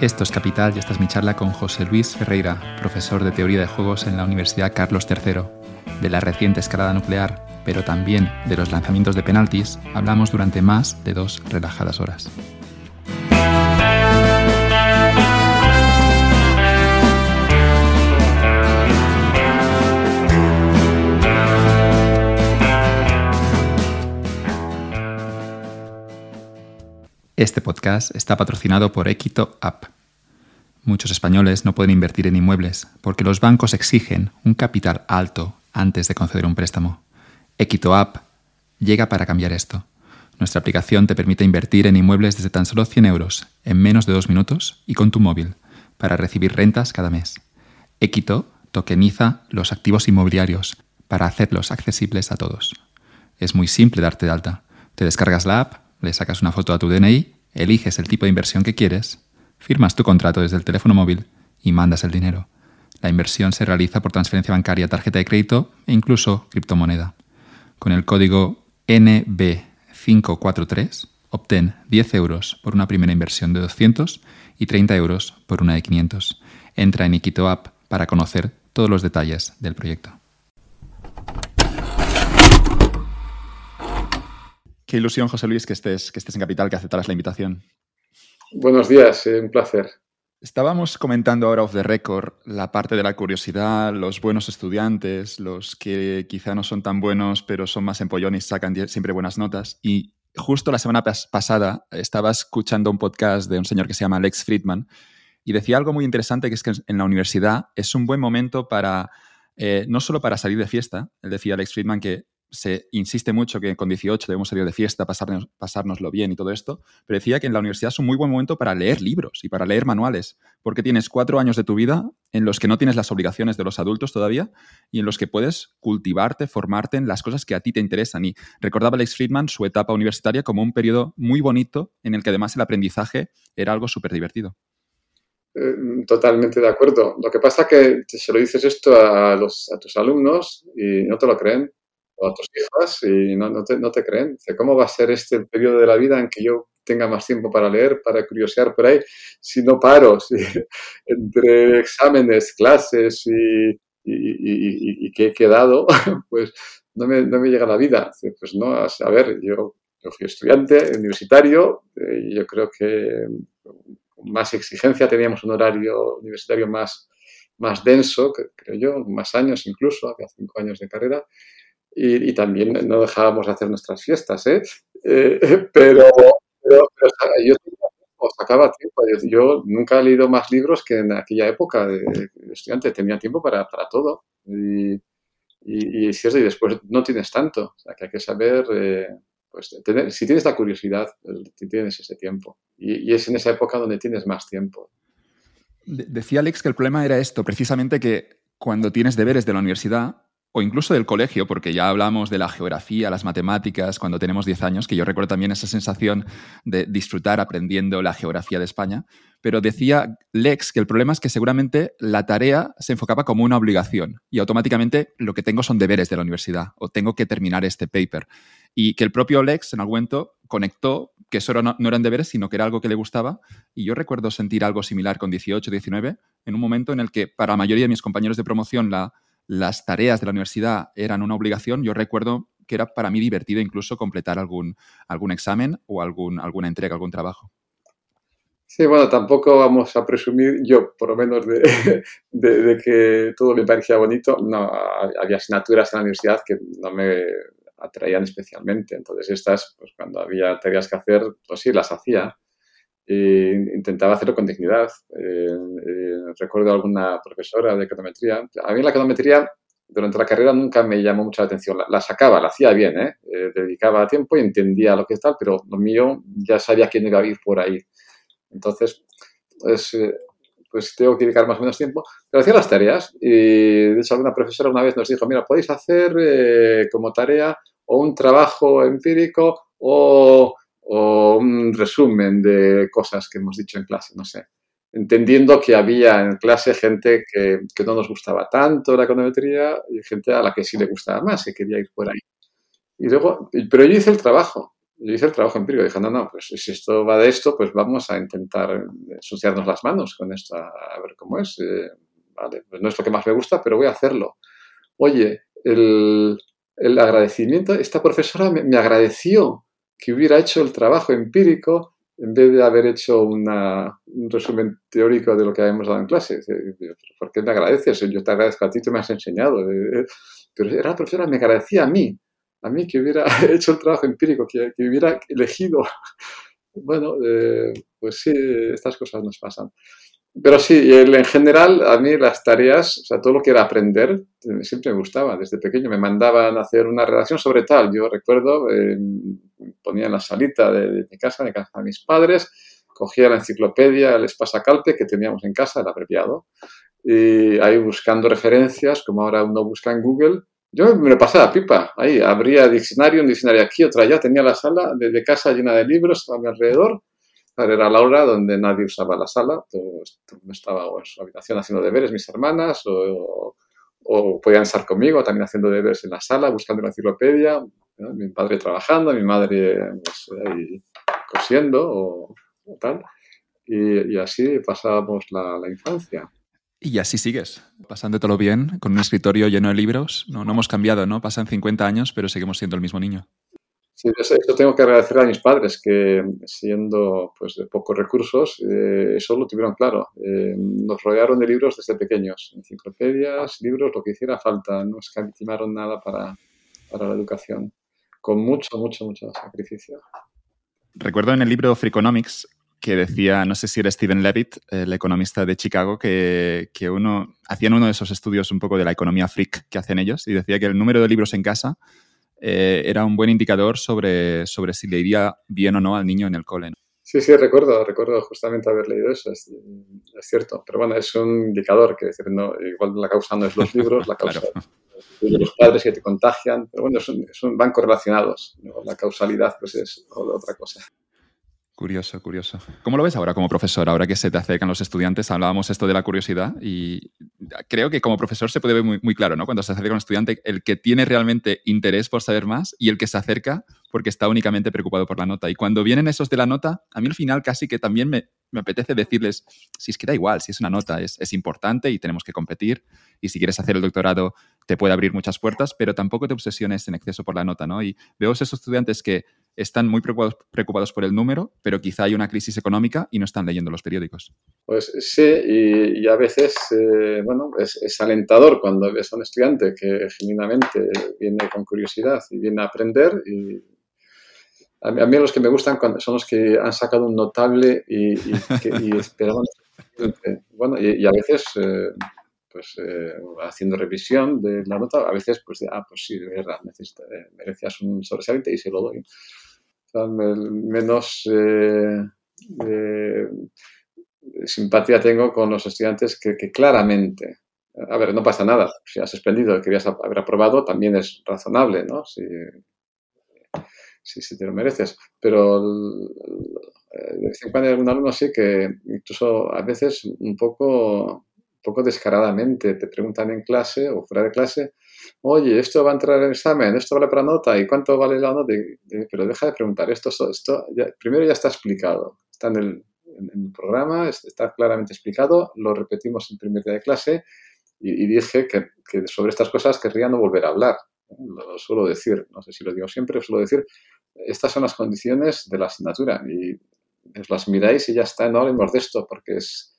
Esto es Capital y esta es mi charla con José Luis Ferreira, profesor de teoría de juegos en la Universidad Carlos III. De la reciente escalada nuclear, pero también de los lanzamientos de penaltis, hablamos durante más de dos relajadas horas. Este podcast está patrocinado por Equito App. Muchos españoles no pueden invertir en inmuebles porque los bancos exigen un capital alto antes de conceder un préstamo. Equito App llega para cambiar esto. Nuestra aplicación te permite invertir en inmuebles desde tan solo 100 euros en menos de dos minutos y con tu móvil para recibir rentas cada mes. Equito tokeniza los activos inmobiliarios para hacerlos accesibles a todos. Es muy simple darte de alta. Te descargas la app le sacas una foto a tu DNI, eliges el tipo de inversión que quieres, firmas tu contrato desde el teléfono móvil y mandas el dinero. La inversión se realiza por transferencia bancaria, tarjeta de crédito e incluso criptomoneda. Con el código NB543 obtén 10 euros por una primera inversión de 200 y 30 euros por una de 500. Entra en Iquito App para conocer todos los detalles del proyecto. Qué ilusión, José Luis, que estés, que estés en Capital, que aceptaras la invitación. Buenos días, eh, un placer. Estábamos comentando ahora off the record la parte de la curiosidad, los buenos estudiantes, los que quizá no son tan buenos, pero son más empollones y sacan siempre buenas notas. Y justo la semana pasada estaba escuchando un podcast de un señor que se llama Alex Friedman y decía algo muy interesante, que es que en la universidad es un buen momento para, eh, no solo para salir de fiesta, él decía Alex Friedman que se insiste mucho que con 18 debemos salir de fiesta, pasarnos, pasárnoslo bien y todo esto, pero decía que en la universidad es un muy buen momento para leer libros y para leer manuales, porque tienes cuatro años de tu vida en los que no tienes las obligaciones de los adultos todavía y en los que puedes cultivarte, formarte en las cosas que a ti te interesan. Y recordaba Alex Friedman su etapa universitaria como un periodo muy bonito en el que además el aprendizaje era algo súper divertido. Eh, totalmente de acuerdo. Lo que pasa es que se lo dices esto a, tus alumnos y no te lo creen a tus hijas y no, no, te, no te creen. ¿Cómo va a ser este periodo de la vida en que yo tenga más tiempo para leer, para curiosear por ahí, si no paro, si, entre exámenes, clases y, y, y, que he quedado, pues no me, no me, llega la vida. Pues no, a ver, yo, yo fui estudiante universitario eh, y yo creo que con más exigencia teníamos un horario universitario más, más denso, creo yo, más años incluso, había cinco años de carrera, y, también no dejábamos de hacer nuestras fiestas, ¿eh? eh pero, pero, yo sacaba tiempo. Yo, nunca he leído más libros que en aquella época de, estudiante. Tenía tiempo para, para todo. Y, y, y, y después no tienes tanto. O sea, que hay que saber, eh, pues, tener, si tienes la curiosidad, pues, tienes ese tiempo. Y, y, es en esa época donde tienes más tiempo. Decía Alex que el problema era esto, precisamente que cuando tienes deberes de la universidad, o incluso del colegio, porque ya hablamos de la geografía, las matemáticas, cuando tenemos 10 años, que yo recuerdo también esa sensación de disfrutar aprendiendo la geografía de España, pero decía Lex que el problema es que seguramente la tarea se enfocaba como una obligación y automáticamente lo que tengo son deberes de la universidad o tengo que terminar este paper. Y que el propio Lex en algún momento conectó que eso no, no eran deberes, sino que era algo que le gustaba. Y yo recuerdo sentir algo similar con 18, 19, en un momento en el que para la mayoría de mis compañeros de promoción la las tareas de la universidad eran una obligación, yo recuerdo que era para mí divertido incluso completar algún, algún examen o algún, alguna entrega, algún trabajo. Sí, bueno, tampoco vamos a presumir, yo por lo menos, de, de, que todo me parecía bonito. No, había asignaturas en la universidad que no me atraían especialmente. Entonces estas, pues cuando había tareas que hacer, pues sí, las hacía intentaba hacerlo con dignidad. Eh, eh, recuerdo alguna profesora de econometría. A mí la econometría durante la carrera nunca me llamó mucha atención. La, sacaba, la hacía bien, ¿eh? dedicaba tiempo y entendía lo que tal, pero lo mío ya sabía quién iba a ir por ahí. Entonces, pues, pues tengo que dedicar más o menos tiempo. Pero hacía las tareas y de hecho alguna profesora una vez nos dijo, mira, podéis hacer como tarea o un trabajo empírico o o un resumen de cosas que hemos dicho en clase, no sé. Entendiendo que había en clase gente que, que no nos gustaba tanto la econometría y gente a la que sí le gustaba más, que quería ir por ahí. Y luego, pero yo hice el trabajo yo hice el trabajo empírico. Dije, no, no, pues si esto va de esto, pues vamos a intentar ensuciarnos las manos con esto, a, ver cómo es. Eh, vale, pues no es lo que más me gusta, pero voy a hacerlo. Oye, el, el agradecimiento, esta profesora me, me, agradeció que hubiera hecho el trabajo empírico en vez de haber hecho una, un resumen teórico de lo que habíamos dado en clase. ¿Por qué me agradeces? Yo te agradezco a ti, tú me has enseñado. Pero era la profesora, me agradecía a mí a mí que hubiera hecho el trabajo empírico, que, hubiera elegido. Bueno, eh, pues sí, estas cosas nos pasan. Pero sí, en general, a mí las tareas, o sea, todo lo que era aprender, siempre me gustaba. Desde pequeño me mandaban a hacer una redacción sobre tal. Yo recuerdo, eh, ponía en la salita de, mi casa, de casa de mis padres, cogía la enciclopedia, el Espasacalpe que teníamos en casa, el abreviado, y ahí buscando referencias, como ahora uno busca en Google, yo me lo pasaba pipa, ahí abría diccionario, un diccionario aquí, otra allá, tenía la sala de, casa llena de libros a mi alrededor, era la hora donde nadie usaba la sala, estaba en su habitación haciendo deberes, mis hermanas, o, podían estar conmigo también haciendo deberes en la sala, buscando la enciclopedia, mi padre trabajando, mi madre pues, cosiendo o, tal, y, así pasábamos la infancia. Y así sigues, pasándotelo bien, con un escritorio lleno de libros. No, no hemos cambiado, ¿no? Pasan 50 años, pero seguimos siendo el mismo niño. Sí, eso, tengo que agradecer a mis padres, que siendo pues, de pocos recursos, eh, eso lo tuvieron claro. Eh, nos rodearon de libros desde pequeños, enciclopedias, libros, lo que hiciera falta. No escatimaron nada para, para la educación, con mucho, mucho, mucho sacrificio. Recuerdo en el libro Freakonomics que decía, no sé si era Steven Levitt, el economista de Chicago, que, que, uno, hacían uno de esos estudios un poco de la economía freak que hacen ellos y decía que el número de libros en casa eh, era un buen indicador sobre, sobre si le iría bien o no al niño en el cole. Sí, sí, recuerdo, recuerdo justamente haber leído eso, es, cierto. Pero bueno, es un indicador, que decir, no, igual la causa no es los libros, la causa es los padres que te contagian, pero bueno, son, son van correlacionados. La causalidad pues es otra cosa. Curioso, curioso. ¿Cómo lo ves ahora como profesor? Ahora que se te acercan los estudiantes, hablábamos esto de la curiosidad y creo que como profesor se puede ver muy, claro, ¿no? Cuando se acerca un estudiante, el que tiene realmente interés por saber más y el que se acerca porque está únicamente preocupado por la nota. Y cuando vienen esos de la nota, a mí al final casi que también me, me apetece decirles, si es que da igual, si es una nota, es, es, importante y tenemos que competir. Y si quieres hacer el doctorado, te puede abrir muchas puertas, pero tampoco te obsesiones en exceso por la nota, ¿no? Y veo esos estudiantes que están muy preocupados, preocupados por el número, pero quizá hay una crisis económica y no están leyendo los periódicos. Pues sí, y, a veces, eh, bueno, es, es, alentador cuando ves a un estudiante que genuinamente viene con curiosidad y viene a aprender y a mí, los que me gustan son los que han sacado un notable y, y, esperaban. bueno, y, a veces, eh, pues eh, haciendo revisión de la nota, a veces, pues, de, ah, pues sí, de verdad, eh, merecías un sobresaliente y se lo doy. Menos simpatía tengo con los estudiantes que, claramente, a ver, no pasa nada, si has suspendido, querías haber aprobado, también es razonable, ¿no? Si, sí te lo mereces. Pero de vez en cuando algún alumno así que incluso a veces un poco, poco descaradamente te preguntan en clase o fuera de clase, oye, esto va a entrar en el examen, esto vale para nota, ¿y cuánto vale la nota? pero deja de preguntar, esto, primero ya está explicado, está en el, programa, está claramente explicado, lo repetimos en primer día de clase y, dije que, sobre estas cosas querría no volver a hablar. Lo suelo decir, no sé si lo digo siempre, suelo decir estas son las condiciones de la asignatura y las miráis y ya está, no hablemos de esto porque es,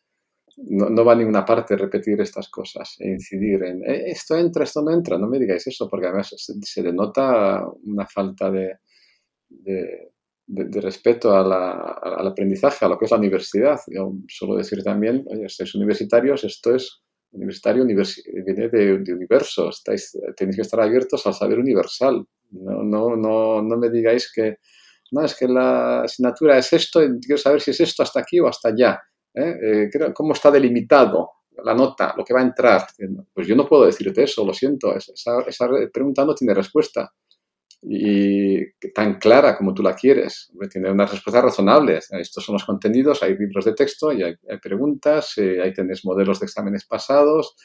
no, va a ninguna parte repetir estas cosas e incidir en eh, esto entra, esto no entra, no me digáis eso porque además se, denota una falta de, de, respeto al aprendizaje, a lo que es la universidad. Yo suelo decir también, oye, estáis universitarios, esto es universitario viene de, de, universo, estáis, tenéis que estar abiertos al saber universal. No, no, no, no me digáis que, no, es que la asignatura es esto y quiero saber si es esto hasta aquí o hasta allá. ¿Eh? Eh, ¿Cómo está delimitado la nota, lo que va a entrar? Pues yo no puedo decirte eso, lo siento. Esa, pregunta no tiene respuesta y tan clara como tú la quieres. Tiene unas respuestas razonables. Estos son los contenidos, hay libros de texto y hay, preguntas, eh, ahí tenés modelos de exámenes pasados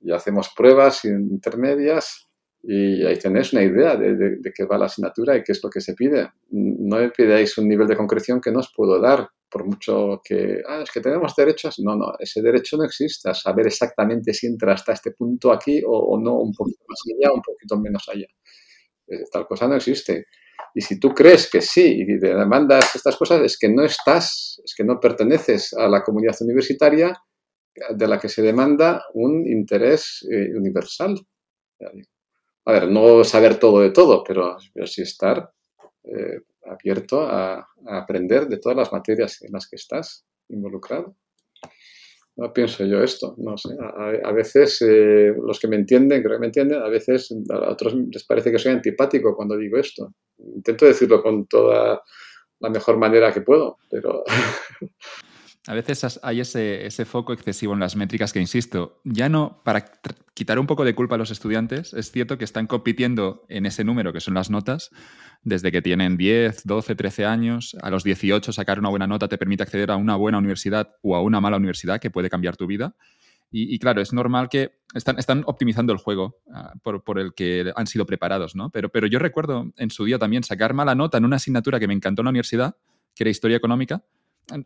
y hacemos pruebas intermedias y ahí tenéis una idea de, de, qué va la asignatura y qué es lo que se pide. No me pidáis un nivel de concreción que no os puedo dar, por mucho que, ah, es que tenemos derechos. No, no, ese derecho no existe, saber exactamente si entra hasta este punto aquí o, no, un poquito más allá, un poquito menos allá. Eh, tal cosa no existe. Y si tú crees que sí y demandas estas cosas, es que no estás, es que no perteneces a la comunidad universitaria de la que se demanda un interés eh, universal a ver, no saber todo de todo, pero, sí estar eh, abierto a, aprender de todas las materias en las que estás involucrado. No pienso yo esto, no sé. A, veces eh, los que me entienden, creo que me entienden, a veces a otros les parece que soy antipático cuando digo esto. Intento decirlo con toda la mejor manera que puedo, pero A veces hay ese, ese, foco excesivo en las métricas que, insisto, ya no para quitar un poco de culpa a los estudiantes, es cierto que están compitiendo en ese número que son las notas, desde que tienen 10, 12, 13 años, a los 18 sacar una buena nota te permite acceder a una buena universidad o a una mala universidad que puede cambiar tu vida. Y, claro, es normal que están, están optimizando el juego ah, por, por, el que han sido preparados, ¿no? Pero, pero yo recuerdo en su día también sacar mala nota en una asignatura que me encantó en la universidad, que era historia económica,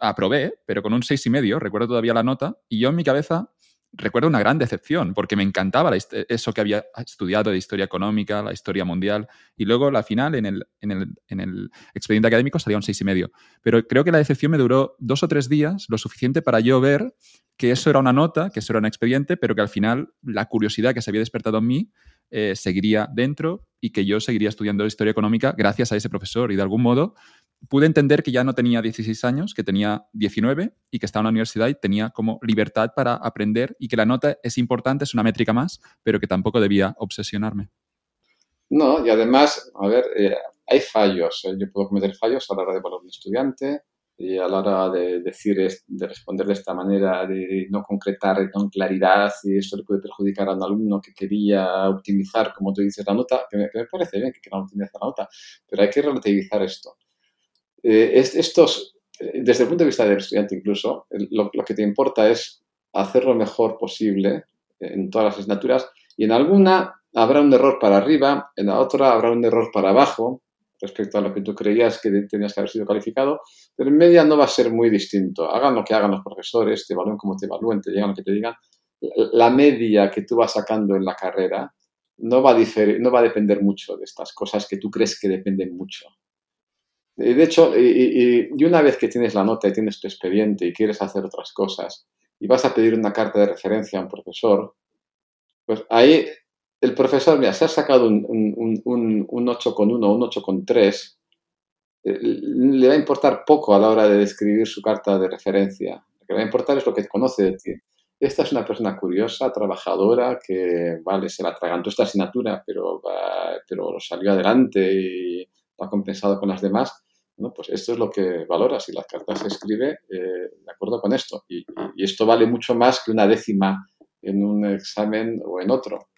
aprobé, pero con un seis y medio, recuerdo todavía la nota, y yo en mi cabeza recuerdo una gran decepción, porque me encantaba eso que había estudiado de historia económica, la historia mundial, y luego la final en el, en el, en el expediente académico salía un seis y medio. Pero creo que la decepción me duró dos o tres días, lo suficiente para yo ver que eso era una nota, que eso era un expediente, pero que al final la curiosidad que se había despertado en mí eh, seguiría dentro y que yo seguiría estudiando historia económica gracias a ese profesor. Y de algún modo pude entender que ya no tenía 16 años, que tenía 19 y que estaba en la universidad y tenía como libertad para aprender y que la nota es importante, es una métrica más, pero que tampoco debía obsesionarme. No, y además, a ver, eh, hay fallos. ¿eh? Yo puedo cometer fallos a la hora de evaluar un estudiante y a la hora de decir, de responder de esta manera, de no concretar con claridad y esto le puede perjudicar a un alumno que quería optimizar, como tú dices, la nota, que me, parece bien que quieran optimizar la nota, pero hay que relativizar esto. Eh, estos, eh, desde el punto de vista del estudiante incluso, lo, que te importa es hacer lo mejor posible en todas las asignaturas y en alguna habrá un error para arriba, en la otra habrá un error para abajo respecto a lo que tú creías que tenías que haber sido calificado, pero en media no va a ser muy distinto. Hagan lo que hagan los profesores, te evalúen como te evalúen, te digan lo que te digan. La media que tú vas sacando en la carrera no va a, no va a depender mucho de estas cosas que tú crees que dependen mucho. De hecho, y, una vez que tienes la nota y tienes tu expediente y quieres hacer otras cosas y vas a pedir una carta de referencia a un profesor, pues ahí el profesor, mira, se ha sacado un, un, un, un 8,1 o un 8,3, eh, le va a importar poco a la hora de describir su carta de referencia. Lo que le va a importar es lo que conoce de ti. Esta es una persona curiosa, trabajadora, que, vale, se la atragantó esta asignatura, pero, pero salió adelante y lo ha compensado con las demás pues esto es lo que valora si las cartas se escribe eh, de acuerdo con esto. Y, esto vale mucho más que una décima en un examen o en otro.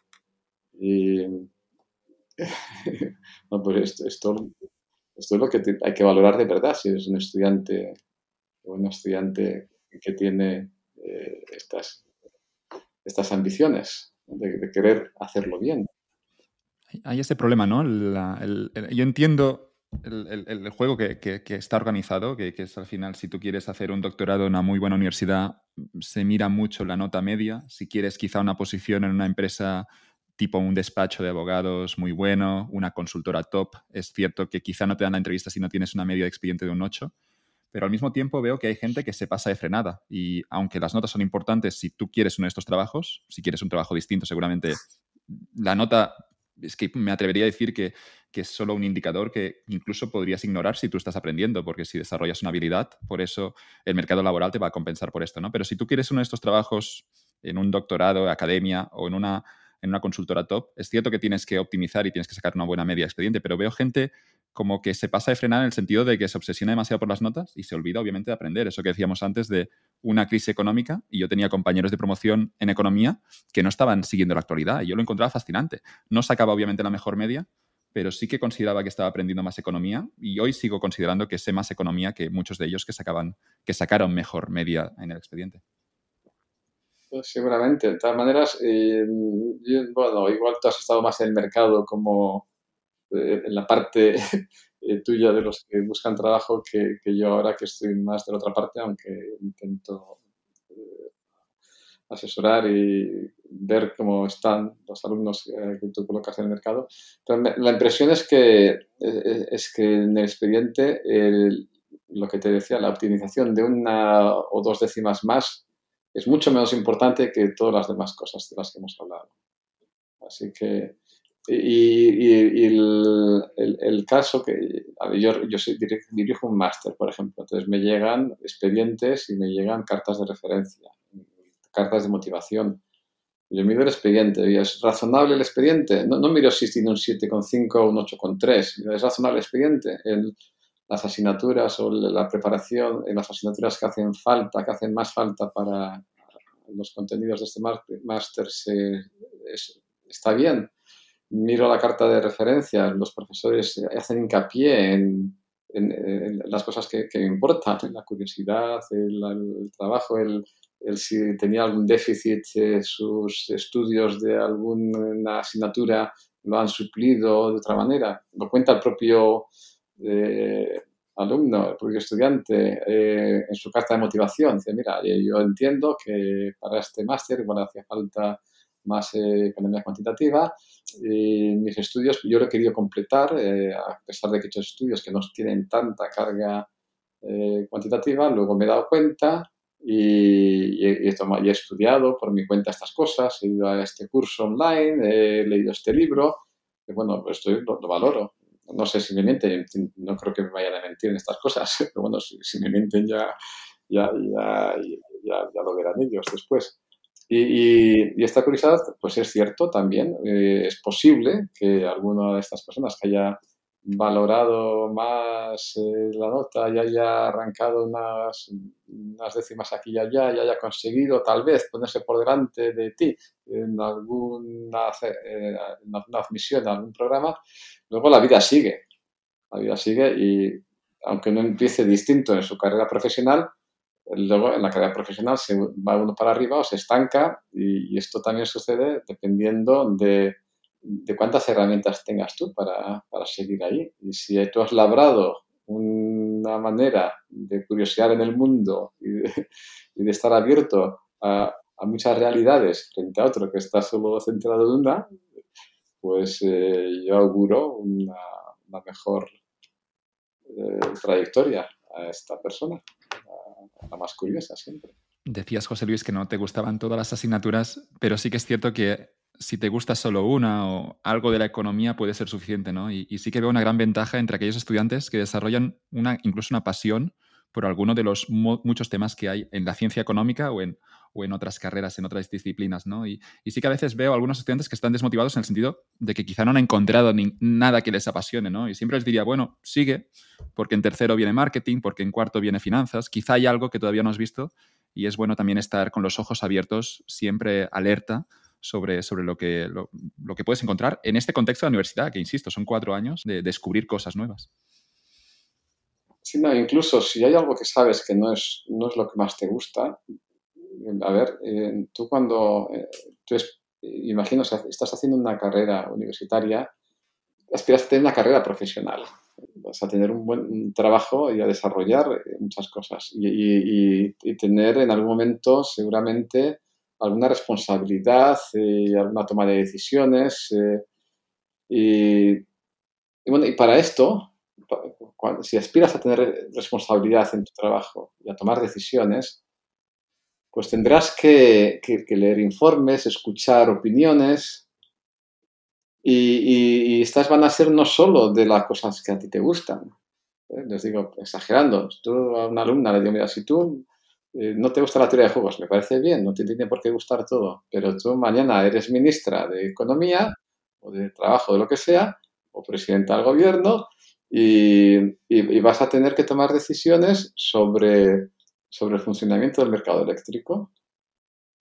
Y, no, pues esto, esto, es lo que hay que valorar de verdad si eres un estudiante o un estudiante que tiene eh, estas, estas ambiciones de, querer hacerlo bien. Hay ese problema, ¿no? yo entiendo el, juego que, está organizado, que, es al final, si tú quieres hacer un doctorado en una muy buena universidad, se mira mucho la nota media. Si quieres quizá una posición en una empresa tipo un despacho de abogados muy bueno, una consultora top, es cierto que quizá no te dan la entrevista si no tienes una media de expediente de un 8, pero al mismo tiempo veo que hay gente que se pasa de frenada y aunque las notas son importantes, si tú quieres uno de estos trabajos, si quieres un trabajo distinto, seguramente la nota es que me atrevería a decir que, es solo un indicador que incluso podrías ignorar si tú estás aprendiendo, porque si desarrollas una habilidad, por eso el mercado laboral te va a compensar por esto, ¿no? Pero si tú quieres uno de estos trabajos en un doctorado, academia o en una, en una consultora top, es cierto que tienes que optimizar y tienes que sacar una buena media expediente, pero veo gente como que se pasa de frenar en el sentido de que se obsesiona demasiado por las notas y se olvida obviamente de aprender. Eso que decíamos antes de una crisis económica y yo tenía compañeros de promoción en economía que no estaban siguiendo la actualidad y yo lo encontraba fascinante. No sacaba obviamente la mejor media, pero sí que consideraba que estaba aprendiendo más economía y hoy sigo considerando que sé más economía que muchos de ellos que, sacaban, que sacaron mejor media en el expediente. Pues seguramente. De todas maneras, eh, bueno, igual tú has estado más en el mercado como en la parte eh, tuya de los que buscan trabajo que, yo ahora que estoy más de la otra parte, aunque intento asesorar y ver cómo están los alumnos que tú colocas en el mercado. Pero la impresión es que, es que en el expediente lo que te decía, la optimización de una o dos décimas más es mucho menos importante que todas las demás cosas de las que hemos hablado. Así que, y, el, caso que, yo, yo soy, dirijo un máster, por ejemplo, entonces me llegan expedientes y me llegan cartas de referencia, cartas de motivación. Yo miro el expediente, y ¿es razonable el expediente? No, no miro si tiene un 7,5 o un 8,3, ¿es razonable el expediente? El, las asignaturas o la preparación en las asignaturas que hacen falta, que hacen más falta para los contenidos de este máster está bien. Miro la carta de referencia, los profesores hacen hincapié en, las cosas que, me importan, la curiosidad, el, trabajo, el, si tenía algún déficit, sus estudios de alguna asignatura lo han suplido de otra manera. Lo cuenta el propio eh, alumno, el propio estudiante, eh, en su carta de motivación. Dice, mira, eh, yo entiendo que para este máster igual hacía falta más economía cuantitativa. Y mis estudios yo lo he querido completar, a pesar de que he hecho estudios que no tienen tanta carga cuantitativa, luego me he dado cuenta y, he, he, estudiado por mi cuenta estas cosas, he ido a este curso online, he leído este libro, y bueno, esto lo valoro no sé si me mienten, no creo que me vayan a mentir en estas cosas, pero bueno, si, me mienten ya, ya, ya, ya, lo verán ellos después. Y, esta curiosidad, pues es cierto también, eh, es posible que alguna de estas personas que haya valorado más eh, la nota y haya arrancado unas, décimas aquí y allá y haya conseguido tal vez ponerse por delante de ti en alguna, eh, en admisión a algún programa, Luego la vida sigue, la vida sigue y aunque no empiece distinto en su carrera profesional, luego en la carrera profesional se va uno para arriba o se estanca y, esto también sucede dependiendo de, cuántas herramientas tengas tú para, seguir ahí. Y si tú has labrado una manera de curiosear en el mundo y de, estar abierto a, a, muchas realidades frente a otro que está solo centrado en una, pues eh, yo auguro una, mejor eh, trayectoria a esta persona, la más curiosa siempre. Decías, José Luis, que no te gustaban todas las asignaturas, pero sí que es cierto que si te gusta solo una o algo de la economía puede ser suficiente, ¿no? Y, sí que veo una gran ventaja entre aquellos estudiantes que desarrollan una, incluso una pasión por alguno de los muchos temas que hay en la ciencia económica o en, o en otras carreras, en otras disciplinas, ¿no? Y, sí que a veces veo a algunos estudiantes que están desmotivados en el sentido de que quizá no han encontrado nada que les apasione, ¿no? Y siempre les diría, bueno, sigue, porque en tercero viene marketing, porque en cuarto viene finanzas, quizá hay algo que todavía no has visto y es bueno también estar con los ojos abiertos, siempre alerta sobre, sobre lo, que, lo, que puedes encontrar en este contexto de la universidad, que insisto, son cuatro años de descubrir cosas nuevas. Sí, no, incluso si hay algo que sabes que no es, no es lo que más te gusta, a ver, eh, tú cuando, eh, tú es, imagino, estás haciendo una carrera universitaria, aspiras a tener una carrera profesional, vas a tener un buen trabajo y a desarrollar eh, muchas cosas y, tener en algún momento seguramente alguna responsabilidad y alguna toma de decisiones. y, bueno, y para esto, si aspiras a tener responsabilidad en tu trabajo y a tomar decisiones, pues tendrás que, leer informes, escuchar opiniones y, estas van a ser no solo de las cosas que a ti te gustan. ¿eh? Les digo, exagerando, tú a una alumna le digo, mira, si tú eh, no te gusta la teoría de juegos, me parece bien, no te tiene por qué gustar todo, pero tú mañana eres ministra de Economía o de Trabajo, de lo que sea, o presidenta del gobierno, y vas a tener que tomar decisiones sobre sobre el funcionamiento del mercado eléctrico,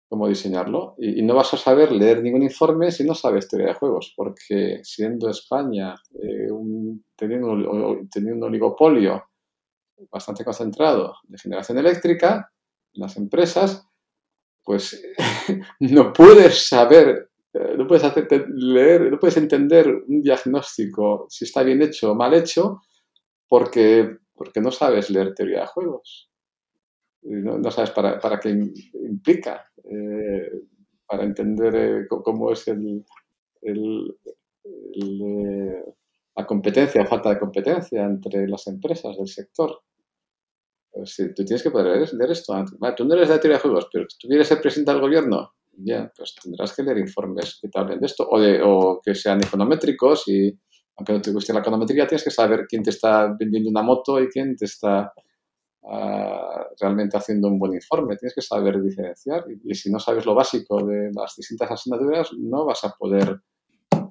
cómo diseñarlo, y, no vas a saber leer ningún informe si no sabes teoría de juegos, porque siendo España eh, teniendo, un oligopolio bastante concentrado de generación eléctrica, las empresas, pues no puedes saber, eh, no puedes hacer, leer, no puedes entender un diagnóstico si está bien hecho o mal hecho porque, porque no sabes leer teoría de juegos. No, sabes para, para, qué implica, eh, para entender eh, cómo es el, la competencia o falta de competencia entre las empresas del sector. Pues tú tienes que poder leer, esto. tú no eres de la teoría de juegos, pero tú quieres ser presidente del gobierno, ya, pues tendrás que leer informes que te hablen de esto, o, de, o que sean econométricos y aunque no te guste la econometría, tienes que saber quién te está vendiendo una moto y quién te está realmente haciendo un buen informe. Tienes que saber diferenciar y, si no sabes lo básico de las distintas asignaturas, no vas a poder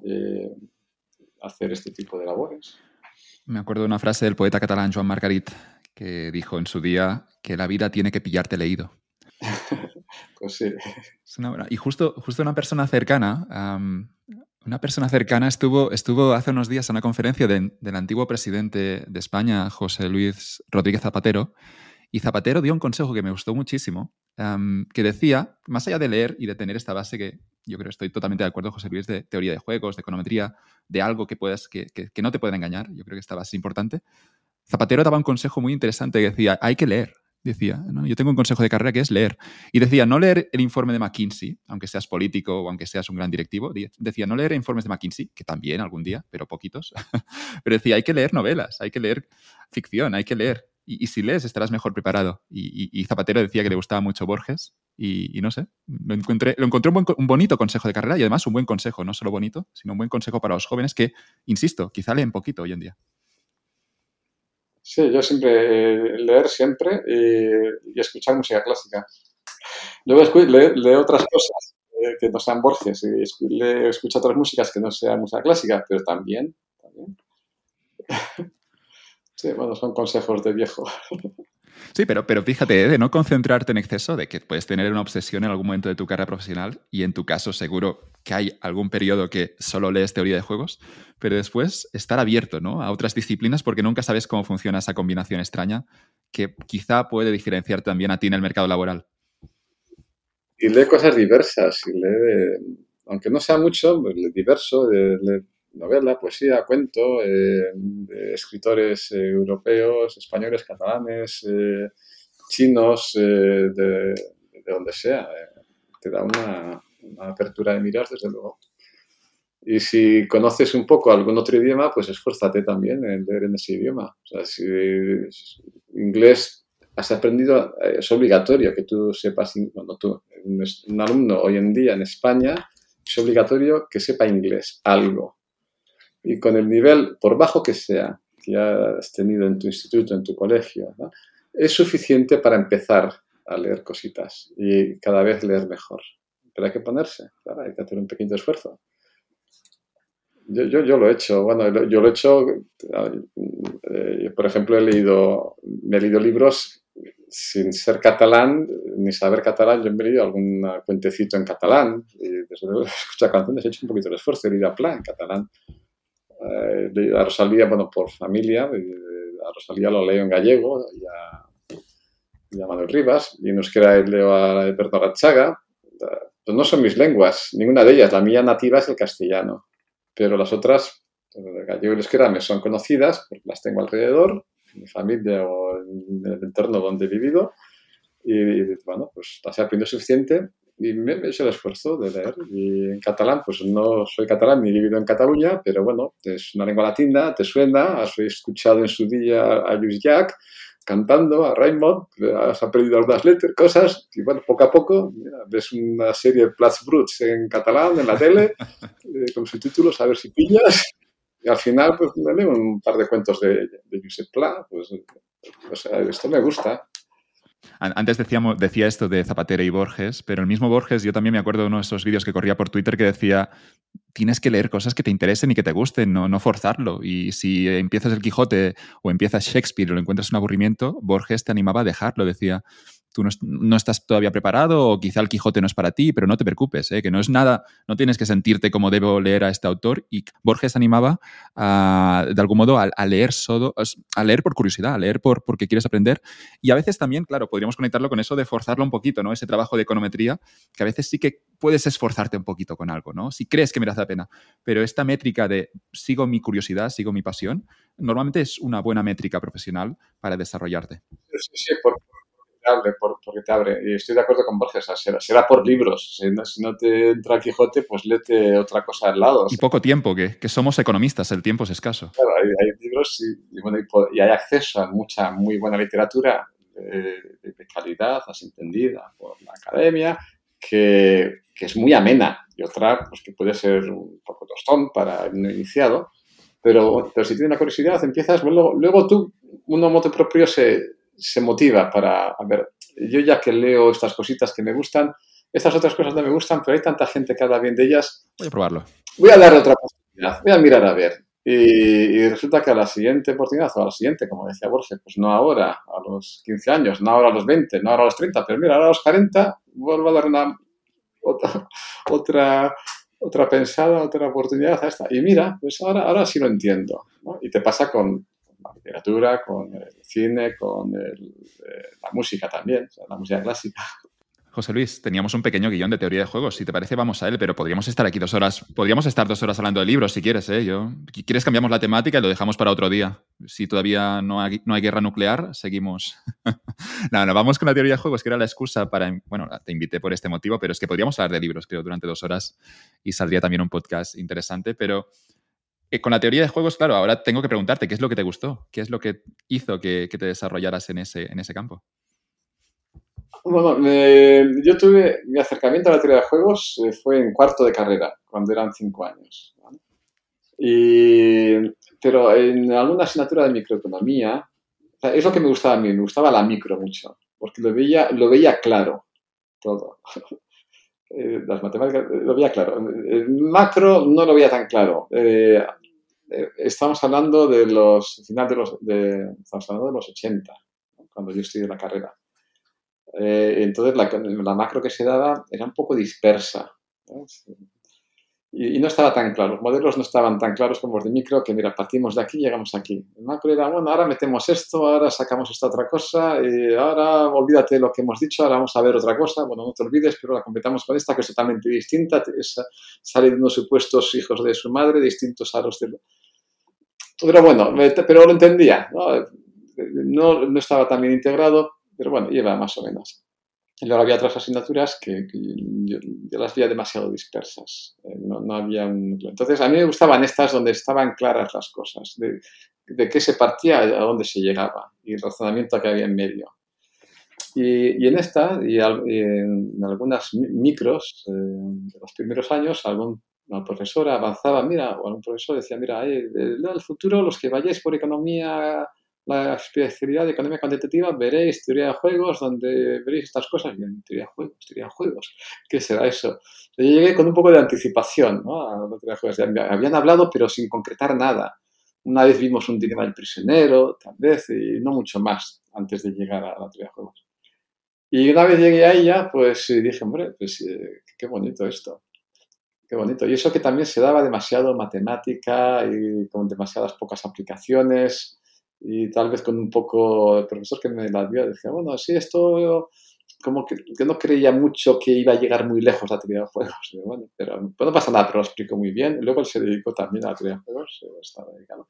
eh, hacer este tipo de labores. Me acuerdo de una frase del poeta catalán Joan Margarit que dijo en su día que la vida tiene que pillarte leído. pues sí. Y justo, justo una persona cercana, una persona cercana estuvo, estuvo hace unos días en una conferencia del antiguo presidente de España, José Luis Rodríguez Zapatero, y Zapatero dio un consejo que me gustó muchísimo, que decía, más allá de leer y de tener esta base que yo creo estoy totalmente de acuerdo, José Luis, de teoría de juegos, de econometría, de algo que, puedas, que, que no te pueda engañar, yo creo que esta base es importante, Zapatero daba un consejo muy interesante que decía, hay que leer. Decía, yo tengo un consejo de carrera que es leer. Y decía, no leer el informe de McKinsey, aunque seas político o aunque seas un gran directivo. Decía, no leer informes de McKinsey, que también algún día, pero poquitos. pero decía, hay que leer novelas, hay que leer ficción, hay que leer. Y, si lees estarás mejor preparado. Y, Zapatero decía que le gustaba mucho Borges. Y, no sé, lo encontré, lo encontré un, un, bonito consejo de carrera y además un buen consejo, no solo bonito, sino un buen consejo para los jóvenes que, insisto, quizá leen poquito hoy en día. Sí, yo siempre, eh, leer siempre y, escuchar música clásica. Luego leo, otras cosas eh, que no sean Borges y escucho otras músicas que no sean música clásica, pero también, también. sí, bueno, son consejos de viejo. Sí, pero, pero fíjate, ¿eh? de no concentrarte en exceso, de que puedes tener una obsesión en algún momento de tu carrera profesional y en tu caso seguro que hay algún periodo que solo lees teoría de juegos, pero después estar abierto ¿no? a otras disciplinas porque nunca sabes cómo funciona esa combinación extraña que quizá puede diferenciar también a ti en el mercado laboral. Y lee cosas diversas, y lee, aunque no sea mucho, pues diverso, lee novela, poesía, cuento, eh, de escritores eh, europeos, españoles, catalanes, eh, chinos, de, de, donde sea. te da una, apertura de miras, desde luego. Y si conoces un poco algún otro idioma, pues esfuérzate también en leer en ese idioma. O sea, si inglés has aprendido, es obligatorio que tú sepas, bueno, tú, un alumno hoy en día en España, es obligatorio que sepa inglés, algo y con el nivel, por bajo que sea, que has tenido en tu instituto, en tu colegio, es suficiente para empezar a leer cositas y cada vez leer mejor. Pero hay que ponerse, hay que hacer un pequeño esfuerzo. Yo, yo, yo, lo he hecho, bueno, yo lo he hecho, eh, por ejemplo, he leído, me he leído libros sin ser catalán, ni saber catalán, yo me he leído algún cuentecito en catalán, y desde luego escuchar canciones he hecho un poquito de esfuerzo, he leído a plan en catalán eh, a Rosalía, bueno, por familia, a Rosalía lo leo en gallego y a, Manuel Rivas, y en euskera leo a Alberto Rachaga. Pues no son mis lenguas, ninguna de ellas. La mía nativa es el castellano, pero las otras, el gallego y el euskera, me son conocidas porque las tengo alrededor, en mi familia o en el entorno donde he vivido. Y, bueno, pues las he aprendido suficiente y me, he hecho el esfuerzo de leer. Y en catalán, pues no soy catalán ni he vivido en Cataluña, pero bueno, es una lengua latina, te suena, has escuchado en su día a Luis Jack cantando, a Raymond, has aprendido algunas letras, cosas, y bueno, poco a poco ves una serie de Plats Bruts en catalán en la tele, eh, con subtítulos, a ver si pillas, y al final pues me leo un par de cuentos de, de Josep Pla, pues o sea, esto me gusta. Antes decíamos, decía esto de Zapatero y Borges, pero el mismo Borges, yo también me acuerdo de uno de esos vídeos que corría por Twitter que decía, tienes que leer cosas que te interesen y que te gusten, no, no forzarlo. Y si empiezas el Quijote o empiezas Shakespeare y lo encuentras un aburrimiento, Borges te animaba a dejarlo, decía, tú no, estás todavía preparado o quizá el Quijote no es para ti, pero no te preocupes, ¿eh? que no es nada, no tienes que sentirte como debo leer a este autor. Y Borges animaba de algún modo a, leer solo, a leer por curiosidad, a leer por, porque quieres aprender. Y a veces también, claro, podríamos conectarlo con eso de forzarlo un poquito, ¿no? Ese trabajo de econometría, que a veces sí que puedes esforzarte un poquito con algo, ¿no? Si crees que merece la pena. Pero esta métrica de sigo mi curiosidad, sigo mi pasión, normalmente es una buena métrica profesional para desarrollarte. Sí, sí, porque abre, porque te abre. Y estoy de acuerdo con Borges, será, por libros. Si no, te entra Quijote, pues léete otra cosa al lado. Y poco tiempo, que, que, somos economistas, el tiempo es escaso. Claro, hay, libros y, bueno, y, hay acceso a mucha, muy buena literatura de, de calidad, así entendida por la academia, que, que, es muy amena. Y otra, pues que puede ser un poco tostón para el iniciado pero, pero si tienes una curiosidad, empiezas, luego, luego tú, uno moto propio se, se motiva para, a ver, yo ya que leo estas cositas que me gustan, estas otras cosas no me gustan, pero hay tanta gente que habla bien de ellas. Voy a probarlo. Voy a darle otra oportunidad, voy a mirar a ver. Y, resulta que a la siguiente oportunidad, o a la siguiente, como decía Borges, pues no ahora, a los 15 años, no ahora a los 20, no ahora a los 30, pero mira, ahora a los 40 vuelvo a dar una, otra, otra otra pensada, otra oportunidad a esta. Y mira, pues ahora, ahora sí lo entiendo. Y te pasa con literatura, con el cine, con eh, la música también, la música clásica. José Luis, teníamos un pequeño guion de teoría de juegos. Si te parece, vamos a él, pero podríamos estar aquí dos horas. Podríamos estar dos horas hablando de libros si quieres, ¿eh? Yo, ¿Quieres cambiamos la temática y lo dejamos para otro día? Si todavía no hay, no hay guerra nuclear, seguimos. no, no, vamos con la teoría de juegos, que era la excusa para. Bueno, te invité por este motivo, pero es que podríamos hablar de libros, creo, durante dos horas y saldría también un podcast interesante. Pero eh, con la teoría de juegos, claro, ahora tengo que preguntarte qué es lo que te gustó, qué es lo que hizo que, te desarrollaras en ese, en ese campo. Bueno, yo tuve mi acercamiento a la teoría de juegos eh, fue en cuarto de carrera, cuando eran cinco años. pero en alguna asignatura de microeconomía, es lo que me gustaba a mí, me gustaba la micro mucho, porque lo veía, lo veía claro todo. Eh, las matemáticas eh, lo veía claro. El macro no lo veía tan claro. Estamos hablando de los final de los de, estamos hablando de los 80, cuando yo estudié la carrera. Eh, entonces la, macro que se daba era un poco dispersa. Y, no estaba tan claro, los modelos no estaban tan claros como los de micro, que mira, partimos de aquí y llegamos aquí. El macro era, bueno, ahora metemos esto, ahora sacamos esta otra cosa, y ahora olvídate de lo que hemos dicho, ahora vamos a ver otra cosa, bueno, no te olvides, pero la completamos con esta, que es totalmente distinta, sale de unos supuestos hijos de su madre, distintos a los de... Pero bueno, pero lo entendía, ¿no? No, no estaba tan bien integrado, pero bueno, lleva más o menos. Y luego había otras asignaturas que, yo, las veía demasiado dispersas. Eh, no, había un... Entonces, a mí me gustaban estas donde estaban claras las cosas, de, de qué se partía, a dónde se llegaba y el razonamiento que había en medio. Y, en esta, y, en algunas micros eh, de los primeros años, algún una profesora avanzaba, mira, o algún profesor decía, mira, eh, el futuro, los que vayáis por economía la especialidad de economía cuantitativa, veréis teoría de juegos, donde veréis estas cosas. Y teoría de juegos, teoría de juegos. ¿Qué será eso? Yo llegué con un poco de anticipación ¿no? a la teoría de juegos. Habían hablado, pero sin concretar nada. Una vez vimos un dilema del prisionero, tal vez, y no mucho más antes de llegar a la teoría de juegos. Y una vez llegué a ella, pues dije, hombre, pues eh, qué bonito esto. Qué bonito. Y eso que también se daba demasiado matemática y con demasiadas pocas aplicaciones y tal vez con un poco el profesor que me la dio decía, bueno, sí, esto como que, no creía mucho que iba a llegar muy lejos la teoría de juegos. bueno, pero no pasa nada, pero lo explico muy bien. Luego él se dedicó también a la teoría de juegos, estaba dedicado.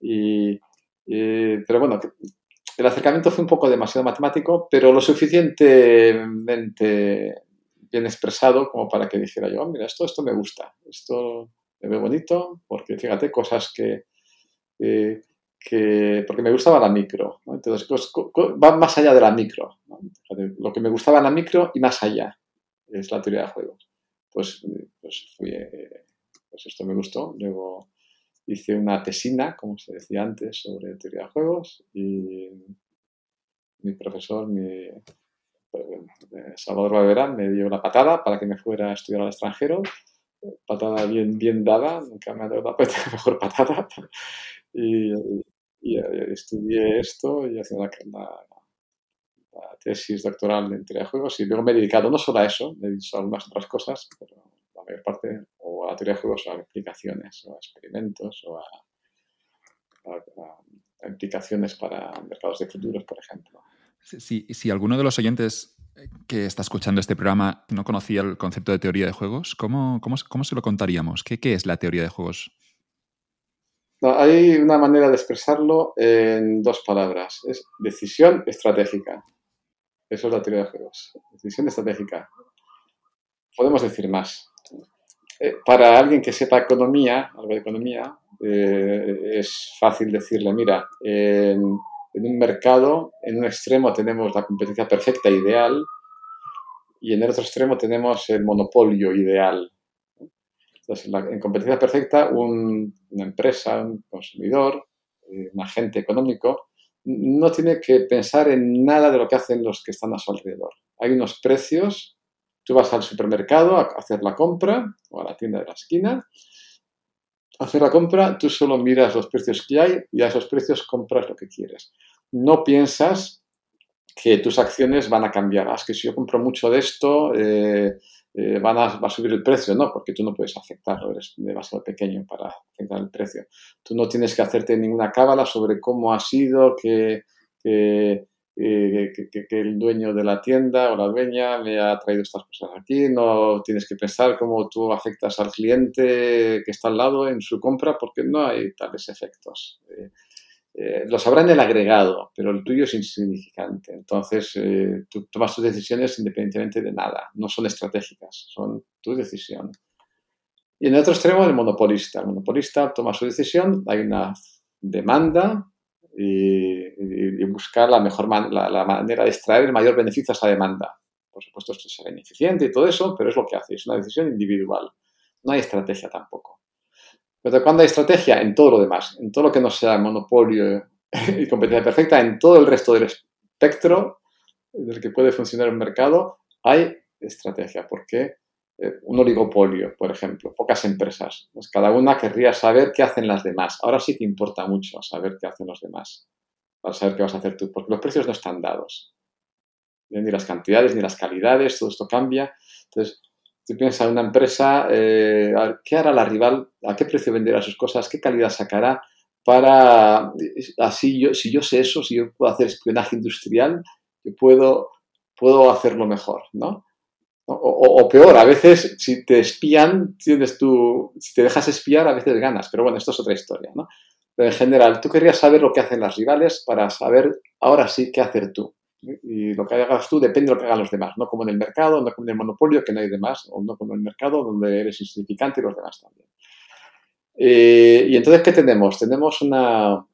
Y, pero bueno, el acercamiento fue un poco demasiado matemático, pero lo suficientemente bien expresado como para que dijera yo, oh, mira, esto, esto me gusta, esto me ve bonito, porque fíjate, cosas que, que, porque me gustaba la micro. Entonces, va más allá de la micro. Lo que me gustaba en la micro y más allá es la teoría de juegos. Pues, pues, fui, pues esto me gustó. Luego hice una tesina, como se decía antes, sobre teoría de juegos y mi profesor, mi, eh, Salvador Valverán, me dio la patada para que me fuera a estudiar al extranjero. Patada bien, bien dada, nunca me ha dado la mejor patada. Y, estudié esto y hacía la, tesis doctoral en teoría de juegos y luego me he dedicado no solo a eso, me he dicho algunas otras cosas, pero la mayor parte o a la teoría de juegos o a aplicaciones o a experimentos o a, aplicaciones para mercados de futuros, por ejemplo. Si, alguno de los oyentes que está escuchando este programa no conocía el concepto de teoría de juegos, ¿cómo, cómo, cómo se lo contaríamos? ¿Qué, ¿Qué, es la teoría de juegos? hay una manera de expresarlo en dos palabras. Es decisión estratégica. Eso es la teoría de juegos. Decisión estratégica. Podemos decir más. Eh, para alguien que sepa economía, algo de economía, eh, es fácil decirle, mira, en un mercado, en un extremo tenemos la competencia perfecta ideal y en el otro extremo tenemos el monopolio ideal. Entonces, en competencia perfecta, una empresa, un consumidor, eh, un agente económico, no tiene que pensar en nada de lo que hacen los que están a su alrededor. Hay unos precios, tú vas al supermercado a hacer la compra o a la tienda de la esquina, hacer la compra, tú solo miras los precios que hay y a esos precios compras lo que quieres no piensas que tus acciones van a cambiar. Ah, es que si yo compro mucho de esto, eh, eh, van a, va a subir el precio. No, porque tú no puedes afectarlo, eres demasiado pequeño para afectar el precio. Tú no tienes que hacerte ninguna cábala sobre cómo ha sido que, que, eh, el dueño de la tienda o la dueña me ha traído estas cosas aquí. No tienes que pensar cómo tú afectas al cliente que está al lado en su compra, porque no hay tales efectos. Eh, lo sabrá en el agregado, pero el tuyo es insignificante. Entonces, eh, tú tomas tus decisiones independientemente de nada, no son estratégicas, son tu decisión. Y en el otro extremo, el monopolista. El monopolista toma su decisión, hay una demanda y, buscar la mejor la, manera de extraer el mayor beneficio a esa demanda. Por supuesto, esto es ineficiente y todo eso, pero es lo que hace, es una decisión individual. No hay estrategia tampoco. Pero cuando hay estrategia en todo lo demás, en todo lo que no sea monopolio y competencia perfecta, en todo el resto del espectro del que puede funcionar un mercado, hay estrategia. Porque eh, un oligopolio, por ejemplo, pocas empresas, pues cada una querría saber qué hacen las demás. Ahora sí que importa mucho saber qué hacen los demás, para saber qué vas a hacer tú, porque los precios no están dados. Ni las cantidades, ni las calidades, todo esto cambia. Entonces, Tú piensas en una empresa, eh, ¿qué hará la rival? ¿A qué precio venderá sus cosas? ¿Qué calidad sacará? Para, así yo, si yo sé eso, si yo puedo hacer espionaje industrial, puedo, puedo hacerlo mejor, ¿no? O, peor, a veces si te espían, tienes tú, si te dejas espiar, a veces ganas, pero bueno, esto es otra historia, ¿no? Pero en general, tú querrías saber lo que hacen las rivales para saber ahora sí qué hacer tú. Y lo que hagas tú depende de lo que hagan los demás, no como en el mercado, no como en el monopolio, que no hay demás, o no como en el mercado, donde eres insignificante y los demás también. Eh, y entonces, ¿qué tenemos? Tenemos una,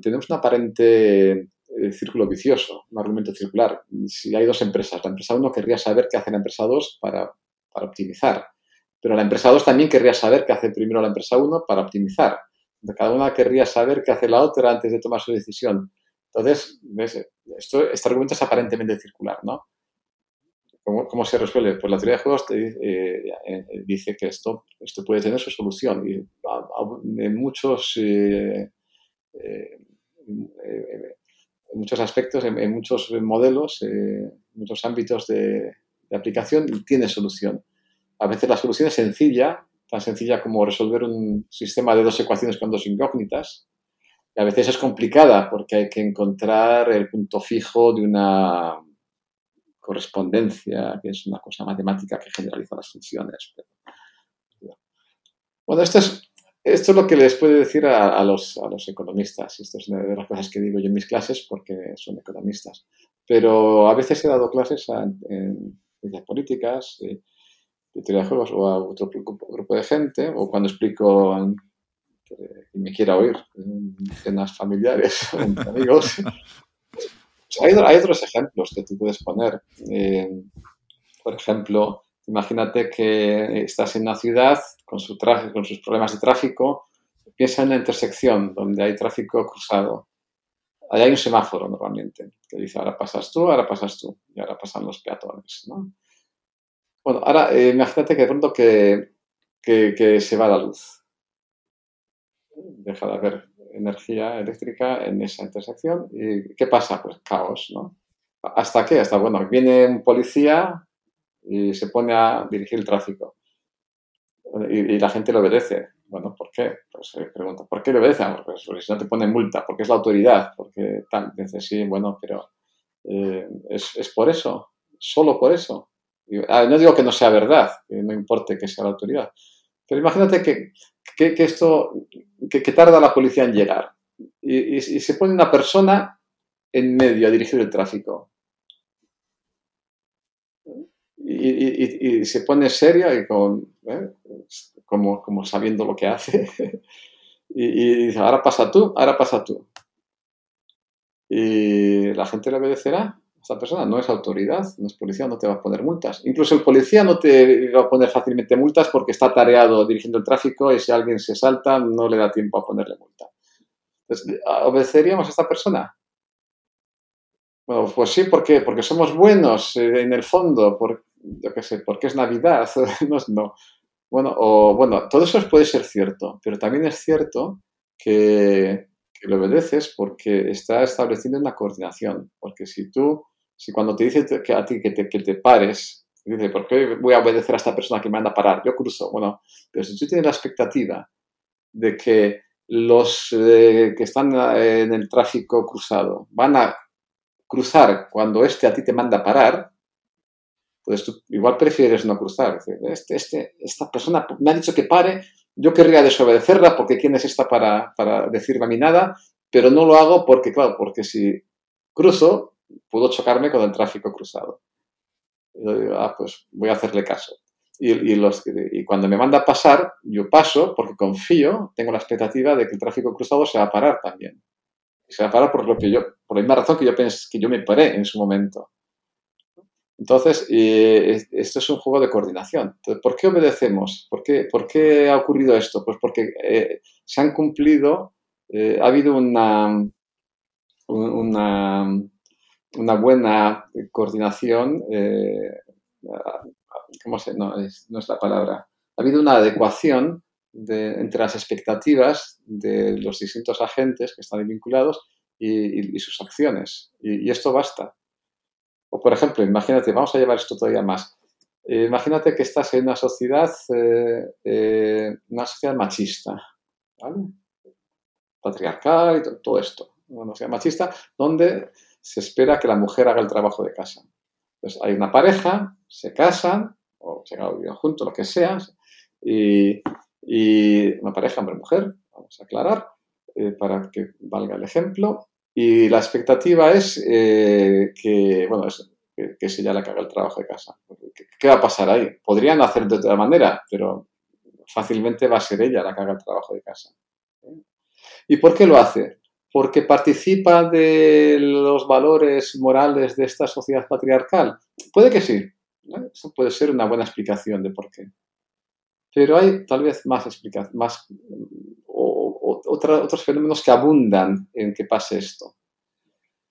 tenemos un aparente eh, círculo vicioso, un argumento circular. Si hay dos empresas, la empresa 1 querría saber qué hace la empresa 2 para, para optimizar, pero la empresa 2 también querría saber qué hace primero la empresa 1 para optimizar. Cada una querría saber qué hace la otra antes de tomar su decisión. Entonces, Esto, este argumento es aparentemente circular, ¿no? ¿Cómo, se resuelve? Pues la teoría de juegos te, eh, eh, dice que esto, esto puede tener su solución y en muchos, eh, muchos aspectos, en, muchos modelos, en muchos ámbitos de, de aplicación tiene solución. A veces la solución es sencilla, tan sencilla como resolver un sistema de dos ecuaciones con dos incógnitas, a veces es complicada porque hay que encontrar el punto fijo de una correspondencia, que es una cosa matemática que generaliza las funciones. Bueno, esto es, esto es lo que les puedo decir a, los, a los economistas. Esto es una de las cosas que digo yo en mis clases porque son economistas. Pero a veces he dado clases en ciencias políticas, de, teoría de juegos o a otro grupo de gente, o cuando explico que, me quiera oír, cenas familiares, amigos. Pues hay, otros ejemplos que tú puedes poner. Eh, por ejemplo, imagínate que estás en una ciudad con, su con sus problemas de tráfico, piensa en una intersección donde hay tráfico cruzado. Ahí hay un semáforo normalmente que dice ahora pasas tú, ahora pasas tú y ahora pasan los peatones. Bueno, ahora eh, imagínate que de pronto que, que se va la luz deja de haber energía eléctrica en esa intersección. ¿Y qué pasa? Pues caos, ¿no? ¿Hasta qué? Hasta, bueno, viene un policía y se pone a dirigir el tráfico. Y, la gente le obedece. Bueno, ¿por qué? Pues se pregunta, ¿por qué le obedece? Pues, si no te ponen multa, porque es la autoridad, porque tal. Dice, sí, bueno, pero eh, es, es, por eso, solo por eso. Ah, no digo que no sea verdad, no importe que sea la autoridad, pero imagínate que, que, esto, que, tarda la policía en llegar y, se pone una persona en medio a dirigir el tráfico. Y, y se pone seria y con, ¿eh? como, como sabiendo lo que hace. y, dice, ahora pasa tú, ahora pasa tú. Y la gente le obedecerá esta persona no es autoridad, no es policía, no te va a poner multas. Incluso el policía no te va a poner fácilmente multas porque está tareado dirigiendo el tráfico y si alguien se salta no le da tiempo a ponerle multa. Entonces, ¿obedeceríamos a esta persona? Bueno, pues sí, ¿por qué? Porque somos buenos eh, en el fondo, por, yo qué sé, porque es Navidad. no, no. Bueno, o, bueno, todo eso puede ser cierto, pero también es cierto que, que le obedeces porque está estableciendo una coordinación. Porque si tú si cuando te dice que a ti que te, que te pares, dice, ¿por qué voy a obedecer a esta persona que me anda a parar? Yo cruzo. Bueno, pero si tú tienes la expectativa de que los eh, que están eh, en el tráfico cruzado van a cruzar cuando este a ti te manda a parar, pues tú igual prefieres no cruzar. Este, este, esta persona me ha dicho que pare, yo querría desobedecerla porque quién es esta para, para decirme a mí nada, pero no lo hago porque, claro, porque si cruzo, pudo chocarme con el tráfico cruzado. Y yo digo, ah, pues voy a hacerle caso. Y, los, y cuando me manda a pasar, yo paso porque confío, tengo la expectativa de que el tráfico cruzado se va a parar también. Se va a parar por, lo que yo, por la misma razón que yo, pensé, que yo me paré en su momento. Entonces, esto es un juego de coordinación. Entonces, ¿Por qué obedecemos? ¿Por qué, por qué ha ocurrido esto? Pues porque eh, se han cumplido, eh, ha habido una, una una buena coordinación, eh, ¿cómo se? No es, no es la palabra. Ha habido una adecuación entre las expectativas de los distintos agentes que están vinculados y, sus acciones. Y, esto basta. O, por ejemplo, imagínate, vamos a llevar esto todavía más. Eh, imagínate que estás en una sociedad, eh, una sociedad machista, patriarcal y todo esto. Una sociedad machista donde se espera que la mujer haga el trabajo de casa. Entonces, hay una pareja, se casan, o se viven juntos, lo que sea, y, una pareja hombre-mujer, vamos a aclarar, eh, para que valga el ejemplo, y la expectativa es eh, que, bueno, que, que sea la que haga el trabajo de casa. ¿Qué, va a pasar ahí? Podrían hacer de otra manera, pero fácilmente va a ser ella la que haga el trabajo de casa. ¿Y por qué lo hace? Porque participa de los valores morales de esta sociedad patriarcal? Puede que sí. Eso puede ser una buena explicación de por qué. Pero hay tal vez más explicaciones, más o, otros fenómenos que abundan en que pase esto.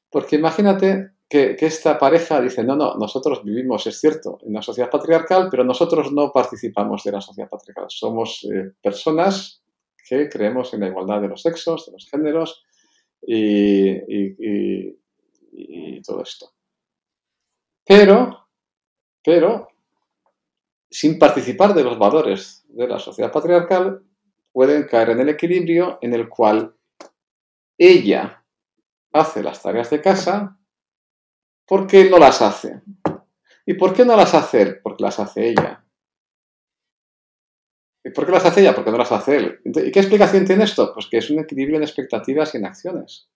Porque imagínate que, esta pareja dice, no, no, nosotros vivimos, es cierto, en una sociedad patriarcal, pero nosotros no participamos de la sociedad patriarcal. Somos eh, personas que creemos en la igualdad de los sexos, de los géneros, y, todo esto. Pero, pero, sin participar de los valores de la sociedad patriarcal, pueden caer en el equilibrio en el cual ella hace las tareas de casa porque no las hace. ¿Y por qué no las hace Porque las hace ella. ¿Por qué las hace ella? Porque no las hace él. ¿Y qué explicación tiene esto? Pues que es un equilibrio en expectativas y en acciones.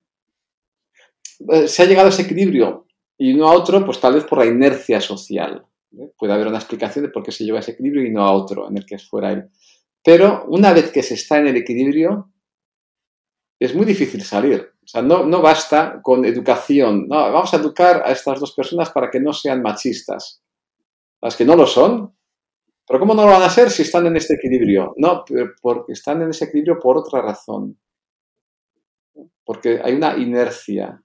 Eh, se ha llegado a ese equilibrio y no a otro, pues tal vez por la inercia social. ¿eh? Puede haber una explicación de por qué se lleva a ese equilibrio y no a otro en el que fuera él. Pero una vez que se está en el equilibrio, es muy difícil salir. O sea, no, no basta con educación. No, vamos a educar a estas dos personas para que no sean machistas. Las que no lo son, pero ¿cómo no lo van a ser si están en este equilibrio? No, porque están en ese equilibrio por otra razón. Porque hay una inercia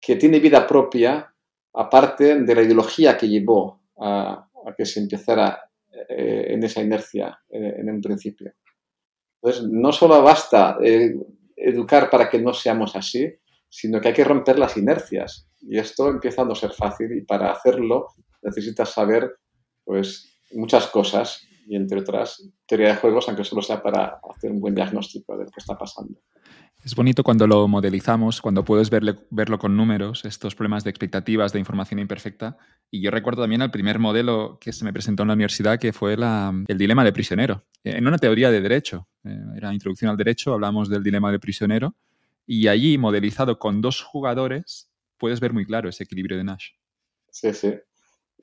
que tiene vida propia, aparte de la ideología que llevó a, que se empezara eh, en esa inercia eh, en un principio. Entonces, no solo basta eh, educar para que no seamos así, sino que hay que romper las inercias. Y esto empieza a no ser fácil y para hacerlo necesitas saber pues muchas cosas y entre otras teoría de juegos, aunque solo sea para hacer un buen diagnóstico de lo que está pasando. Es bonito cuando lo modelizamos, cuando puedes verlo con números, estos problemas de expectativas, de información imperfecta. Y yo recuerdo también el primer modelo que se me presentó en la universidad, que fue el dilema del prisionero. En una teoría de derecho, eh, era introducción al derecho, hablamos del dilema del prisionero. Y allí, modelizado con dos jugadores, puedes ver muy claro ese equilibrio de Nash. Sí, sí.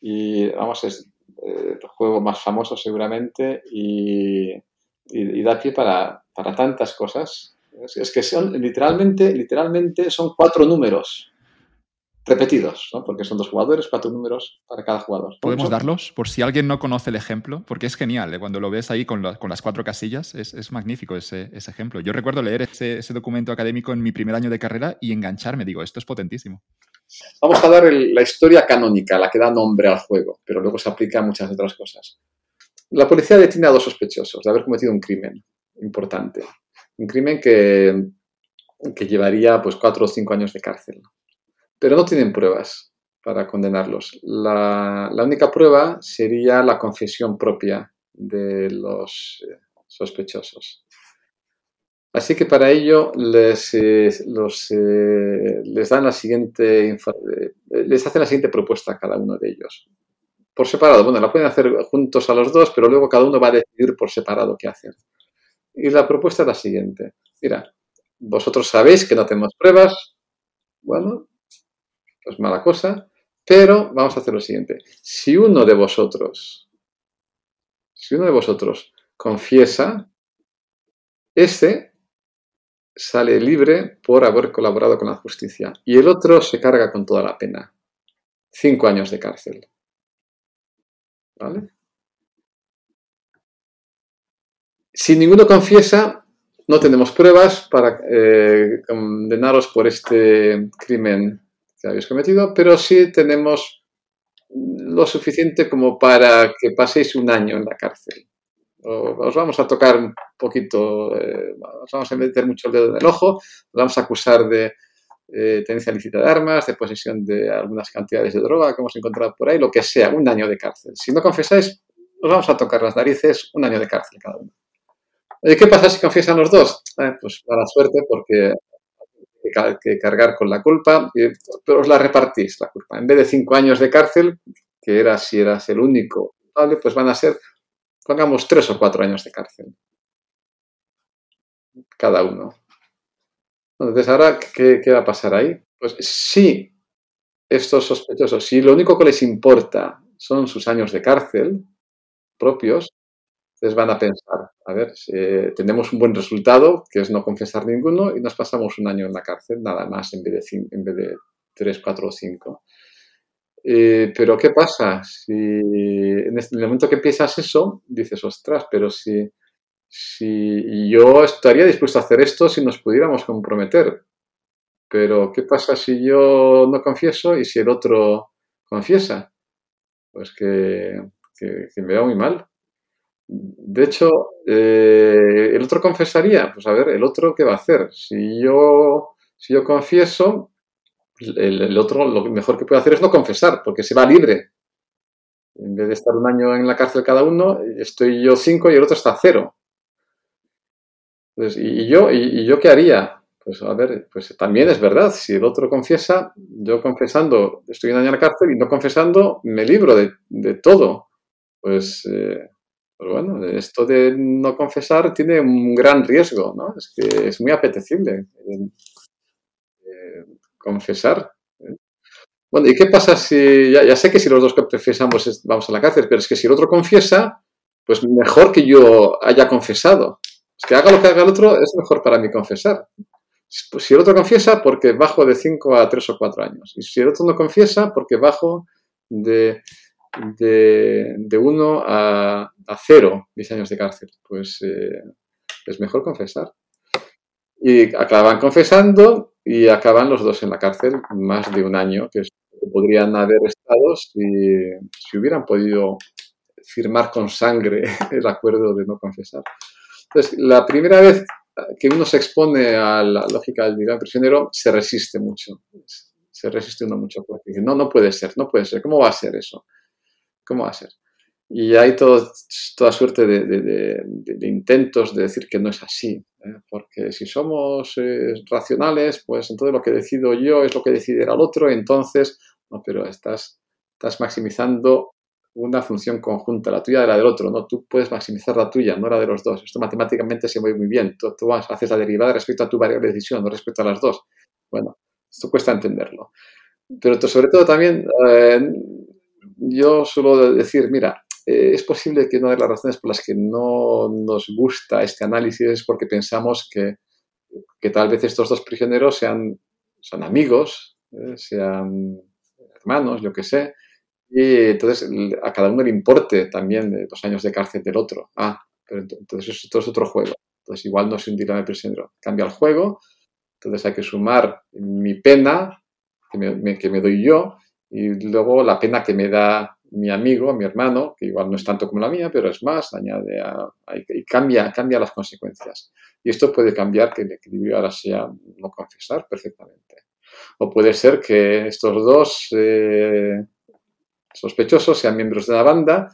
Y vamos, es eh, el juego más famoso seguramente y, da pie para, para tantas cosas. Es, que son literalmente, literalmente son cuatro números repetidos, ¿no? porque son dos jugadores, cuatro números para cada jugador. ¿Podemos darlos? Por si alguien no conoce el ejemplo, porque es genial, ¿eh? cuando lo ves ahí con, las cuatro casillas, es, magnífico ese, ejemplo. Yo recuerdo leer ese, documento académico en mi primer año de carrera y engancharme, digo, esto es potentísimo. Vamos a dar la historia canónica, la que da nombre al juego, pero luego se aplica a muchas otras cosas. La policía detiene a dos sospechosos de haber cometido un crimen importante un crimen que, que llevaría pues cuatro o cinco años de cárcel. Pero no tienen pruebas para condenarlos. La, única prueba sería la confesión propia de los eh, sospechosos. Así que para ello les, eh, eh, dan la siguiente les hacen la siguiente propuesta a cada uno de ellos. Por separado, bueno, la pueden hacer juntos a los dos, pero luego cada uno va a decidir por separado qué hacer. Y la propuesta es la siguiente. Mira, vosotros sabéis que no tenemos pruebas. Bueno, pues mala cosa. Pero vamos a hacer lo siguiente. Si uno de vosotros, si uno de vosotros confiesa, este sale libre por haber colaborado con la justicia y el otro se carga con toda la pena. Cinco años de cárcel. ¿Vale? Si ninguno confiesa, no tenemos pruebas para eh, condenaros por este crimen que habéis cometido, pero sí tenemos lo suficiente como para que paséis un año en la cárcel. os vamos a tocar un poquito, eh, os vamos a meter mucho el dedo en el ojo, os vamos a acusar de eh, tenencia lícita de armas, de posesión de algunas cantidades de droga que hemos encontrado por ahí, lo que sea, un año de cárcel. Si no confesáis, os vamos a tocar las narices, un año de cárcel cada uno. ¿qué pasa si confiesan los dos? Eh, pues mala suerte porque que cargar con la culpa, pero os la repartís la culpa. En vez de cinco años de cárcel, que era si eras el único culpable, pues van a ser, pongamos, tres o cuatro años de cárcel. Cada uno. Entonces, ahora, ¿qué, qué va a pasar ahí? Pues si estos sospechosos, si lo único que les importa son sus años de cárcel propios, entonces van a pensar, a ver, tenemos un buen resultado, que es no confesar ninguno, y nos pasamos un año en la cárcel, nada más, en vez de, en vez de tres, cuatro o cinco. Eh, pero ¿qué pasa? Si en, este, el momento que piensas eso, dices, ostras, pero si, si yo estaría dispuesto a hacer esto si nos pudiéramos comprometer. Pero ¿qué pasa si yo no confieso y si el otro confiesa? Pues que, que, que me va muy mal. De hecho, eh, ¿el otro confesaría? Pues a ver, ¿el otro qué va a hacer? Si yo, si yo confieso, el, otro lo mejor que puede hacer es no confesar, porque se va libre. En vez de estar un año en la cárcel cada uno, estoy yo cinco y el otro está cero. ¿y, yo, y, yo qué haría? Pues a ver, pues también es verdad, si el otro confiesa, yo confesando estoy un año en la cárcel y no confesando me libro de, todo. Pues eh, pues bueno, esto de no confesar tiene un gran riesgo, ¿no? Es que es muy apetecible eh, confesar. ¿eh? Bueno, ¿y qué pasa si, ya, sé que si los dos confesamos vamos a la cárcel, pero es que si el otro confiesa, pues mejor que yo haya confesado. Es que haga lo que haga el otro, es mejor para mí confesar. Pues si el otro confiesa, porque bajo de 5 a 3 o 4 años. Y si el otro no confiesa, porque bajo de de, uno a, cero 10 años de cárcel. Pues eh, es mejor confesar. Y acaban confesando y acaban los dos en la cárcel más de un año, que, podrían haber estado si, si hubieran podido firmar con sangre el acuerdo de no confesar. Entonces, la primera vez que uno se expone a la lógica del gran prisionero, se resiste mucho. se resiste uno mucho. Porque dice, no, no puede ser, no puede ser. ¿Cómo va a ser eso? ¿Cómo va a ser? Y hay todo, toda suerte de, intentos de decir que no es así. ¿eh? Porque si somos eh, racionales, pues entonces lo que decido yo es lo que decidirá el otro. Entonces, no, pero estás, estás maximizando una función conjunta, la tuya y la del otro, ¿no? Tú puedes maximizar la tuya, no la de los dos. Esto matemáticamente se mueve muy bien. Tú, tú haces la derivada respecto a tu variable de decisión, no respecto a las dos. Bueno, esto cuesta entenderlo. Pero sobre todo también, eh, yo suelo decir, mira, eh, es posible que una de las razones por las que no nos gusta este análisis es porque pensamos que, que tal vez estos dos prisioneros sean, sean amigos, eh, sean hermanos, yo qué sé, y entonces a cada uno le importe también los años de cárcel del otro. Ah, pero entonces esto es otro juego. Entonces igual no es un dilema prisionero. Cambia el juego, entonces hay que sumar mi pena que me, que me, doy yo y luego la pena que me da mi amigo, mi hermano, que igual no es tanto como la mía, pero es más, añade a, y cambia, cambia las consecuencias. Y esto puede cambiar que el equilibrio ahora sea no confesar perfectamente. O puede ser que estos dos eh, sospechosos sean miembros de la banda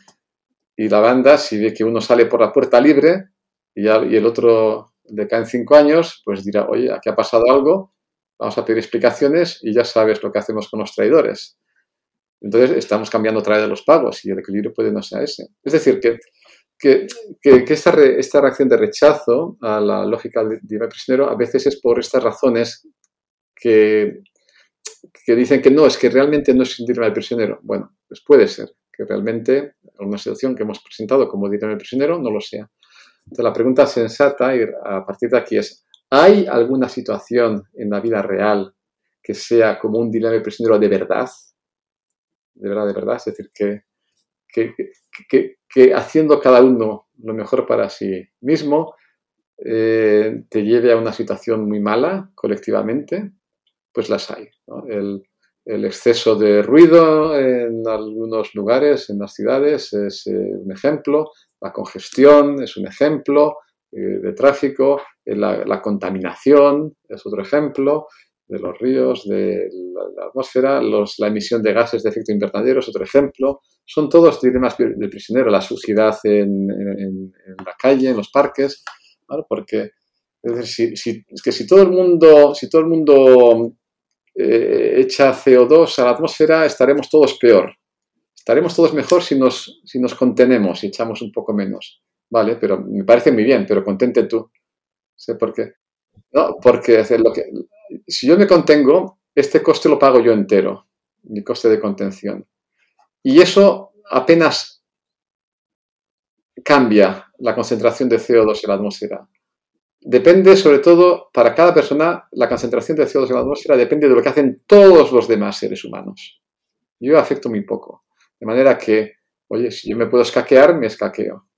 y la banda, si ve que uno sale por la puerta libre y, el otro le caen cinco años, pues dirá, oye, aquí ha pasado algo, vamos a pedir explicaciones y ya sabes lo que hacemos con los traidores. Entonces estamos cambiando otra vez los pagos y el equilibrio puede no ser ese. Es decir, que, que, esta, esta, reacción de rechazo a la lógica de, de prisionero a veces es por estas razones que, que dicen que no, es que realmente no es un dilema prisionero. Bueno, pues puede ser que realmente una situación que hemos presentado como dilema prisionero no lo sea. Entonces la pregunta sensata a partir de aquí es, ¿hay alguna situación en la vida real que sea como un dilema prisionero de verdad? De verdad, de verdad. Es decir, que, haciendo cada uno lo mejor para sí mismo eh, te lleve a una situación muy mala colectivamente, pues las hay. El, exceso de ruido en algunos lugares, en las ciudades, es eh, un ejemplo. La congestión es un ejemplo de tráfico. Eh, la, contaminación es otro ejemplo de los ríos, de la, atmósfera. La emisión de gases de efecto invernadero es otro ejemplo. Son todos dilemas del prisionero. La suciedad en, la calle, en los parques. Porque es, es que si todo el mundo, si todo el mundo eh, echa CO2 a la atmósfera, estaremos todos peor. Estaremos todos mejor si nos, si nos contenemos y echamos un poco menos. Vale, pero me parece muy bien, pero contente tú. ¿Sé por qué? No, porque lo que, si yo me contengo, este coste lo pago yo entero, mi coste de contención. Y eso apenas cambia la concentración de CO2 en la atmósfera. Depende, sobre todo, para cada persona, la concentración de CO2 en la atmósfera depende de lo que hacen todos los demás seres humanos. Yo afecto muy poco. De manera que, oye, si yo me puedo escaquear, me escaqueo.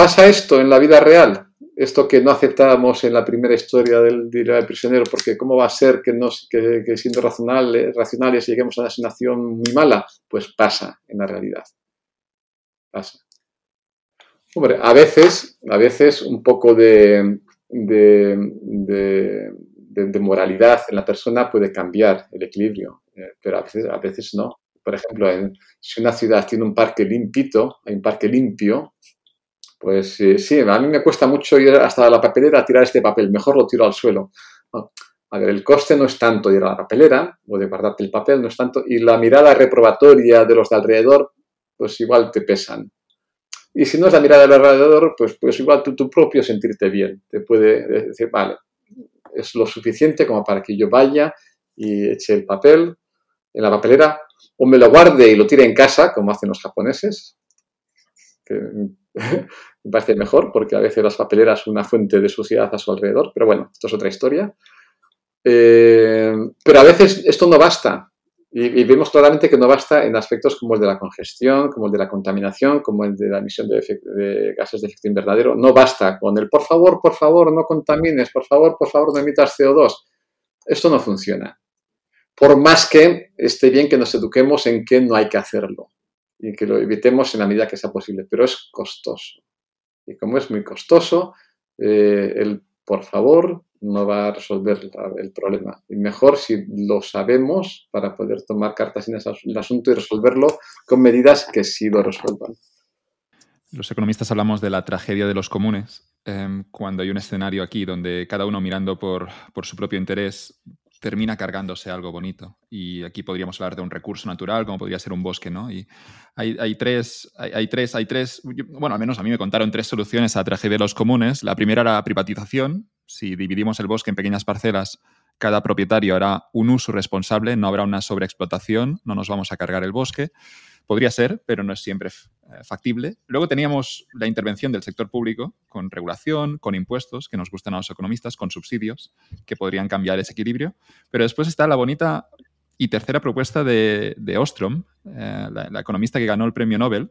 ¿Pasa esto en la vida real? Esto que no aceptábamos en la primera historia del dilema prisionero, porque ¿cómo va a ser que, nos, que, siendo racionales, racionales lleguemos a una situación muy mala? Pues pasa en la realidad. Pasa. Hombre, a veces, a veces un poco de, de, moralidad en la persona puede cambiar el equilibrio, eh, pero a veces, a veces no. Por ejemplo, si una ciudad tiene un parque limpito, hay un parque limpio, pues eh, sí, a mí me cuesta mucho ir hasta la papelera a tirar este papel, mejor lo tiro al suelo. a ver, el coste no es tanto ir a la papelera o de guardarte el papel, no es tanto, y la mirada reprobatoria de los de alrededor, pues igual te pesan. Y si no es la mirada del alrededor, pues, pues igual tú, propio sentirte bien. Te puede decir, vale, es lo suficiente como para que yo vaya y eche el papel en la papelera o me lo guarde y lo tire en casa, como hacen los japoneses, me parece mejor porque a veces las papeleras son una fuente de suciedad a su alrededor, pero bueno, esto es otra historia. Eh, pero a veces esto no basta. Y, vemos claramente que no basta en aspectos como el de la congestión, como el de la contaminación, como el de la emisión de, gases de efecto invernadero. No basta con el por favor, por favor, no contamines, por favor, por favor, no emitas CO2. Esto no funciona. Por más que esté bien que nos eduquemos en que no hay que hacerlo y que lo evitemos en la medida que sea posible, pero es costoso. Y como es muy costoso, eh, el por favor no va a resolver el problema. Y mejor si lo sabemos para poder tomar cartas en el asunto y resolverlo con medidas que sí lo resuelvan. Los economistas hablamos de la tragedia de los comunes, em, cuando hay un escenario aquí donde cada uno mirando por, por su propio interés termina cargándose algo bonito. Y aquí podríamos hablar de un recurso natural, como podría ser un bosque, ¿no? Y hay, tres, hay, tres, hay tres, bueno, al menos a mí me contaron tres soluciones a tragedia de los comunes. La primera era privatización. Si dividimos el bosque en pequeñas parcelas, cada propietario hará un uso responsable, no habrá una sobreexplotación, no nos vamos a cargar el bosque. Podría ser, pero no es siempre factible. Luego teníamos la intervención del sector público con regulación, con impuestos, que nos gustan a los economistas, con subsidios, que podrían cambiar ese equilibrio. Pero después está la bonita y tercera propuesta de, Ostrom, eh, la, economista que ganó el premio Nobel,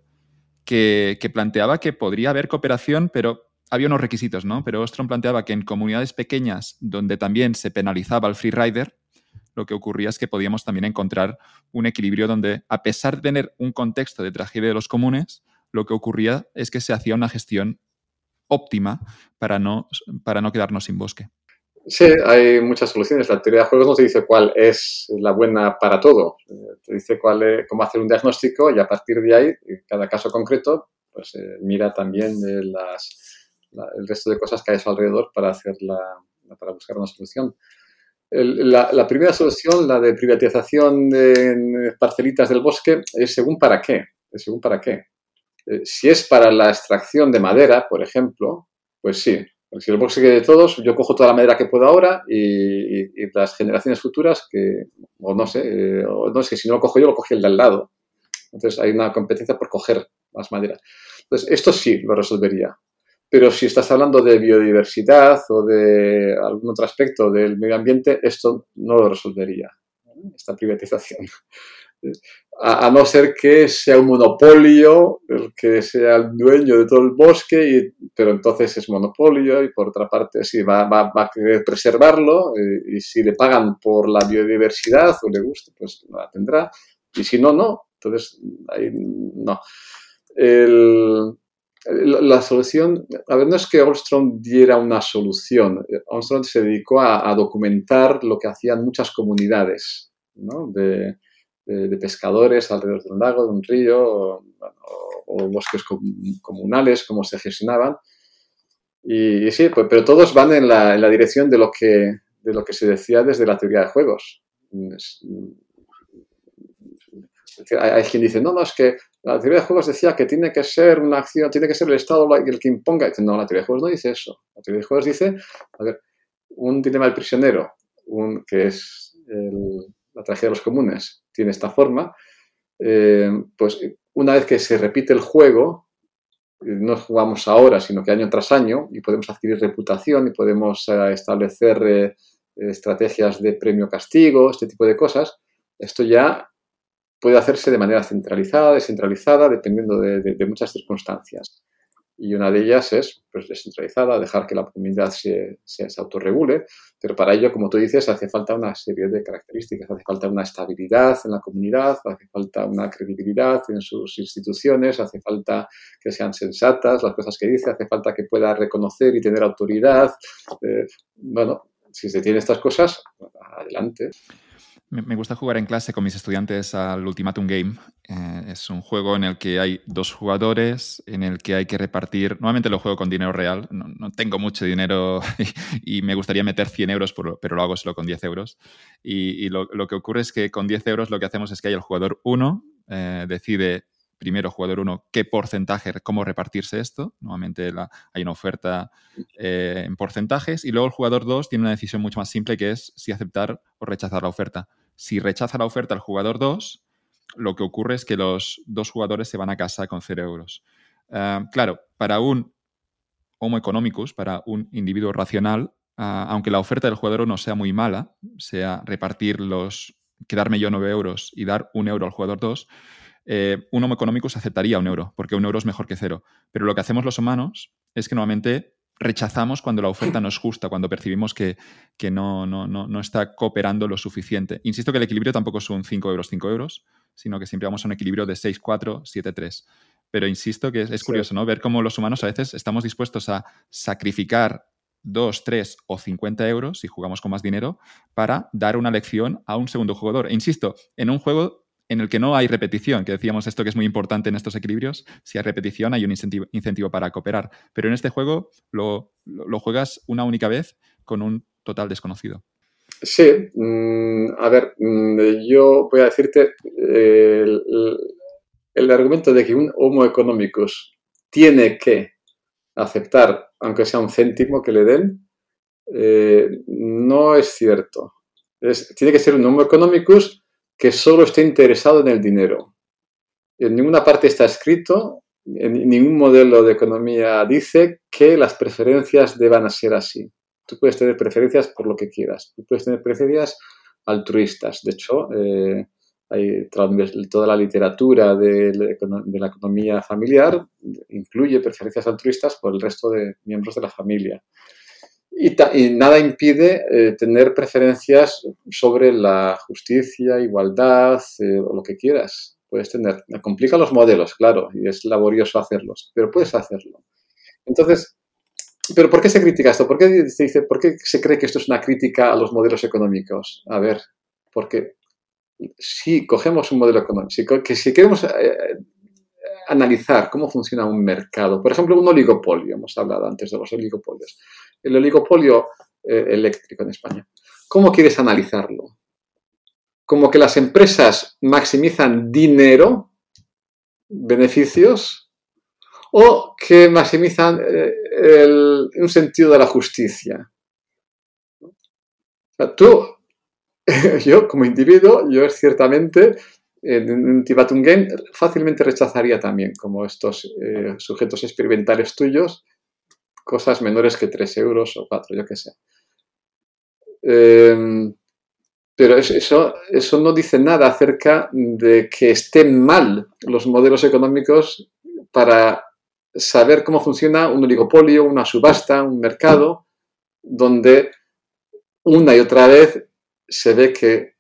que, que planteaba que podría haber cooperación, pero había unos requisitos, ¿no? Pero Ostrom planteaba que en comunidades pequeñas donde también se penalizaba el free rider, lo que ocurría es que podíamos también encontrar un equilibrio donde, a pesar de tener un contexto de tragedia de los comunes, lo que ocurría es que se hacía una gestión óptima para no, para no quedarnos sin bosque. Sí, hay muchas soluciones. La teoría de juegos no te dice cuál es la buena para todo. Te dice cuál cómo hacer un diagnóstico y a partir de ahí, cada caso concreto, pues eh, mira también las, el resto de cosas que hay a su alrededor para, hacer para buscar una solución la, primera solución, la de privatización de parcelitas del bosque, es según para qué. según para qué. Eh, si es para la extracción de madera, por ejemplo, pues sí. si el bosque de todos, yo cojo toda la madera que puedo ahora y, las generaciones futuras, que, o no sé, eh, o no es si no lo cojo yo, lo coge el de al lado. Entonces hay una competencia por coger más madera. Entonces, esto sí lo resolvería. Pero si estás hablando de biodiversidad o de algún otro aspecto del medio ambiente, esto no lo resolvería, esta privatización. A, no ser que sea un monopolio el que sea el dueño de todo el bosque, pero entonces es monopolio y por otra parte si va, a querer preservarlo y, y, si le pagan por la biodiversidad o le gusta, pues la tendrá. Y si no, no. Entonces, ahí no. El, la, solución, a ver, no es que Armstrong diera una solución, Armstrong se dedicó a, documentar lo que hacían muchas comunidades de, pescadores alrededor de un lago, de un río, o, bosques comunales, cómo se gestionaban. Y, sí, pues, pero todos van en la, en la, dirección de lo, que, de lo que se decía desde la teoría de juegos. Hay, quien dice, no, no, es que la teoría de juegos decía que tiene que ser una acción, tiene que ser el Estado el que imponga. no, la teoría de juegos no dice eso. La teoría de juegos dice, a ver, un dilema del prisionero, que es la tragedia de los comunes, tiene esta forma, eh, pues una vez que se repite el juego, no jugamos ahora, sino que año tras año, y podemos adquirir reputación y podemos eh, establecer eh, estrategias de premio-castigo, este tipo de cosas, esto ya puede hacerse de manera centralizada, descentralizada, dependiendo de, muchas circunstancias. Y una de ellas es pues, descentralizada, dejar que la comunidad se, se, autorregule, pero para ello, como tú dices, hace falta una serie de características, hace falta una estabilidad en la comunidad, hace falta una credibilidad en sus instituciones, hace falta que sean sensatas las cosas que dice, hace falta que pueda reconocer y tener autoridad. Eh, bueno, si se tiene estas cosas, adelante. Me gusta jugar en clase con mis estudiantes al Ultimatum Game. Eh, es un juego en el que hay dos jugadores, en el que hay que repartir. Normalmente lo juego con dinero real. No, tengo mucho dinero y, me gustaría meter 100 euros, pero lo hago solo con 10 euros. Y, lo, que ocurre es que con 10 euros lo que hacemos es que hay el jugador 1, eh, decide primero jugador 1 qué porcentaje, cómo repartirse esto. Normalmente hay una oferta eh, en porcentajes. Y luego el jugador 2 tiene una decisión mucho más simple que es si aceptar o rechazar la oferta. Si rechaza la oferta el jugador 2, lo que ocurre es que los dos jugadores se van a casa con 0 euros. Ah, claro, para un Homo economicus, para un individuo racional, ah, aunque la oferta del jugador no sea muy mala, sea repartir los, quedarme yo 9 euros y dar un euro al jugador 2, eh, un Homo economicus aceptaría un euro, porque un euro es mejor que cero. Pero lo que hacemos los humanos es que normalmente rechazamos cuando la oferta no es justa, cuando percibimos que, no, no, está cooperando lo suficiente. Insisto que el equilibrio tampoco es un 5 euros, 5 euros, sino que siempre vamos a un equilibrio de 6, 4, 7, 3. Pero insisto que es, curioso, ¿no? Ver cómo los humanos a veces estamos dispuestos a sacrificar 2, 3 o 50 euros, si jugamos con más dinero, para dar una lección a un segundo jugador. E insisto, en un juego en el que no hay repetición, que decíamos esto que es muy importante en estos equilibrios, si hay repetición hay un incentivo, para cooperar, pero en este juego lo, juegas una única vez con un total desconocido. Sí, mm, a ver, mm, yo voy a decirte el, el, argumento de que un Homo economicus tiene que aceptar, aunque sea un céntimo que le den, eh, no es cierto. tiene que ser un Homo economicus que solo esté interesado en el dinero. En ninguna parte está escrito, en ningún modelo de economía dice que las preferencias deban ser así. Tú puedes tener preferencias por lo que quieras. Tú puedes tener preferencias altruistas. De hecho, eh, toda la literatura de, la economía familiar incluye preferencias altruistas por el resto de miembros de la familia. Y, nada impide eh, tener preferencias sobre la justicia, igualdad eh, o lo que quieras. Puedes tener. Complica los modelos, claro, y es laborioso hacerlos, pero puedes hacerlo. Entonces, ¿pero por qué se critica esto? ¿Por qué se dice, por qué se cree que esto es una crítica a los modelos económicos? A ver, porque si cogemos un modelo económico, que si queremos eh, analizar cómo funciona un mercado, por ejemplo, un oligopolio, hemos hablado antes de los oligopolios, el oligopolio eh, eléctrico en España. ¿Cómo quieres analizarlo? ¿Como que las empresas maximizan dinero, beneficios, o que maximizan eh, un sentido de la justicia? tú, yo como individuo, yo ciertamente en un Tibatum fácilmente rechazaría también, como estos eh, sujetos experimentales tuyos, cosas menores que 3 euros o 4, yo qué sé. Em, pero eso, eso no dice nada acerca de que estén mal los modelos económicos para saber cómo funciona un oligopolio, una subasta, un mercado, donde una y otra vez se ve que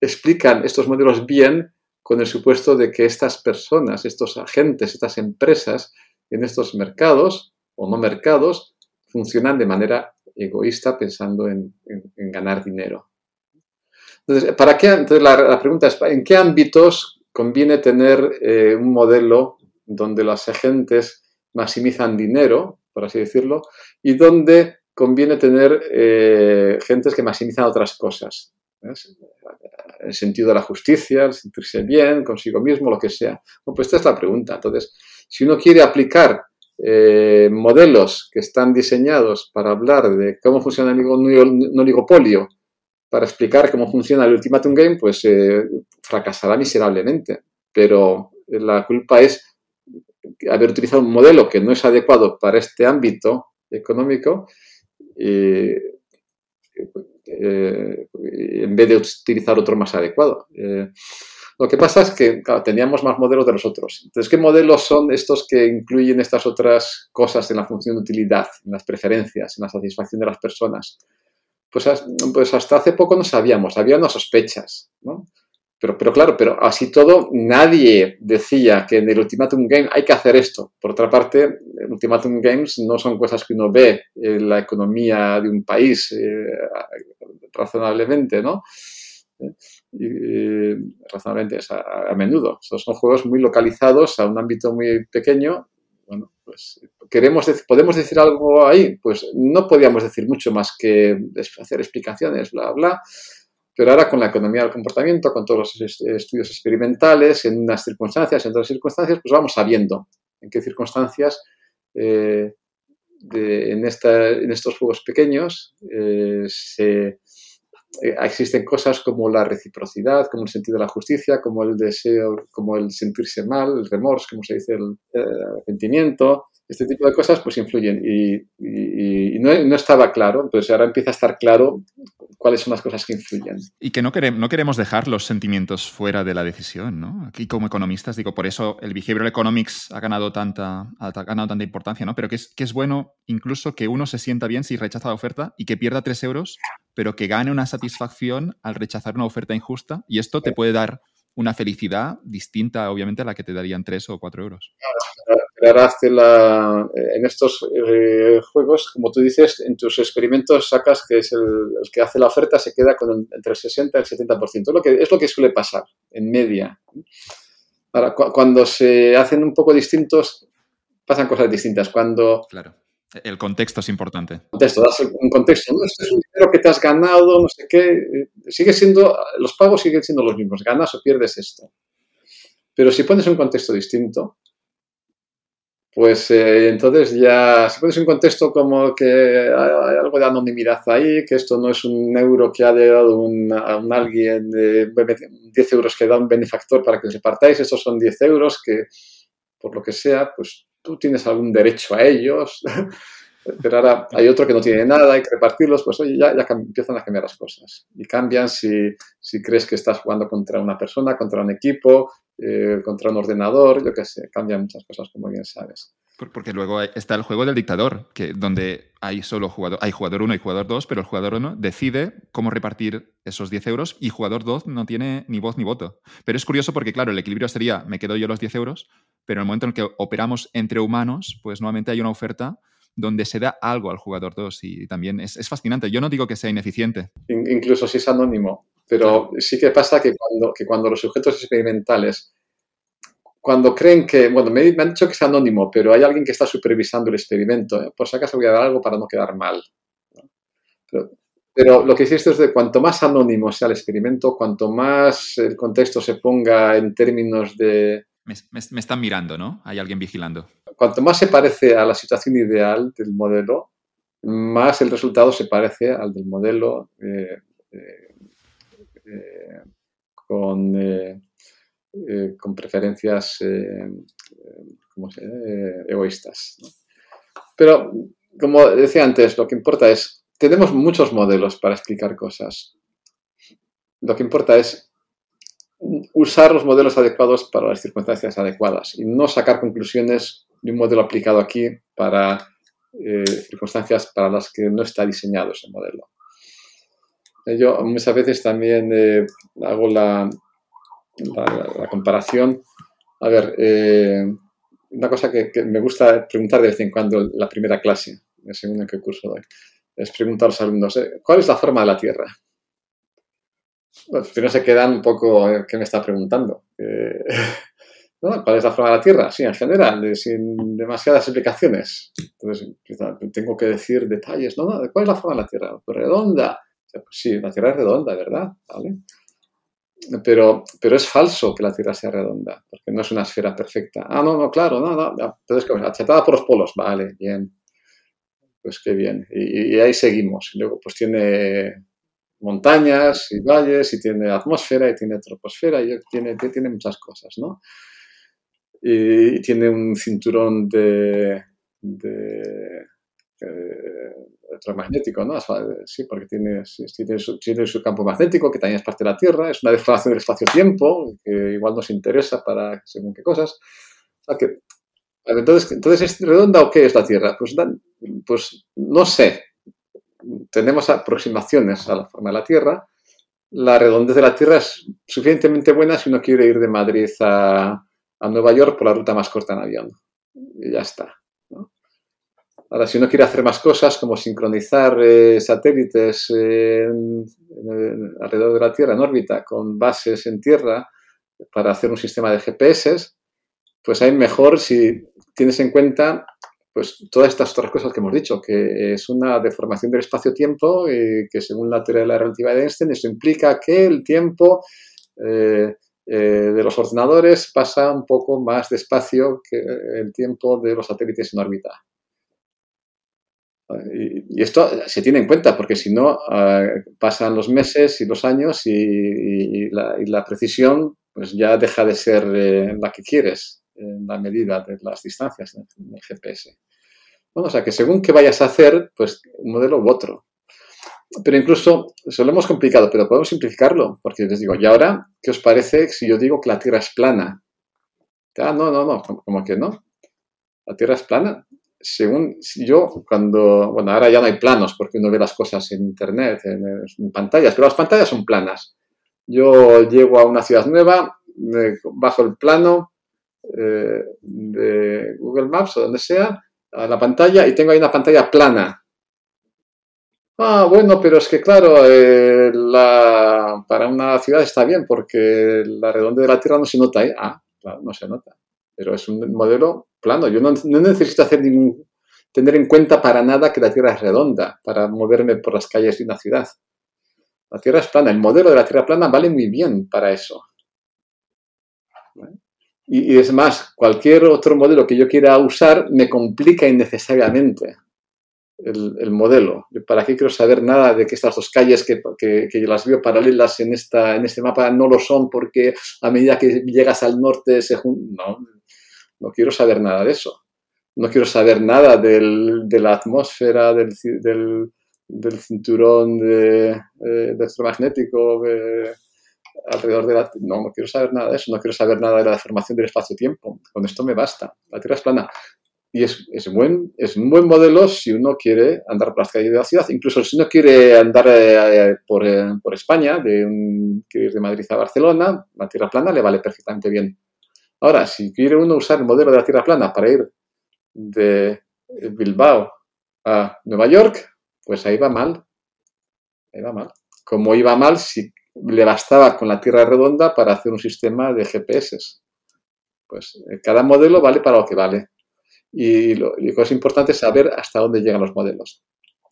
explican estos modelos bien con el supuesto de que estas personas, estos agentes, estas empresas en estos mercados o no mercados funcionan de manera egoísta pensando en, ganar dinero. Entonces, ¿para qué? Entonces la, pregunta es, ¿en qué ámbitos conviene tener eh, un modelo donde los agentes maximizan dinero, por así decirlo, y donde conviene tener eh, gentes que maximizan otras cosas? El sentido de la justicia, el sentirse bien consigo mismo, lo que sea. pues esta es la pregunta. Entonces, si uno quiere aplicar eh, modelos que están diseñados para hablar de cómo funciona el oligopolio, para explicar cómo funciona el Ultimatum Game, pues eh, fracasará miserablemente. Pero la culpa es haber utilizado un modelo que no es adecuado para este ámbito económico y, eh, en vez de utilizar otro más adecuado. Lo que pasa es que teníamos más modelos de los otros. Entonces, ¿qué modelos son estos que incluyen estas otras cosas en la función de utilidad, en las preferencias, en la satisfacción de las personas? Pues, pues hasta hace poco no sabíamos, había unas sospechas, ¿no? Pero, pero, claro, pero así todo, nadie decía que en el Ultimatum Game hay que hacer esto. Por otra parte, Ultimatum Games no son cosas que uno ve en la economía de un país eh, razonablemente, ¿no? Y, razonablemente a, a, menudo. son juegos muy localizados a un ámbito muy pequeño. Bueno, pues queremos podemos decir algo ahí, pues no podíamos decir mucho más que hacer explicaciones, bla bla. Pero ahora con la economía del comportamiento, con todos los estudios experimentales, en unas circunstancias, en otras circunstancias, pues vamos sabiendo en qué circunstancias eh, en, estos juegos pequeños eh, se, eh, existen cosas como la reciprocidad, como el sentido de la justicia, como el deseo, como el sentirse mal, el remorso, como se dice, el, arrepentimiento, este tipo de cosas pues influyen y, no, estaba claro, entonces ahora empieza a estar claro cuáles son las cosas que influyen. Y que no, queremos, no queremos dejar los sentimientos fuera de la decisión, ¿no? Aquí como economistas, digo, por eso el behavioral economics ha ganado tanta, ha ganado tanta importancia, ¿no? Pero que es, que es bueno incluso que uno se sienta bien si rechaza la oferta y que pierda tres euros pero que gane una satisfacción al rechazar una oferta injusta y esto te puede dar una felicidad distinta, obviamente, a la que te darían tres o cuatro euros. Declaraste la, en estos eh, juegos, como tú dices, en tus experimentos sacas que es el, que hace la oferta se queda con entre el 60 y el 70%. Es lo que, es lo que suele pasar en media. Ahora, cuando se hacen un poco distintos, pasan cosas distintas. Cuando claro. El contexto es importante. Contexto, das un contexto. ¿no? Este es un dinero que te has ganado, no sé qué. Eh, sigue siendo, los pagos siguen siendo los mismos. Ganas o pierdes esto. Pero si pones un contexto distinto, pues eh, entonces ya, si pones un contexto como que hay, algo de anonimidad ahí, que esto no es un euro que ha llegado un, a un alguien, de 10 euros que da un benefactor para que os repartáis, estos son 10 euros que, por lo que sea, pues tú tienes algún derecho a ellos, pero ahora hay otro que no tiene nada, hay que repartirlos, pues oye, ya, ya empiezan a cambiar las cosas. Y cambian si, si, crees que estás jugando contra una persona, contra un equipo, eh, contra un ordenador, yo qué sé, cambian muchas cosas, como bien sabes. Porque luego está el juego del dictador, que donde hay solo jugador, hay jugador 1 y jugador 2, pero el jugador 1 decide cómo repartir esos 10 euros y jugador 2 no tiene ni voz ni voto. Pero es curioso porque, claro, el equilibrio sería, me quedo yo los 10 euros, pero en el momento en el que operamos entre humanos, pues nuevamente hay una oferta donde se da algo al jugador 2 y también es, fascinante. Yo no digo que sea ineficiente. Incluso si es anónimo, pero sí que pasa que cuando, que cuando los sujetos experimentales, cuando creen que, bueno, me, han dicho que es anónimo, pero hay alguien que está supervisando el experimento, ¿eh? por si acaso voy a dar algo para no quedar mal. Pero, pero lo que hiciste es de cuanto más anónimo sea el experimento, cuanto más el contexto se ponga en términos de, me, están mirando, ¿no? Hay alguien vigilando. Cuanto más se parece a la situación ideal del modelo, más el resultado se parece al del modelo eh, eh, eh, con, con, preferencias egoístas. Pero, como decía antes, lo que importa es, tenemos muchos modelos para explicar cosas. Lo que importa es usar los modelos adecuados para las circunstancias adecuadas y no sacar conclusiones de un modelo aplicado aquí para eh, circunstancias para las que no está diseñado ese modelo. Eh, yo muchas veces también eh, hago la, la, comparación. A ver, una cosa que, me gusta preguntar de vez en cuando en la primera clase, el segundo en qué curso doy, es preguntar a los alumnos, ¿cuál es la forma de la Tierra? Bueno, no se quedan un poco, ¿qué me está preguntando? ¿Cuál es la forma de la Tierra? Sí, en general, sin demasiadas explicaciones. Entonces, tengo que decir detalles. No, ¿cuál es la forma de la Tierra? Pues redonda. Pues sí, la Tierra es redonda, ¿verdad? ¿Vale? Pero, pero es falso que la Tierra sea redonda, porque no es una esfera perfecta. Ah, no, no, claro, no, no. Entonces, achatada por los polos. Vale, bien. Pues qué bien. Y, ahí seguimos. Luego, pues tiene montañas y valles y tiene atmósfera y tiene troposfera y tiene, tiene muchas cosas, ¿no? Y, tiene un cinturón de, de eh, electromagnético, ¿no? Sí, porque tiene, tiene, su, tiene, su, campo magnético, que también es parte de la Tierra, es una deformación del espacio-tiempo, que igual nos interesa para según qué cosas. entonces, entonces, ¿es redonda o qué es la Tierra? Pues, pues no sé, tenemos aproximaciones a la forma de la Tierra. La redondez de la Tierra es suficientemente buena si uno quiere ir de Madrid a, Nueva York por la ruta más corta en avión. Y ya está. Ahora, si uno quiere hacer más cosas como sincronizar eh, satélites alrededor de la Tierra en órbita con bases en Tierra para hacer un sistema de GPS, pues hay mejor si tienes en cuenta pues todas estas otras cosas que hemos dicho, que es una deformación del espacio-tiempo, y que según la teoría de la relatividad de Einstein, eso implica que el tiempo eh, eh, de los ordenadores pasa un poco más despacio que el tiempo de los satélites en órbita. Y, esto se tiene en cuenta, porque si no, eh, pasan los meses y los años y, la, precisión pues ya deja de ser la que quieres en la medida de las distancias en el GPS. Bueno, o sea, que según qué vayas a hacer, pues un modelo u otro. Pero incluso, eso lo hemos complicado, pero podemos simplificarlo, porque les digo, ¿y ahora qué os parece si yo digo que la Tierra es plana? Ah, no, no, no, como que no. La Tierra es plana. Según yo, cuando, bueno, ahora ya no hay planos porque uno ve las cosas en Internet, en, pantallas, pero las pantallas son planas. Yo llego a una ciudad nueva, bajo el plano, eh, de Google Maps o donde sea a la pantalla y tengo ahí una pantalla plana. Ah, bueno, pero es que claro, eh, para una ciudad está bien porque la redonda de la Tierra no se nota ahí. Ah, claro, no se nota. Pero es un modelo plano. Yo no, no necesito hacer ningún, tener en cuenta para nada que la Tierra es redonda para moverme por las calles de una ciudad. La Tierra es plana. El modelo de la Tierra plana vale muy bien para eso. Y, es más, cualquier otro modelo que yo quiera usar me complica innecesariamente el, modelo. ¿Para qué quiero saber nada de que estas dos calles que, que, las veo paralelas en, esta, en este mapa no lo son porque a medida que llegas al norte se? No, no quiero saber nada de eso. No quiero saber nada del, de la atmósfera, del, del, del cinturón de, eh, electromagnético alrededor de la... No, no quiero saber nada de eso, no quiero saber nada de la deformación del espacio-tiempo. Con esto me basta. La Tierra es plana. Y es, es, buen, es un buen modelo si uno quiere andar por las calles de la ciudad. Incluso si uno quiere andar eh, por, eh, por, España, de un, ir de Madrid a Barcelona, la Tierra plana le vale perfectamente bien. Ahora, si quiere uno usar el modelo de la Tierra plana para ir de Bilbao a Nueva York, pues ahí va mal. Ahí va mal. Como iba mal si le bastaba con la Tierra redonda para hacer un sistema de GPS. Pues eh, cada modelo vale para lo que vale. Y lo, que es importante es saber hasta dónde llegan los modelos.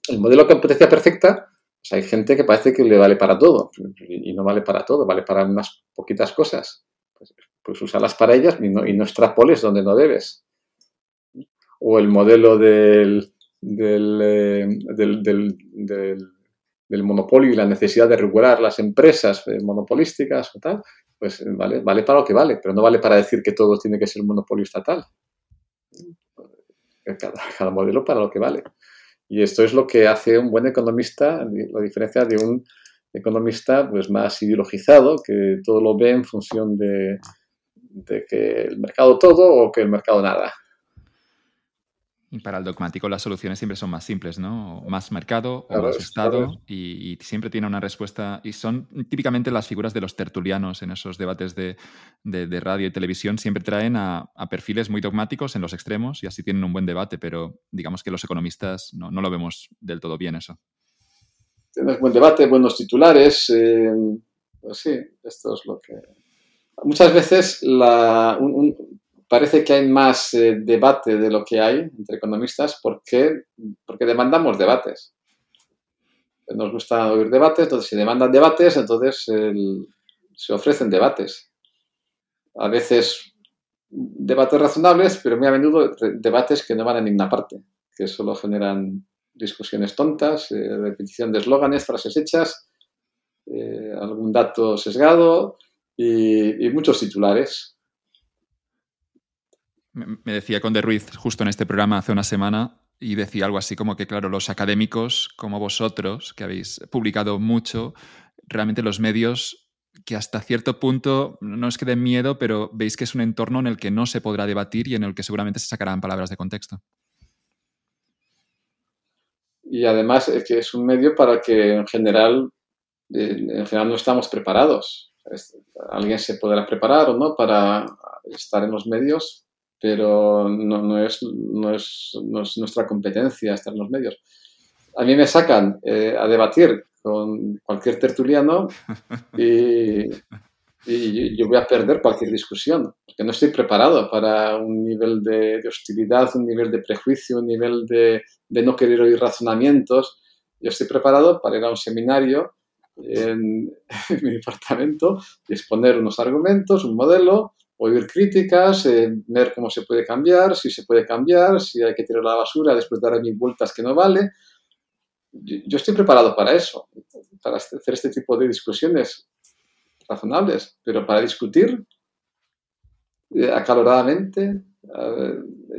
El modelo con potencia perfecta, pues hay gente que parece que le vale para todo y no vale para todo, vale para unas poquitas cosas. Pues, pues para ellas y no, y no extrapoles donde no debes. O el modelo del, del, eh, del, del, monopolio y la necesidad de regular las empresas eh, monopolísticas o tal, pues eh, vale, vale para lo que vale, pero no vale para decir que todo tiene que ser monopolio estatal. Cada, cada, modelo para lo que vale. Y esto es lo que hace un buen economista, la diferencia de un economista pues, más ideologizado, que todo lo ve en función de que el mercado todo o que el mercado nada. Y para el dogmático las soluciones siempre son más simples, ¿no? Más mercado o más Estado y, siempre tiene una respuesta. Y son típicamente las figuras de los tertulianos en esos debates de, radio y televisión. Siempre traen a, perfiles muy dogmáticos en los extremos y así tienen un buen debate, pero digamos que los economistas no, lo vemos del todo bien eso. Tienes buen debate, buenos titulares. Eh, pues sí, esto es lo que... Muchas veces la, parece que hay más eh, debate de lo que hay entre economistas porque, porque demandamos debates. Nos gusta oír debates, entonces si demandan debates, entonces se ofrecen debates. A veces debates razonables, pero muy a menudo debates que no van a ninguna parte, que solo generan discusiones tontas, eh, repetición de eslóganes, frases hechas, eh, algún dato sesgado y muchos titulares me decía Conde Ruiz justo en este programa hace una semana y decía algo así como que, claro, los académicos como vosotros, que habéis publicado mucho, realmente los medios que hasta cierto punto no es que den miedo, pero veis que es un entorno en el que no se podrá debatir y en el que seguramente se sacarán palabras de contexto. Y además es que es un medio para que en general, en general no estamos preparados. Alguien se podrá preparar o no para estar en los medios, pero no, no, es, no, es, no, es, nuestra competencia estar en los medios. A mí me sacan eh, a debatir con cualquier tertuliano y, y, yo voy a perder cualquier discusión, porque no estoy preparado para un nivel de, hostilidad, un nivel de prejuicio, un nivel de, de, no querer oír razonamientos. Yo estoy preparado para ir a un seminario en, en mi departamento y exponer unos argumentos, un modelo, oír críticas, eh, ver cómo se puede cambiar, si se puede cambiar, si hay que tirar la basura después de dar mil vueltas que no vale. Yo estoy preparado para eso, para hacer este tipo de discusiones razonables, pero para discutir eh, acaloradamente,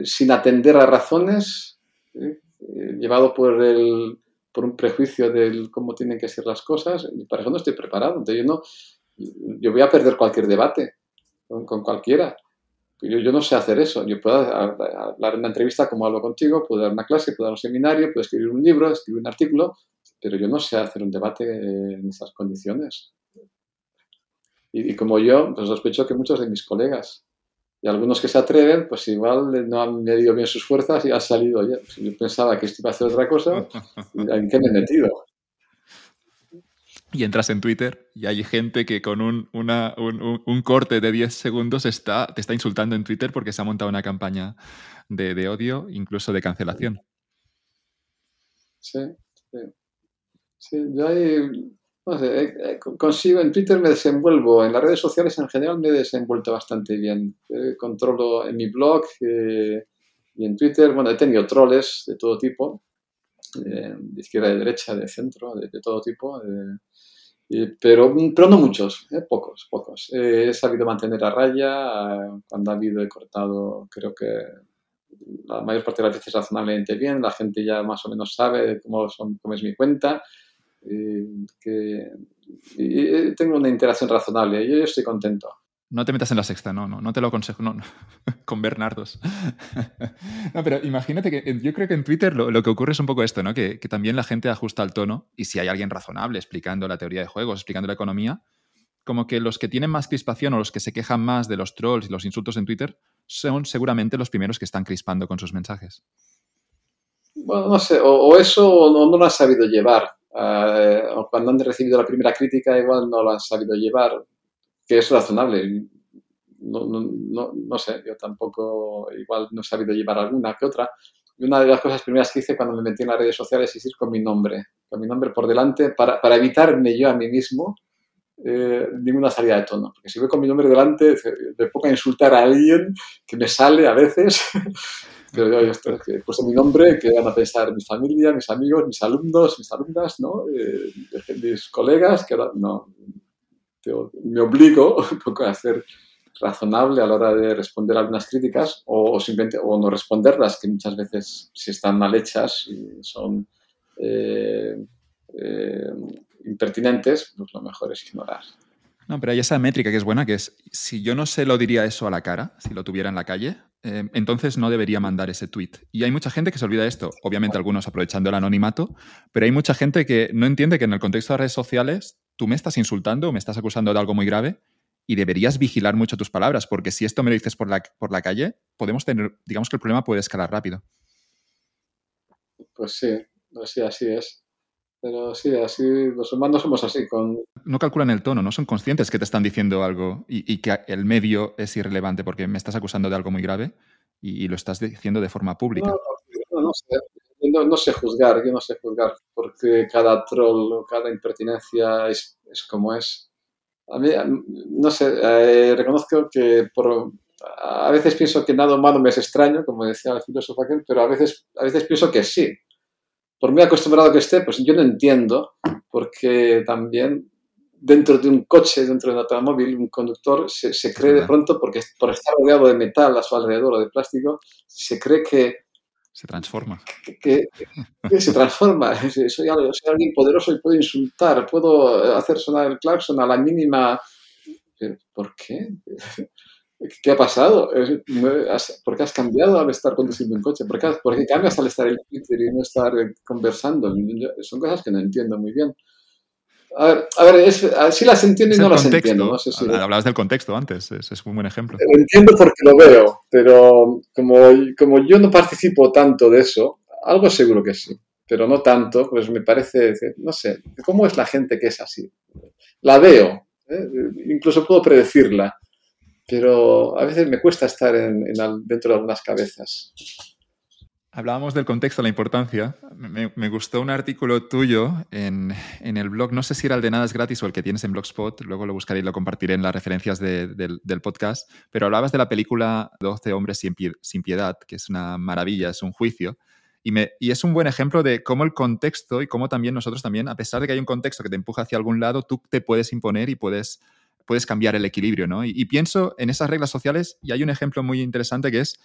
sin atender a razones, eh, llevado por, el, por un prejuicio de cómo tienen que ser las cosas, para eso no estoy preparado. Entonces yo, no, yo voy a perder cualquier debate con, cualquiera. Yo, yo, no sé hacer eso. Yo puedo hablar en una entrevista como hablo contigo, puedo dar una clase, puedo dar un seminario, puedo escribir un libro, escribir un artículo, pero yo no sé hacer un debate en esas condiciones. Y, como yo, pues sospecho que muchos de mis colegas. Y algunos que se atreven, pues igual no han medido bien sus fuerzas y han salido, oye, yo pensaba que esto iba a hacer otra cosa, ¿en qué me he metido? Y entras en Twitter y hay gente que con un, un, corte de 10 segundos está, te está insultando en Twitter porque se ha montado una campaña de, odio, incluso de cancelación. Sí, sí. sí yo ahí, no sé, eh, eh, consigo, en Twitter me desenvuelvo, en las redes sociales en general me he desenvuelto bastante bien. controlo en mi blog eh, y en Twitter, bueno, he tenido troles de todo tipo, de izquierda, de derecha, de centro, de, todo tipo pero, pero no muchos, ¿eh? pocos, pocos. Eh, he sabido mantener a raya, cuando ha habido he cortado, creo que la mayor parte de las veces razonablemente bien, la gente ya más o menos sabe cómo, son, es mi cuenta, que, y tengo una interacción razonable, yo estoy contento. No te metas en la sexta, no, no, no te lo aconsejo, no, con Bernardos. no, pero imagínate que yo creo que en Twitter lo, que ocurre es un poco esto, ¿no? Que, también la gente ajusta el tono y si hay alguien razonable explicando la teoría de juegos, explicando la economía, como que los que tienen más crispación o los que se quejan más de los trolls y los insultos en Twitter son seguramente los primeros que están crispando con sus mensajes. Bueno, no sé, o, eso no, no, lo han sabido llevar. Eh, o cuando han recibido la primera crítica igual no lo han sabido llevar que es razonable. No, no, no, no, sé, yo tampoco, igual no he sabido llevar alguna que otra. Y una de las cosas primeras que hice cuando me metí en las redes sociales es ir con mi nombre, con mi nombre por delante, para, para evitarme yo a mí mismo eh, ninguna salida de tono. Porque si voy con mi nombre delante, me pongo a insultar a alguien que me sale a veces. Pero yo, yo he puesto mi nombre, que van a pensar mi familia, mis amigos, mis alumnos, mis alumnas, ¿no? Eh, mis colegas, que no, me obligo un poco a ser razonable a la hora de responder algunas críticas o, simplemente o no responderlas, que muchas veces si están mal hechas y son eh, eh, impertinentes, pues lo mejor es ignorar. No, pero hay esa métrica que es buena, que es, si yo no se lo diría eso a la cara, si lo tuviera en la calle, eh, entonces no debería mandar ese tweet. Y hay mucha gente que se olvida esto, obviamente algunos aprovechando el anonimato, pero hay mucha gente que no entiende que en el contexto de redes sociales tú me estás insultando me estás acusando de algo muy grave y deberías vigilar mucho tus palabras, porque si esto me lo dices por la, por la calle, podemos tener, digamos que el problema puede escalar rápido. Pues sí, sí, así es. Pero sí, así, los humanos somos así. Con... No calculan el tono, no son conscientes que te están diciendo algo y, que el medio es irrelevante porque me estás acusando de algo muy grave y, lo estás diciendo de forma pública. No, no, sé. No, sé juzgar, yo no sé juzgar, porque cada troll o cada impertinencia es, es como es. A mí, no sé, eh, reconozco que por, a veces pienso que nada humano me es extraño, como decía el filósofo aquel, pero a veces, a veces pienso que sí, por muy acostumbrado que esté, pues yo no entiendo, porque también dentro de un coche, dentro de un automóvil, un conductor se, cree de pronto, porque por estar rodeado de metal a su alrededor o de plástico, se cree que... Se transforma. Que, se transforma. Soy, alguien poderoso y puedo insultar, puedo hacer sonar el claxon a la mínima... ¿Por qué? ¿Qué ha pasado? ¿Por qué has cambiado al estar conduciendo un coche? ¿Por qué, cambias al estar en Twitter y no estar conversando? Son cosas que no entiendo muy bien. A ver, a ver sí las entiendo y no las entiendo. No sé Hablabas del contexto antes, es, un buen ejemplo. Lo entiendo porque lo veo, pero como, como yo no participo tanto de eso, algo seguro que sí, pero no tanto, pues me parece, no sé, ¿cómo es la gente que es así? La veo, ¿eh? incluso puedo predecirla pero a veces me cuesta estar dentro de algunas cabezas. Hablábamos del contexto, la importancia. Me, gustó un artículo tuyo en, el blog, no sé si era el de Nada es gratis o el que tienes en Blogspot, luego lo buscaré y lo compartiré en las referencias del, podcast, pero hablabas de la película 12 hombres sin, sin, piedad, que es una maravilla, es un juicio, y, me, y es un buen ejemplo de cómo el contexto y cómo también nosotros también, a pesar de que hay un contexto que te empuja hacia algún lado, tú te puedes imponer y puedes puedes cambiar el equilibrio, ¿no? Y, pienso en esas reglas sociales y hay un ejemplo muy interesante que es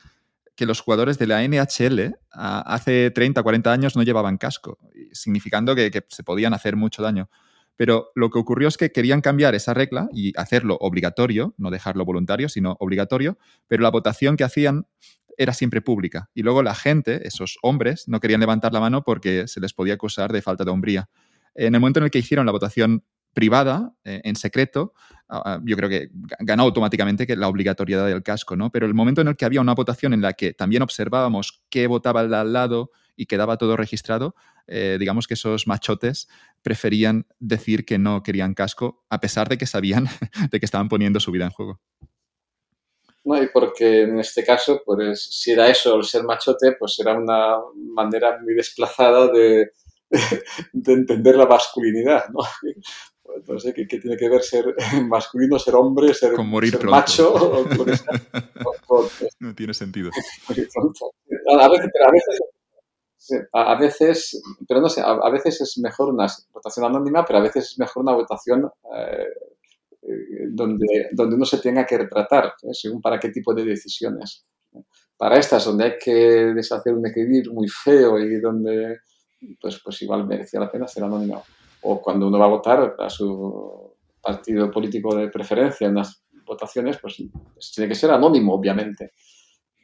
que los jugadores de la NHL hace 30, 40 años no llevaban casco, significando que, se podían hacer mucho daño. Pero lo que ocurrió es que querían cambiar esa regla y hacerlo obligatorio, no dejarlo voluntario, sino obligatorio, pero la votación que hacían era siempre pública. Y luego la gente, esos hombres, no querían levantar la mano porque se les podía acusar de falta de hombría. En el momento en el que hicieron la votación privada, eh, en secreto, yo creo que ganó automáticamente que la obligatoriedad del casco, ¿no? Pero el momento en el que había una votación en la que también observábamos qué votaba el al lado y quedaba todo registrado, eh, digamos que esos machotes preferían decir que no querían casco, a pesar de que sabían de que estaban poniendo su vida en juego. No, y porque en este caso, pues si era eso, el ser machote, pues era una manera muy desplazada de, de entender la masculinidad, ¿no? No sé qué, tiene que ver ser masculino, ser hombre, ser, macho. no tiene sentido. A veces, a veces, a veces, pero no sé, a, veces es mejor una votación anónima, pero a veces es mejor una votación eh, eh, donde, donde uno se tenga que retratar, ¿eh? según para qué tipo de decisiones. Para estas, donde hay que deshacer un equilibrio muy feo y donde, pues, pues igual merecía la pena ser anónimo o cuando uno va a votar a su partido político de preferencia en las votaciones, pues, pues tiene que ser anónimo, obviamente.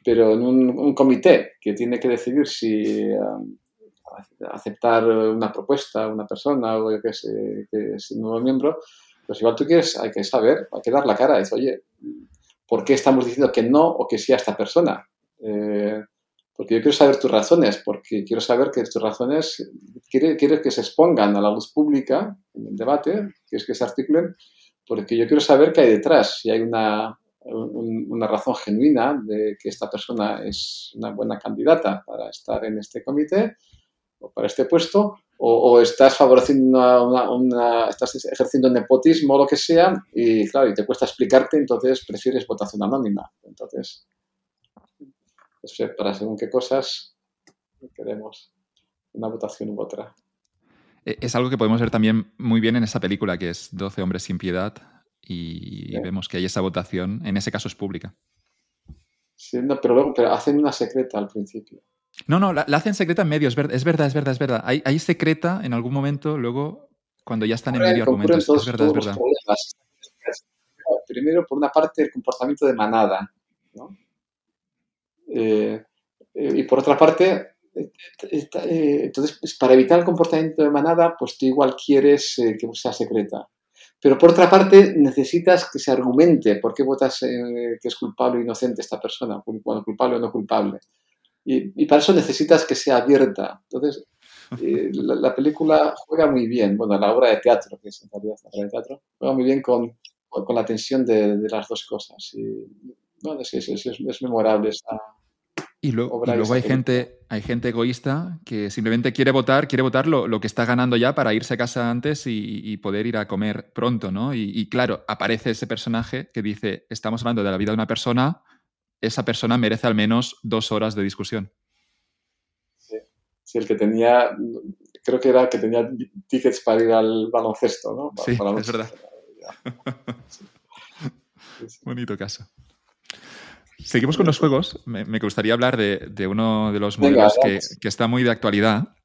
Pero en un, comité que tiene que decidir si um, aceptar una propuesta, una persona o que, sé, que es un nuevo miembro, pues igual tú quieres, hay que saber, hay que dar la cara, decir, oye, ¿por qué estamos diciendo que no o que sí a esta persona? Eh, porque yo quiero saber tus razones, porque quiero saber que tus razones quieres que se expongan a la luz pública en el debate, quieres que se articulen, porque yo quiero saber qué hay detrás, si hay una, una razón genuina de que esta persona es una buena candidata para estar en este comité o para este puesto, o, estás favoreciendo una, una, estás ejerciendo nepotismo o lo que sea, y claro, y te cuesta explicarte, entonces prefieres votación anónima. Entonces, para según qué cosas queremos una votación u otra. E, es algo que podemos ver también muy bien en esa película que es 12 hombres sin piedad y vemos que hay esa votación, en ese caso es pública. Sí, pero luego pero hacen una secreta al principio. No, no, la, hacen secreta en medio, es, verdad, es verdad, es verdad, es verdad. Hay, secreta en algún momento, luego cuando ya están en medio argumento, es, es verdad, es verdad. Primero, por una parte, el comportamiento de manada, ¿no? Eh, eh, y por otra parte, eh, entonces, pues, para evitar el comportamiento de manada, pues tú igual quieres que sea secreta. Pero por otra parte, necesitas que se argumente por qué votas que es culpable o inocente esta persona, cuando culpable o no culpable. Y, para eso necesitas que sea abierta. Entonces, la, película juega muy bien, bueno, la obra de teatro, que es en realidad la obra de teatro, juega muy bien con, con la tensión de, de, las dos cosas. Y, no, es, es, es, memorable esa, y, luego hay gente, hay gente egoísta que simplemente quiere votar, quiere votar lo, que está ganando ya para irse a casa antes y, poder ir a comer pronto, ¿no? Y, claro, aparece ese personaje que dice, estamos hablando de la vida de una persona, esa persona merece al menos dos horas de discusión. Sí, sí el que tenía, creo que era el que tenía tickets para ir al baloncesto, ¿no? sí, es verdad. Bonito caso. Seguimos con los juegos. Me, gustaría hablar de, uno de los modelos que, está muy de actualidad.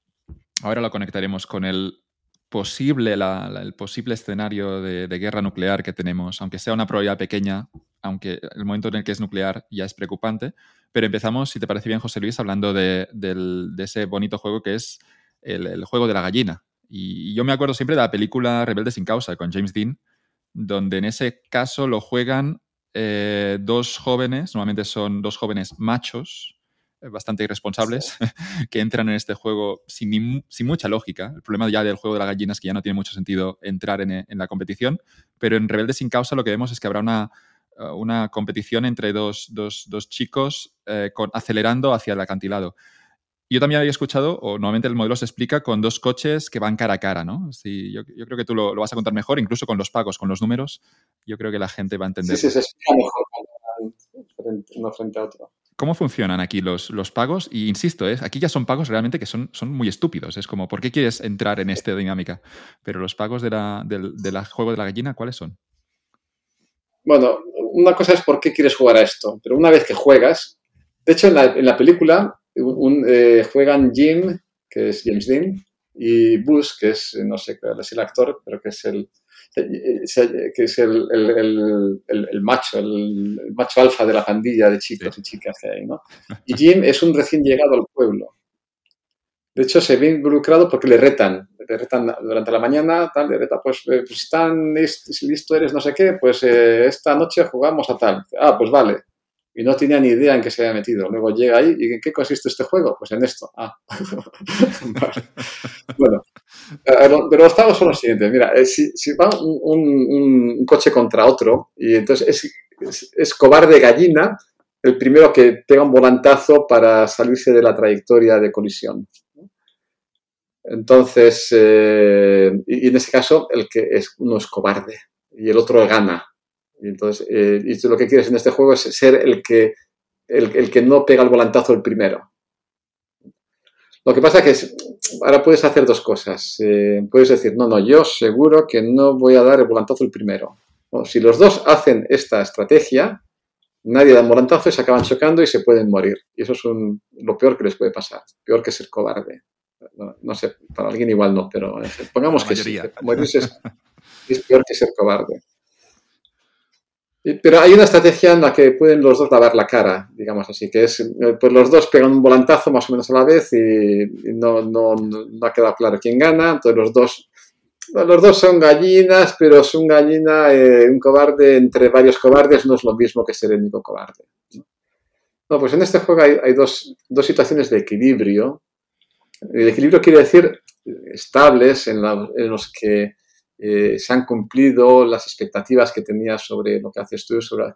Ahora lo conectaremos con el posible, el posible escenario de, guerra nuclear que tenemos, aunque sea una probabilidad pequeña, aunque el momento en el que es nuclear ya es preocupante. Pero empezamos, si te parece bien, José Luis, hablando de, ese bonito juego que es el, juego de la gallina. Y, yo me acuerdo siempre de la película Rebelde sin causa con James Dean, donde en ese caso lo juegan eh, dos jóvenes, normalmente son dos jóvenes machos, eh, bastante irresponsables, que entran en este juego sin, mucha lógica. El problema ya del juego de la gallina es que ya no tiene mucho sentido entrar en, la competición, pero en Rebelde sin causa lo que vemos es que habrá una, eh, una competición entre dos, dos, dos chicos con, acelerando hacia el acantilado. Yo también había escuchado, o normalmente el modelo se explica con dos coches que van cara a cara, ¿no? Sí, yo, creo que tú lo, vas a contar mejor, incluso con los pagos, con los números, yo creo que la gente va a entender. Sí, sí, se explica mejor uno frente a otro. ¿Cómo funcionan aquí los, los pagos? Y insisto, ¿eh? aquí ya son pagos realmente que son, son muy estúpidos. Es como, ¿por qué quieres entrar en esta dinámica? Pero los pagos de la, del, juego de la gallina, ¿cuáles son? Bueno, una cosa es por qué quieres jugar a esto, pero una vez que juegas, de hecho en la, en la película un, eh, juegan Jim, que es James Dean, y Bush, que es, no sé cuál es el actor, pero que es el, que es el, el, el, macho, el, macho alfa de la pandilla de chicos y chicas que hay, ¿no? Y Jim es un recién llegado al pueblo. De hecho, se ve involucrado porque le retan. Le retan durante la mañana, tal, le reta, pues, eh, pues tan listo eres, no sé qué, pues eh, esta noche jugamos a tal. Ah, pues vale. Y no tenía ni idea en qué se había metido. Luego llega ahí, ¿y en qué consiste este juego? Pues en esto. Ah. bueno, pero los pagos son los siguientes. Mira, eh, si, va un, coche contra otro, y entonces es, cobarde gallina, el primero que pega un volantazo para salirse de la trayectoria de colisión. Entonces, eh, y, en ese caso, el que es, uno es cobarde y el otro gana. Y entonces, eh, y lo que quieres en este juego es ser el que, el, que no pega el volantazo el primero. Lo que pasa es que ahora puedes hacer dos cosas. Eh, puedes decir, no, no, yo seguro que no voy a dar el volantazo el primero. si los dos hacen esta estrategia, nadie da un volantazo y se acaban chocando y se pueden morir. Y eso es lo peor que les puede pasar, peor que ser cobarde. No, sé, para alguien igual no, pero pongamos que sí. Morirse es, peor que ser cobarde. Pero hay una estrategia en la que pueden los dos lavar la cara, digamos así, que es, eh, pues los dos pegan un volantazo más o menos a la vez y, no, no, no ha quedado claro quién gana, entonces los dos los dos son gallinas, pero es un gallina, eh, un cobarde entre varios cobardes no es lo mismo que ser el único cobarde. No, pues en este juego hay, dos, situaciones de equilibrio. El equilibrio quiere decir estables en, los que eh, se han cumplido las expectativas que tenías sobre lo que haces tú, sobre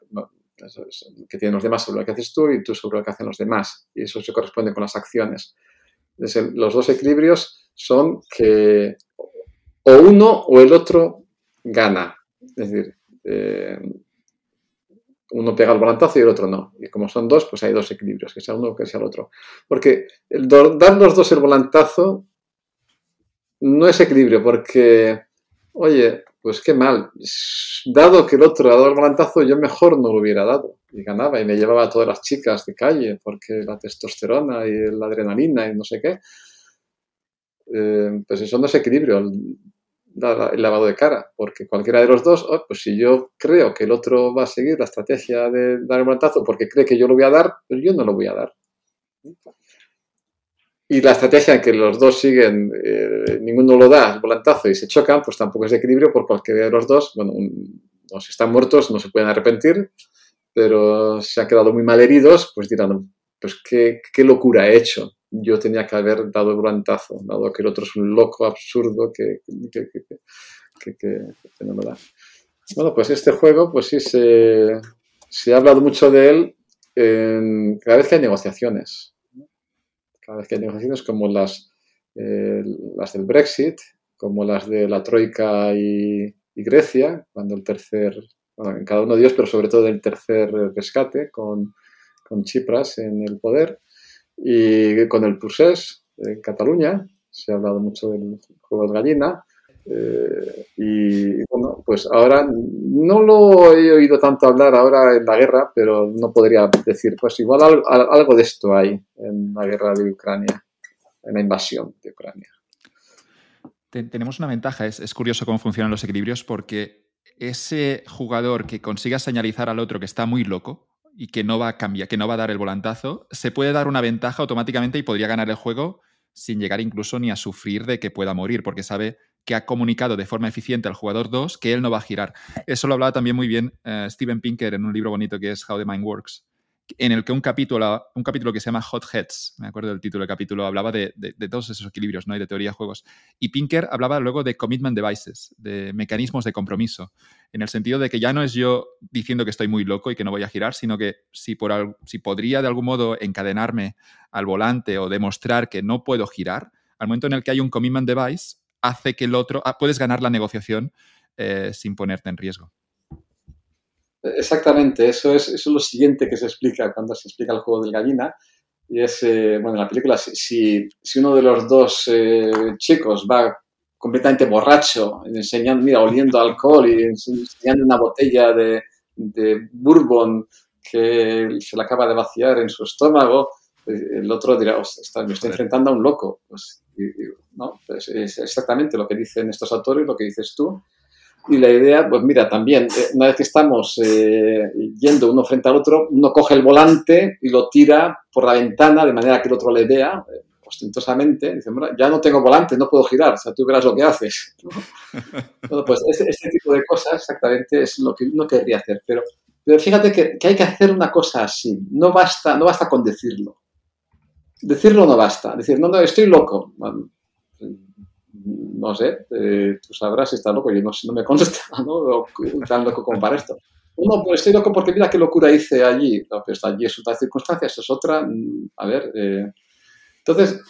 que tienen los demás sobre lo que haces tú y tú sobre lo que hacen los demás. Y eso se corresponde con las acciones. los dos equilibrios son que o uno o el otro gana. Es decir, eh, uno pega el volantazo y el otro no. Y como son dos, pues hay dos equilibrios, que sea uno o que sea el otro. Porque el dar los dos el volantazo no es equilibrio, porque, oye, pues qué mal. Dado que el otro ha dado el volantazo, yo mejor no lo hubiera dado. Y ganaba y me llevaba a todas las chicas de calle, porque la testosterona y la adrenalina y no sé qué. Eh, pues eso no es equilibrio el lavado de cara, porque cualquiera de los dos, oh, pues si yo creo que el otro va a seguir la estrategia de dar el volantazo porque cree que yo lo voy a dar, pues yo no lo voy a dar. Y la estrategia en que los dos siguen, eh, ninguno lo da el volantazo y se chocan, pues tampoco es de equilibrio por cualquiera de los dos. Bueno, no, si están muertos no se pueden arrepentir, pero si han quedado muy mal heridos, pues dirán, pues qué, qué locura he hecho yo tenía que haber dado el volantazo, dado que el otro es un loco absurdo que, no me da. Bueno, pues este juego, pues sí, se, ha hablado mucho de él cada vez que hay negociaciones. Cada vez que hay negociaciones como las, eh, las del Brexit, como las de la Troika y, Grecia, cuando el tercer, bueno, en cada uno de ellos, pero sobre todo el tercer rescate con, con Chipras en el poder. Y con el Pusés en Cataluña, se ha hablado mucho del juego de gallina. Eh, y bueno, pues ahora no lo he oído tanto hablar ahora en la guerra, pero no podría decir, pues igual algo, de esto hay en la guerra de Ucrania, en la invasión de Ucrania. Tenemos una ventaja, es, es curioso cómo funcionan los equilibrios porque ese jugador que consiga señalizar al otro que está muy loco, y que no va a cambiar, que no va a dar el volantazo, se puede dar una ventaja automáticamente y podría ganar el juego sin llegar incluso ni a sufrir de que pueda morir, porque sabe que ha comunicado de forma eficiente al jugador 2 que él no va a girar. Eso lo hablaba también muy bien eh, Steven Pinker en un libro bonito que es How the Mind Works, en el que un capítulo, un capítulo que se llama Hot Heads, me acuerdo del título del capítulo, hablaba de, todos esos equilibrios, ¿no? Y de teoría de juegos. Y Pinker hablaba luego de commitment devices, de mecanismos de compromiso, en el sentido de que ya no es yo diciendo que estoy muy loco y que no voy a girar, sino que si, por, si podría de algún modo encadenarme al volante o demostrar que no puedo girar, al momento en el que hay un commitment device, hace que el otro, ah, puedes ganar la negociación eh, sin ponerte en riesgo. Exactamente, eso es, eso es lo siguiente que se explica cuando se explica el juego del gallina. Y es, eh, bueno, en la película, si, si uno de los dos eh, chicos va completamente borracho, enseñando, mira, oliendo alcohol y enseñando una botella de, de bourbon que se le acaba de vaciar en su estómago, el otro dirá, me estoy enfrentando a un loco. Pues, ¿no? Pues es exactamente lo que dicen estos autores, lo que dices tú. Y la idea, pues mira, también, eh, una vez que estamos eh, yendo uno frente al otro, uno coge el volante y lo tira por la ventana de manera que el otro le vea, eh, ostentosamente, dice, ya no tengo volante, no puedo girar, o sea, tú verás lo que haces. pues este, este, tipo de cosas exactamente es lo que uno querría hacer, pero, pero fíjate que, que, hay que hacer una cosa así, no basta, no basta con decirlo. Decirlo no basta, decir, no, no, estoy loco. no sé, eh, tú sabrás si está loco, yo no, no me consta, ¿no? Tan loco como para esto. No, pues estoy loco porque mira qué locura hice allí. No, pues allí es otra circunstancia, esto es otra. Mm, a ver, eh, entonces,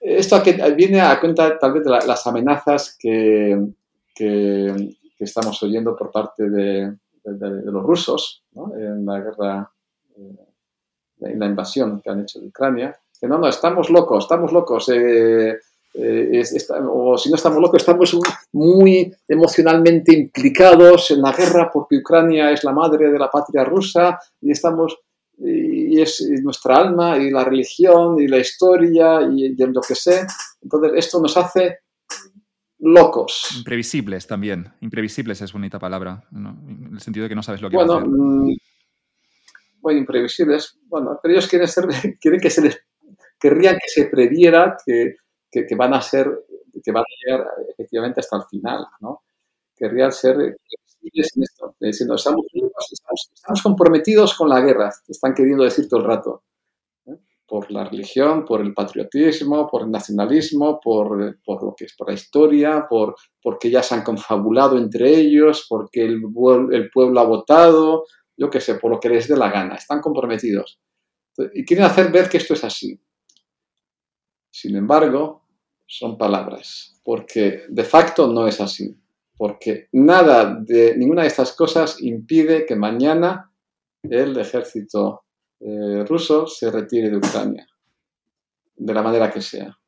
esto viene a cuenta tal vez de las amenazas que, que, estamos oyendo por parte de, los rusos en la guerra, eh, en la invasión que han hecho de Ucrania. Que no, no, estamos locos, estamos locos. Eh, eh, o si no estamos locos, estamos muy emocionalmente implicados en la guerra porque Ucrania es la madre de la patria rusa y estamos y es nuestra alma y la religión y la historia y, lo que sé. Entonces esto nos hace locos. Imprevisibles también. Imprevisibles es bonita palabra, en el sentido de que no sabes lo que bueno, va a hacer. Mm, imprevisibles. Bueno, pero ellos quieren, ser, quieren que se les, querrían que se previera que van a ser, que van a llegar efectivamente hasta el final, ¿no? Querrían ser diciendo, estamos, comprometidos con la guerra, están queriendo decir todo el rato, ¿eh? por la religión, por el patriotismo, por el nacionalismo, por, por, lo que es por la historia, por porque ya se han confabulado entre ellos, porque el, el pueblo ha votado, yo qué sé, por lo que les dé la gana, están comprometidos. Y quieren hacer ver que esto es así. Sin embargo, son palabras, porque de facto no es así, porque nada de ninguna de estas cosas impide que mañana el ejército eh, ruso se retire de Ucrania, de la manera que sea.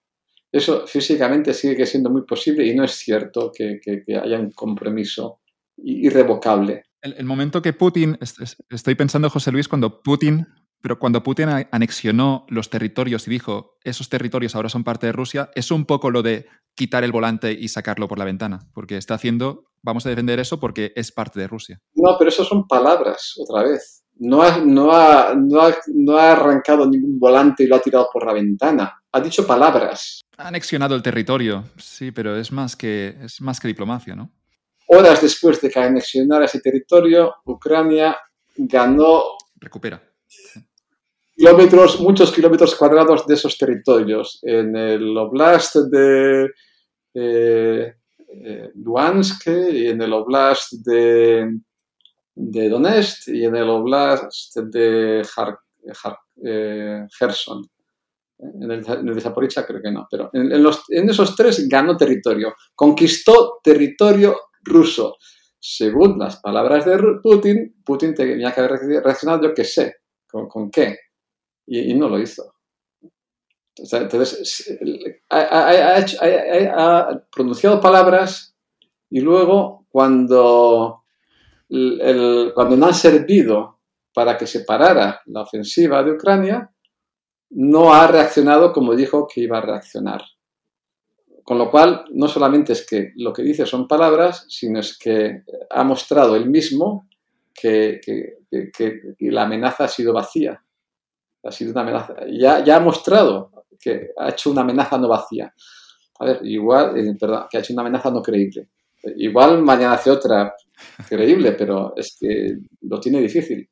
Eso físicamente sigue siendo muy posible y no es cierto que, haya un compromiso irrevocable. el, momento que Putin, estoy pensando, José Luis, cuando Putin pero cuando Putin anexionó los territorios y dijo, esos territorios ahora son parte de Rusia, es un poco lo de quitar el volante y sacarlo por la ventana, porque está haciendo, vamos a defender eso porque es parte de Rusia. No, pero eso son palabras, otra vez. No ha, no ha, no ha, arrancado ningún volante y lo ha tirado por la ventana. Ha dicho palabras. Ha anexionado el territorio, sí, pero es más que, es más que diplomacia, ¿no? Horas después de que anexionara ese territorio, Ucrania ganó... Recupera kilómetros, muchos kilómetros cuadrados de esos territorios. En el oblast de eh, Luhansk y en el oblast de, de, Donetsk y en el oblast de eh, Kherson. En el, de Zaporizhia creo que no, pero en, en esos tres ganó territorio, conquistó territorio ruso. Según las palabras de Putin, Putin tenía que haber reaccionado, yo qué sé, ¿con, con qué? Y, no lo hizo. Entonces, ha, pronunciado palabras y luego cuando, cuando no han servido para que se parara la ofensiva de Ucrania, no ha reaccionado como dijo que iba a reaccionar. Con lo cual, no solamente es que lo que dice son palabras, sino es que ha mostrado él mismo que la amenaza ha sido vacía ha sido una amenaza. Ya, ya ha mostrado que ha hecho una amenaza no vacía. A ver, igual, eh, perdón, que ha hecho una amenaza no creíble. Igual mañana hace otra creíble, pero es que lo tiene difícil.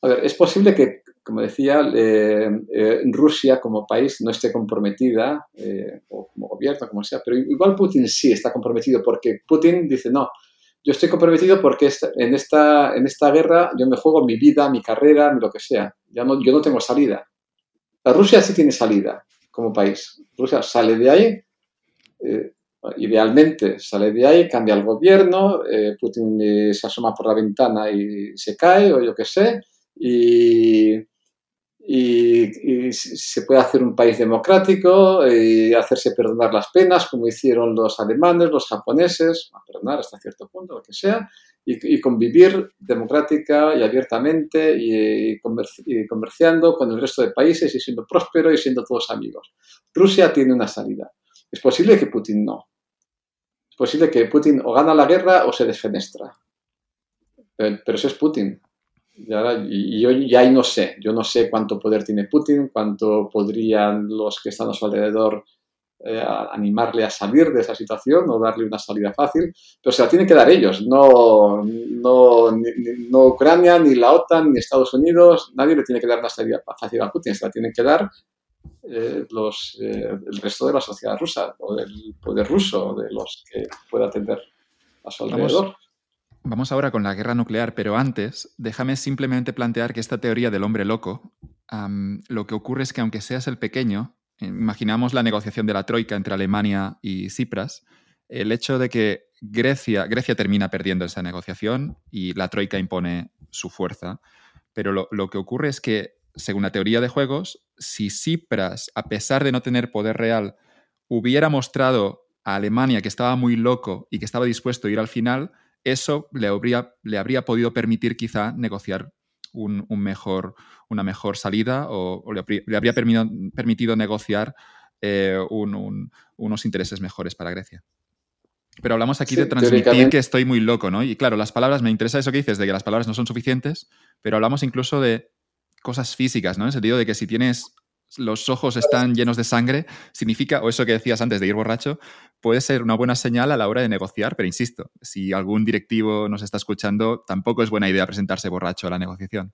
A ver, es posible que, como decía, eh, eh, Rusia como país no esté comprometida, o como gobierno, como sea, pero igual Putin sí está comprometido, porque Putin dice, no, yo estoy comprometido porque en esta, en esta guerra yo me juego mi vida, mi carrera, lo que sea. Ya no, yo no tengo salida. La Rusia sí tiene salida como país. Rusia sale de ahí, eh, idealmente sale de ahí, cambia el gobierno, eh, Putin eh, se asoma por la ventana y se cae, o yo qué sé, y, y, se puede hacer un país democrático y hacerse perdonar las penas, como hicieron los alemanes, los japoneses, perdonar hasta cierto punto, lo que sea, y, convivir democrática y abiertamente y, comerciando con el resto de países y siendo próspero y siendo todos amigos. Rusia tiene una salida. Es posible que Putin no. Es posible que Putin o gana la guerra o se desfenestra. Pero, pero eso es Putin. Y, ahora, y, yo ya ahí no sé, yo no sé cuánto poder tiene Putin, cuánto podrían los que están a su alrededor eh, animarle a salir de esa situación o darle una salida fácil, pero se la tienen que dar ellos, no, no, no Ucrania, ni la OTAN, ni Estados Unidos, nadie le tiene que dar una salida fácil a Putin, se la tienen que dar eh, los, eh, el resto de la sociedad rusa o del poder ruso, de los que pueda atender a su alrededor. Vamos, ahora con la guerra nuclear, pero antes déjame simplemente plantear que esta teoría del hombre loco, lo que ocurre es que aunque seas el pequeño, imaginamos la negociación de la Troika entre Alemania y Cipras, el hecho de que Grecia, Grecia termina perdiendo esa negociación y la Troika impone su fuerza, pero lo, lo que ocurre es que, según la teoría de juegos, si Cipras, a pesar de no tener poder real, hubiera mostrado a Alemania que estaba muy loco y que estaba dispuesto a ir al final, eso le habría, le habría podido permitir quizá negociar un, mejor, una mejor salida o, le, habría permitido, negociar eh, unos intereses mejores para Grecia. Pero hablamos aquí de transmitir que estoy muy loco, ¿no? Y claro, las palabras, me interesa eso que dices, de que las palabras no son suficientes, pero hablamos incluso de cosas físicas, ¿no? En el sentido de que si tienes los ojos están llenos de sangre, significa, o eso que decías antes de ir borracho, puede ser una buena señal a la hora de negociar, pero insisto, si algún directivo nos está escuchando, tampoco es buena idea presentarse borracho a la negociación.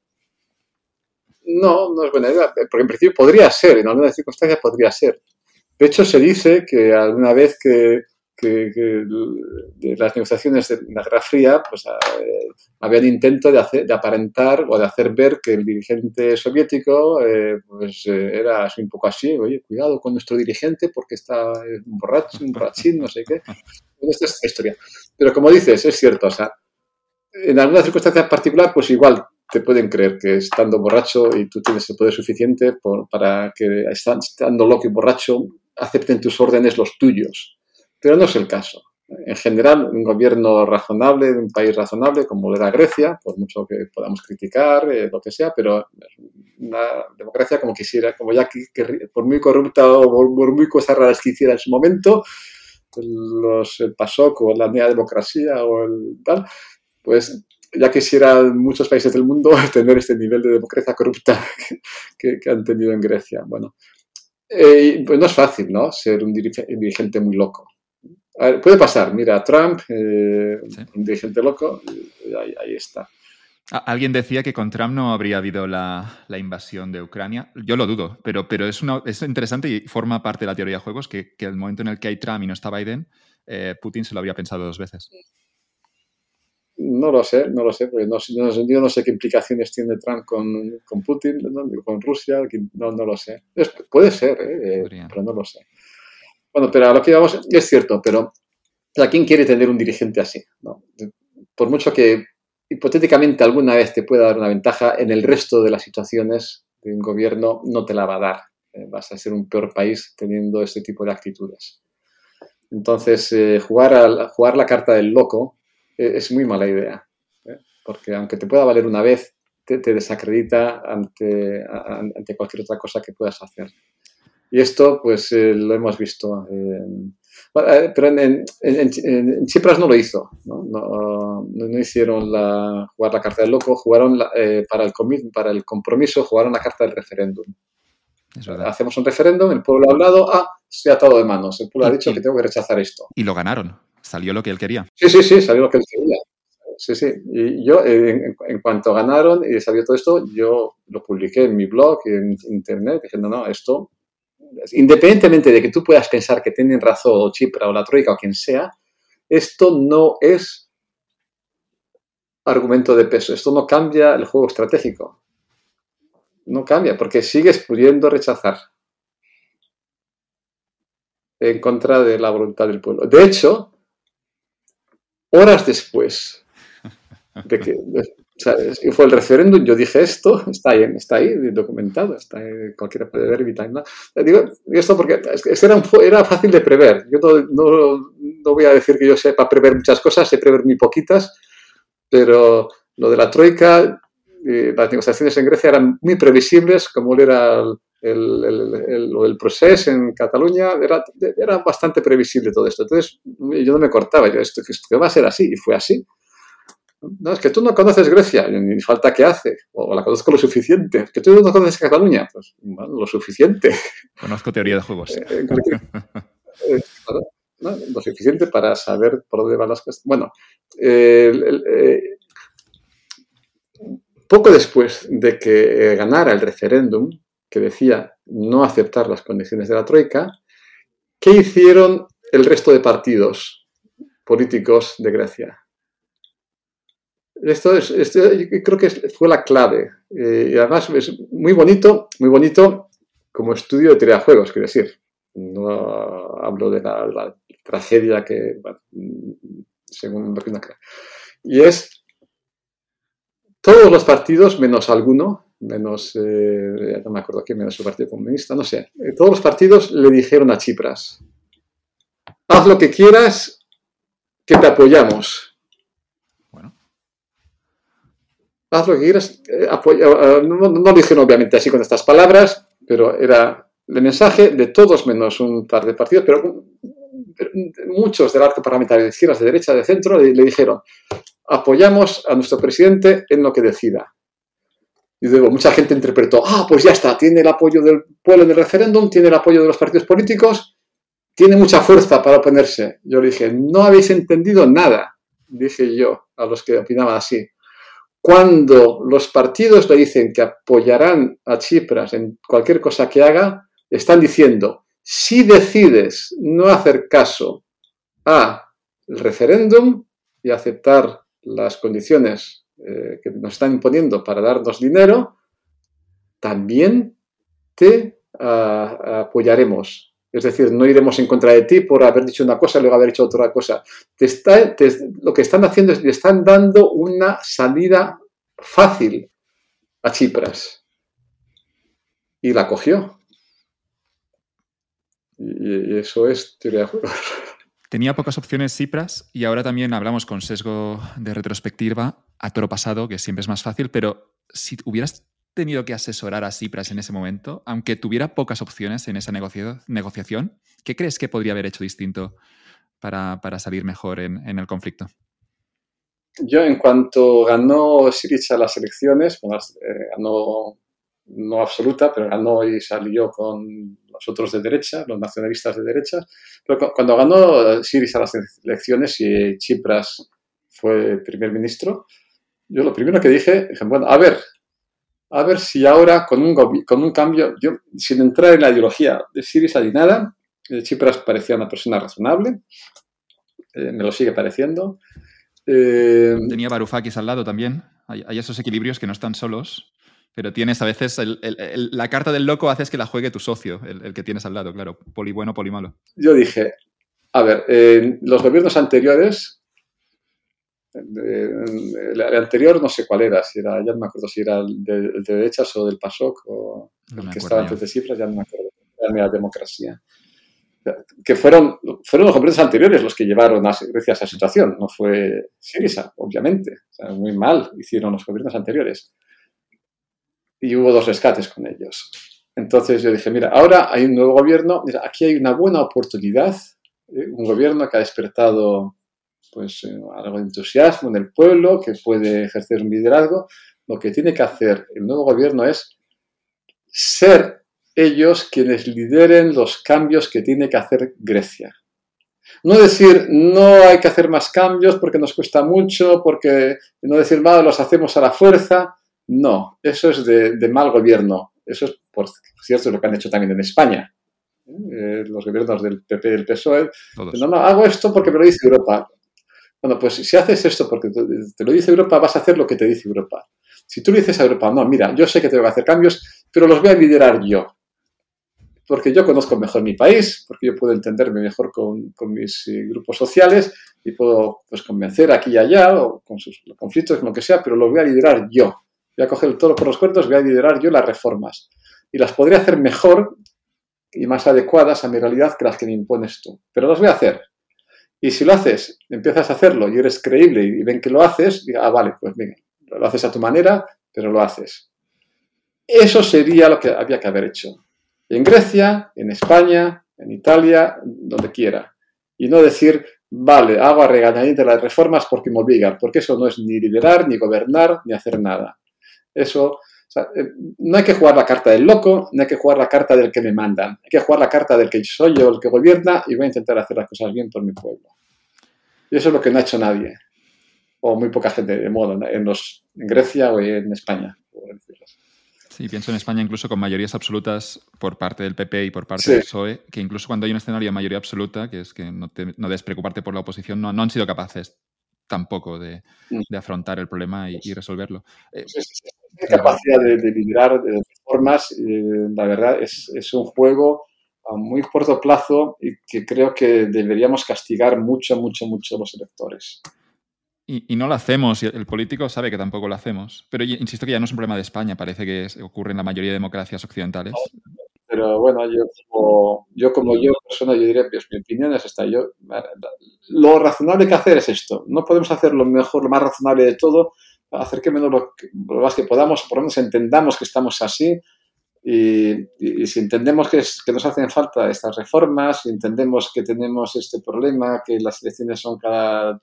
No, no es buena idea, porque en principio podría ser, en algunas circunstancias podría ser. De hecho, se dice que alguna vez que que, de las negociaciones de la Guerra Fría, pues eh, había intento de, hacer, de aparentar o de hacer ver que el dirigente soviético eh, pues eh, era un poco así, oye, cuidado con nuestro dirigente porque está un borracho, un borrachín, no sé qué. Esta es la historia. Pero como dices, es cierto, o sea, en alguna circunstancia particular, pues igual te pueden creer que estando borracho y tú tienes el poder suficiente para que estando loco y borracho acepten tus órdenes los tuyos pero no es el caso. En general, un gobierno razonable, un país razonable, como era Grecia, por mucho que podamos criticar, eh, lo que sea, pero una democracia como quisiera, como ya que, por muy corrupta o por, muy cosas raras que hiciera en su momento, los pasó con la Nea Democracia o el tal, pues ya quisieran muchos países del mundo tener este nivel de democracia corrupta que, han tenido en Grecia. Bueno, eh, pues no es fácil, ¿no? Ser un dirigente muy loco puede pasar, mira, Trump, eh, un dirigente loco, ahí, está. Alguien decía que con Trump no habría habido la, invasión de Ucrania. Yo lo dudo, pero, pero es, una, es interesante y forma parte de la teoría de juegos que, que el momento en el que hay Trump y no está Biden, eh, Putin se lo habría pensado dos veces. No lo sé, no lo sé, porque no, yo no sé qué implicaciones tiene Trump con, con Putin, con Rusia, no, no lo sé. puede ser, ¿eh? pero no lo sé. Bueno, pero a lo que vamos, es cierto, pero ¿a quién quiere tener un dirigente así? Por mucho que hipotéticamente alguna vez te pueda dar una ventaja, en el resto de las situaciones de un gobierno no te la va a dar. Eh, vas a ser un peor país teniendo este tipo de actitudes. Entonces, eh, jugar, jugar la carta del loco eh, es muy mala idea, porque aunque te pueda valer una vez, te, desacredita ante, ante cualquier otra cosa que puedas hacer. Y esto, pues, eh, lo hemos visto. Eh, pero en, en, Chipras no lo hizo, ¿no? No, hicieron la, jugar la carta del loco, jugaron eh, para, el para el compromiso, jugaron la carta del referéndum. Hacemos un referéndum, el pueblo ha hablado, ah, estoy atado de manos, el pueblo ha dicho que tengo que rechazar esto. Y lo ganaron, salió lo que él quería. Sí, sí, sí, salió lo que él quería. Sí, sí. Y yo, en, cuanto ganaron y salió todo esto, yo lo publiqué en mi blog y en internet, diciendo, no, esto independientemente de que tú puedas pensar que tienen razón o Chipra o la Troika o quien sea, esto no es argumento de peso, esto no cambia el juego estratégico. No cambia, porque sigues pudiendo rechazar en contra de la voluntad del pueblo. De hecho, horas después de que, o sea, fue el referéndum, yo dije esto, está ahí, está ahí documentado, está cualquiera puede ver mi timeline. Digo esto porque era, era, fácil de prever. Yo no, no, voy a decir que yo sepa prever muchas cosas, sé prever muy poquitas, pero lo de la Troika, las negociaciones en Grecia eran muy previsibles, como era el, el, el, proceso en Cataluña, era, era, bastante previsible todo esto. Entonces, yo no me cortaba, yo esto, esto va a ser así, y fue así. No, es que tú no conoces Grecia, ni falta que hace, o la conozco lo suficiente. Es que tú no conoces Cataluña, pues lo suficiente. Conozco teoría de juegos. Eh, eh, lo suficiente para saber por dónde van las cosas. Bueno, poco después de que ganara el referéndum, que decía no aceptar las condiciones de la Troika, ¿qué hicieron el resto de partidos políticos de Grecia? Esto, es, creo que fue la clave. Eh, y además es muy bonito, muy bonito como estudio de teoría juegos, quiero decir. No hablo de la, tragedia que, según lo que uno cree. Y es todos los partidos, menos alguno, menos, eh, no me acuerdo quién, menos el Partido Comunista, no sé, eh, todos los partidos le dijeron a Chipras, haz lo que quieras, que te apoyamos. Bueno. Haz lo que quieras, eh, no, lo dijeron obviamente así con estas palabras, pero era el mensaje de todos menos un par de partidos, pero, muchos del arco parlamentario de izquierdas, de derecha, de centro, le dijeron, apoyamos a nuestro presidente en lo que decida. Y luego mucha gente interpretó, ah, pues ya está, tiene el apoyo del pueblo en el referéndum, tiene el apoyo de los partidos políticos, tiene mucha fuerza para oponerse. Yo le dije, no habéis entendido nada, dije yo a los que opinaban así. Cuando los partidos le dicen que apoyarán a Chipras en cualquier cosa que haga, están diciendo, si decides no hacer caso a referéndum y aceptar las condiciones eh, que nos están imponiendo para darnos dinero, también te apoyaremos. Es decir, no iremos en contra de ti por haber dicho una cosa y luego haber hecho otra cosa. Lo que están haciendo es le están dando una salida fácil a Chipras. Y la cogió. Y, eso es teoría Tenía pocas opciones Cipras y ahora también hablamos con sesgo de retrospectiva a toro pasado, que siempre es más fácil, pero si hubieras tenido que asesorar a Cipras en ese momento, aunque tuviera pocas opciones en esa negociación, ¿qué crees que podría haber hecho distinto para, salir mejor en, el conflicto? Yo, en cuanto ganó Siriza las elecciones, eh, ganó no absoluta, pero ganó y salió con los otros de derecha, los nacionalistas de derecha. Pero cuando ganó Siriza las elecciones y Chipras fue primer ministro, yo lo primero que dije, dije, bueno, a ver, a ver si ahora con un, con un cambio, yo sin entrar en la ideología de Siriza ni nada, eh, Chipras parecía una persona razonable, eh, me lo sigue pareciendo. Eh, Tenía Varoufakis al lado también. Hay, hay, esos equilibrios que no están solos. Pero tienes a veces la carta del loco haces que la juegue tu socio, el, que tienes al lado, claro, poli bueno, poli malo. Yo dije, a ver, en los gobiernos anteriores, el, anterior no sé cuál era, si era, ya no me acuerdo si era el de, derechas o del PASOK o el que estaba antes de cifras, ya no me acuerdo, era la democracia. Que fueron, fueron los gobiernos anteriores los que llevaron a Grecia a esa situación, no fue Sirisa, obviamente. muy mal hicieron los gobiernos anteriores y hubo dos rescates con ellos. Entonces yo dije, mira, ahora hay un nuevo gobierno, mira, aquí hay una buena oportunidad, ¿eh? un gobierno que ha despertado pues eh, algo de entusiasmo en el pueblo, que puede ejercer un liderazgo. Lo que tiene que hacer el nuevo gobierno es ser ellos quienes lideren los cambios que tiene que hacer Grecia. No decir, no hay que hacer más cambios porque nos cuesta mucho, porque no decir, nada, los hacemos a la fuerza. No, eso es de, mal gobierno. Eso es, por cierto, lo que han hecho también en España. ¿eh? los gobiernos del PP y del PSOE. No, no, hago esto porque me lo dice Europa. Bueno, pues si haces esto porque te lo dice Europa, vas a hacer lo que te dice Europa. Si tú le dices a Europa, no, mira, yo sé que tengo que hacer cambios, pero los voy a liderar yo. Porque yo conozco mejor mi país, porque yo puedo entenderme mejor con, mis eh, grupos sociales y puedo pues, convencer aquí y allá, o con sus conflictos, lo que sea, pero los voy a liderar yo voy a coger todo por los cuernos, voy a liderar yo las reformas. Y las podría hacer mejor y más adecuadas a mi realidad que las que me impones tú. Pero las voy a hacer. Y si lo haces, empiezas a hacerlo y eres creíble y ven que lo haces, diga, ah, vale, pues venga, lo haces a tu manera, pero lo haces. Eso sería lo que había que haber hecho. En Grecia, en España, en Italia, donde quiera. Y no decir, vale, hago a de las reformas porque me obligan, porque eso no es ni liderar, ni gobernar, ni hacer nada. Eso, eh, no hay que jugar la carta del loco, no hay que jugar la carta del que me mandan, hay que jugar la carta del que soy yo el que gobierna y voy a intentar hacer las cosas bien por mi pueblo. Y eso es lo que no ha hecho nadie, o muy poca gente de modo, en, los, en Grecia o en España. Sí, pienso en España incluso con mayorías absolutas por parte del PP y por parte del PSOE, que incluso cuando hay un escenario de mayoría absoluta, que es que no, te, no debes preocuparte por la oposición, no, no han sido capaces tampoco de, mm. de afrontar el problema y, resolverlo. Eh, capacidad de, liderar de reformas, eh, la verdad, es, es, un juego a muy corto plazo y que creo que deberíamos castigar mucho, mucho, mucho los electores. Y, no lo hacemos, y el político sabe que tampoco lo hacemos. Pero insisto que ya no es un problema de España, parece que ocurre en la mayoría de democracias occidentales. pero bueno, yo como yo, como yo persona, yo diría, pues mi opinión es esta. Yo, lo razonable que hacer es esto. No podemos hacer lo mejor, lo más razonable de todo, acerquémonos lo, lo más que podamos, por lo menos entendamos que estamos así, y, y, si entendemos que, es, que, nos hacen falta estas reformas, si entendemos que tenemos este problema, que las elecciones son cada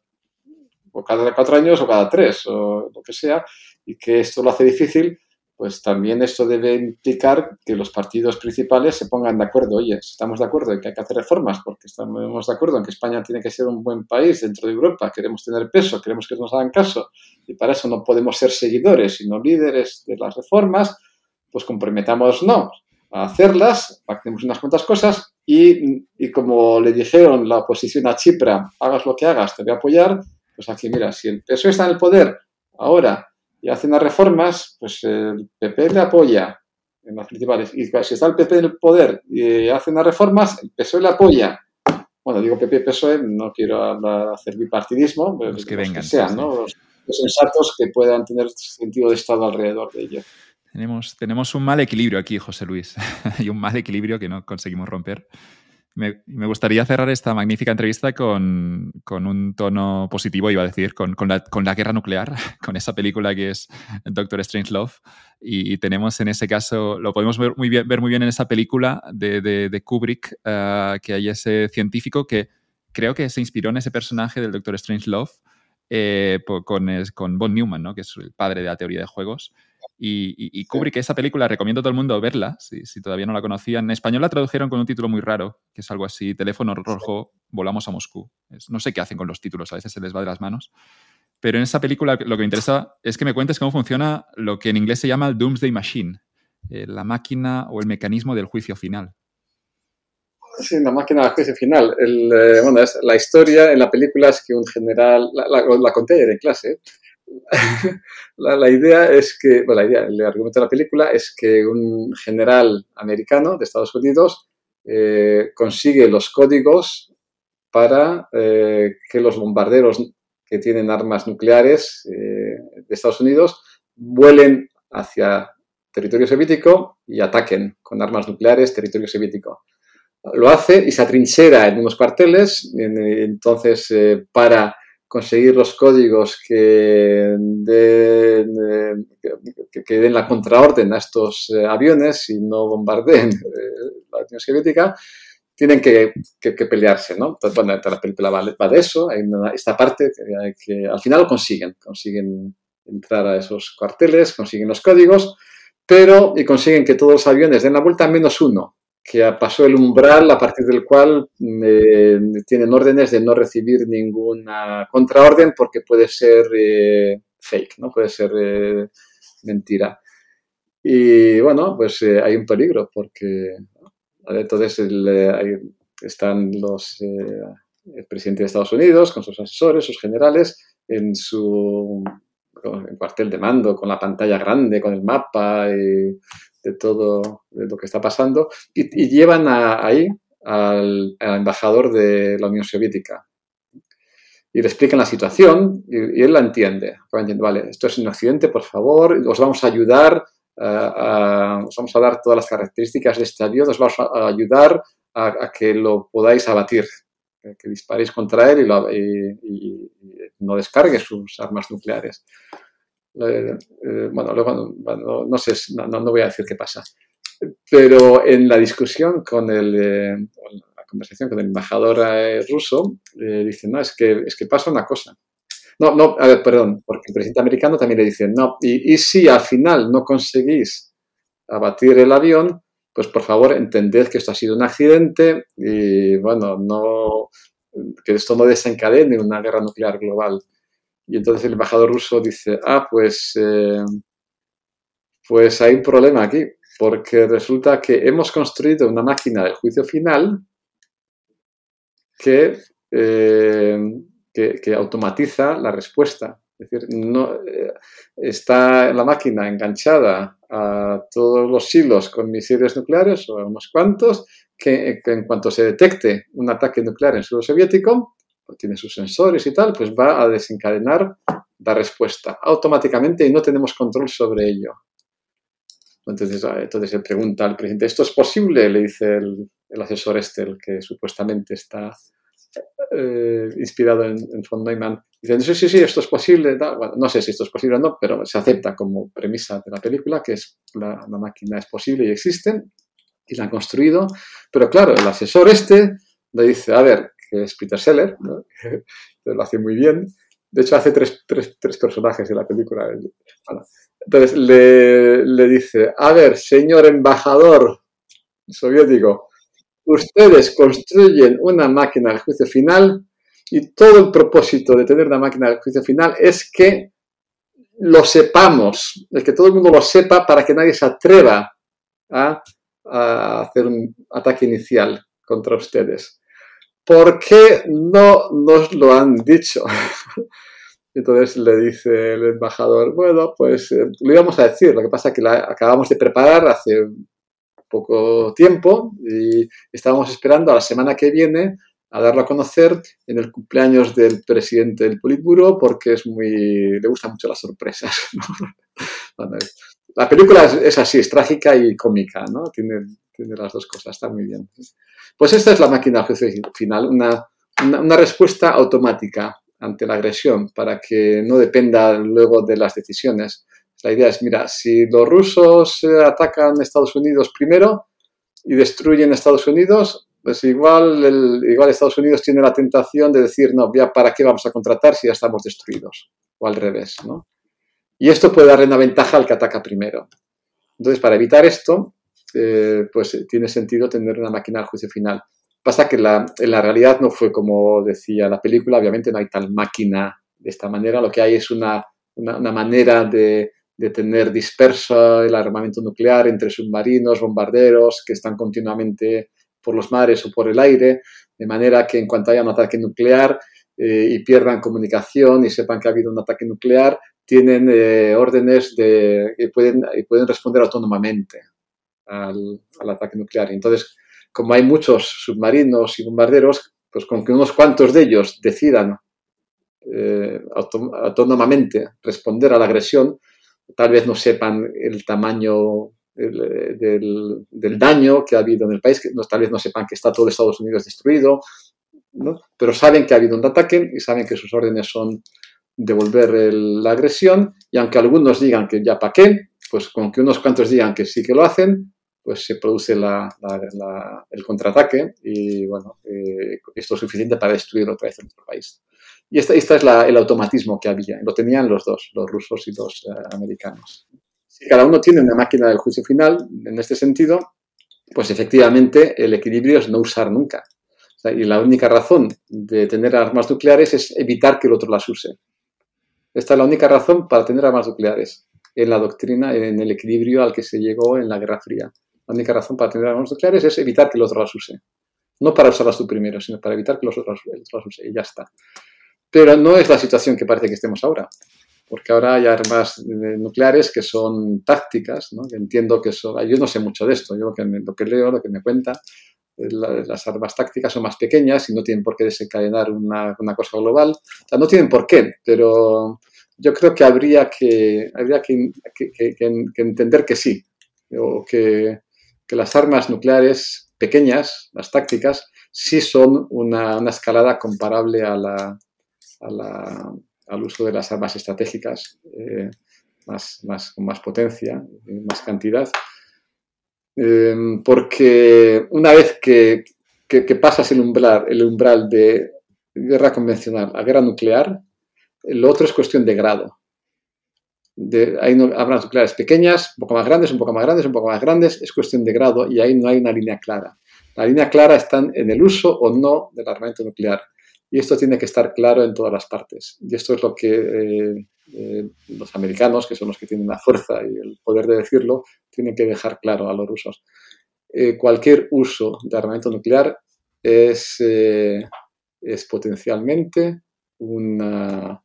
o cada cuatro años o cada tres o lo que sea, y que esto lo hace difícil, pues también esto debe implicar que los partidos principales se pongan de acuerdo. Oye, estamos de acuerdo en que hay que hacer reformas, porque estamos de acuerdo en que España tiene que ser un buen país dentro de Europa, queremos tener peso, queremos que nos hagan caso, y para eso no podemos ser seguidores, sino líderes de las reformas, pues comprometámonos a hacerlas, pactemos unas cuantas cosas y, y como le dijeron la oposición a Chipra, hagas lo que hagas, te voy a apoyar, pues aquí, mira, si el PSOE está en el poder ahora y hace unas reformas, pues el PP le apoya en las principales. Y si está el PP en el poder y hace unas reformas, el PSOE le apoya. Bueno, digo PP PSOE, no quiero hacer bipartidismo, pero los que vengan. sean, ¿no? Los, sensatos que puedan tener sentido de Estado alrededor de ello. Tenemos, tenemos un mal equilibrio aquí, José Luis, y un mal equilibrio que no conseguimos romper. Me, gustaría cerrar esta magnífica entrevista con, un tono positivo, iba a decir, con, la, guerra nuclear, con esa película que es Doctor Strange Love. Y, tenemos en ese caso, lo podemos ver muy bien, ver muy bien en esa película de, Kubrick, eh, que hay ese científico que creo que se inspiró en ese personaje del Doctor Strange Love eh, con, con Von Newman, ¿no? que es el padre de la teoría de juegos. Y, y, Kubrick, esa película, recomiendo a todo el mundo verla, si, si, todavía no la conocían. En español la tradujeron con un título muy raro, que es algo así, Teléfono rojo, volamos a Moscú. no sé qué hacen con los títulos, a veces se les va de las manos. Pero en esa película lo que me interesa es que me cuentes cómo funciona lo que en inglés se llama el Doomsday Machine, eh, la máquina o el mecanismo del juicio final. Sí, la máquina del juicio final. El, eh, bueno, es, la historia en la película es que un general, la, la, la conté en clase, la, idea es que, bueno, la el argumento de la película es que un general americano de Estados Unidos eh, consigue los códigos para eh, que los bombarderos que tienen armas nucleares eh, de Estados Unidos vuelen hacia territorio soviético y ataquen con armas nucleares territorio soviético. Lo hace y se atrinchera en unos cuarteles, entonces para conseguir los códigos que den, que, den la contraorden a estos eh, aviones y no bombardeen eh, la Unión Soviética, tienen que, pelearse, ¿no? Entonces, bueno, la película va, de eso, hay esta parte que, al final lo consiguen, consiguen entrar a esos cuarteles, consiguen los códigos, pero y consiguen que todos los aviones den la vuelta menos uno, que pasó el umbral a partir del cual eh, tienen órdenes de no recibir ninguna contraorden porque puede ser eh, fake, ¿no? puede ser eh, mentira. Y bueno, pues hay un peligro porque entonces están los el presidente de Estados Unidos con sus asesores, sus generales, en su cuartel de mando, con la pantalla grande, con el mapa, y de todo lo que está pasando y, llevan ahí al, embajador de la Unión Soviética y le explican la situación y, él la entiende. Vale, esto es un accidente, por favor, os vamos a ayudar, os vamos a dar todas las características de este avión, os vamos a ayudar a, que lo podáis abatir, que disparéis contra él y, no descargue sus armas nucleares. Eh, eh, bueno, luego, no, sé, no, voy a decir qué pasa. Pero en la discusión con el, eh, conversación con el embajador ruso, eh, dice, no, es que, es que pasa una cosa. No, no, a ver, perdón, porque el presidente americano también le dice, no, y, y si al final no conseguís abatir el avión, pues por favor entended que esto ha sido un accidente y bueno, no, que esto no desencadene una guerra nuclear global. Y entonces el embajador ruso dice, ah, pues, eh, pues hay un problema aquí, porque resulta que hemos construido una máquina del juicio final que, eh, que, automatiza la respuesta. Es decir, no, eh, está la máquina enganchada a todos los hilos con misiles nucleares o unos cuantos, que, en cuanto se detecte un ataque nuclear en suelo soviético, pues tiene sus sensores y tal, pues va a desencadenar la respuesta automáticamente y no tenemos control sobre ello. Entonces, ah, entonces se pregunta al presidente, ¿esto es posible? Le dice el, asesor este, el que supuestamente está eh, inspirado en, von Neumann. Dice, sí, sí, sí, esto es posible. no sé si esto es posible o no, pero se acepta como premisa de la película que es la, máquina es posible y existe y la han construido. Pero claro, el asesor este le dice, a ver, es Peter Seller, lo hace muy bien. De hecho, hace tres, tres, tres personajes en la película. entonces le, le dice, a ver, señor embajador soviético, ustedes construyen una máquina del juicio final y todo el propósito de tener una máquina del juicio final es que lo sepamos, es que todo el mundo lo sepa para que nadie se atreva a, hacer un ataque inicial contra ustedes. ¿Por qué no nos lo han dicho? Entonces le dice el embajador, bueno, pues eh, lo íbamos a decir, lo que pasa es que la acabamos de preparar hace poco tiempo y estábamos esperando a la semana que viene a darlo a conocer en el cumpleaños del presidente del Politburo porque es muy le gustan mucho las sorpresas. la película es, así, es trágica y cómica, ¿no? Tiene las dos cosas, está muy bien. Pues esta es la máquina final, una, respuesta automática ante la agresión para que no dependa luego de las decisiones la idea es, mira, si los rusos eh, atacan Estados Unidos primero y destruyen Estados Unidos, pues igual, igual Estados Unidos tiene la tentación de decir, no, ya para qué vamos a contratar si ya estamos destruidos, o al revés, ¿no? Y esto puede darle una ventaja al que ataca primero. Entonces, para evitar esto, eh, pues tiene sentido tener una máquina al juicio final. Pasa que la, en la realidad no fue como decía la película, obviamente no hay tal máquina de esta manera, lo que hay es una, una manera de, de tener disperso el armamento nuclear entre submarinos, bombarderos que están continuamente por los mares o por el aire, de manera que en cuanto haya un ataque nuclear eh, y pierdan comunicación y sepan que ha habido un ataque nuclear, tienen eh, órdenes de, y, pueden, y pueden responder autónomamente al, ataque nuclear. Entonces, como hay muchos submarinos y bombarderos, pues con que unos cuantos de ellos decidan eh, autónomamente responder a la agresión, tal vez no sepan el tamaño del, daño que ha habido en el país, que tal vez no sepan que está todo Estados Unidos destruido, pero saben que ha habido un ataque y saben que sus órdenes son devolver la agresión y aunque algunos digan que ya para qué, pues con que unos cuantos digan que sí que lo hacen, pues se produce el contraataque y bueno, eh, esto es suficiente para destruir otra vez nuestro país. Y esta, esta es el automatismo que había. Lo tenían los dos, los rusos y los eh, americanos. Si cada uno tiene una máquina del juicio final, en este sentido, pues efectivamente el equilibrio es no usar nunca. y la única razón de tener armas nucleares es evitar que el otro las use. Esta es la única razón para tener armas nucleares en la doctrina, en el equilibrio al que se llegó en la Guerra Fría. La única razón para tener armas nucleares es evitar que el otro las use. No para usarlas tú primero, sino para evitar que los otros las use. Y ya está. Pero no es la situación que parece que estemos ahora, porque ahora hay armas nucleares que son tácticas, ¿no? entiendo que son, yo no sé mucho de esto, yo lo que, lo que leo, lo que me cuenta, las armas tácticas son más pequeñas y no tienen por qué desencadenar una, una cosa global. O sea, no tienen por qué, pero yo creo que habría que, habría que, que, que entender que sí, o que, las armas nucleares pequeñas, las tácticas, sí son una, escalada comparable al uso de las armas estratégicas eh, más, más, con más potencia, más cantidad. Em, porque una vez que que, pasas el umbral, el umbral de guerra convencional a guerra nuclear, lo otro es cuestión de grado. De, hay armas nucleares pequeñas, un poco más grandes, un poco más grandes, un poco más grandes, es cuestión de grado y ahí no hay una línea clara. La línea clara está en el uso o no del armamento nuclear. Y esto tiene que estar claro en todas las partes. Y esto es lo que eh, eh, los americanos, que son los que tienen la fuerza y el poder de decirlo, tienen que dejar claro a los rusos. Eh, cualquier uso de armamento nuclear es, es potencialmente una,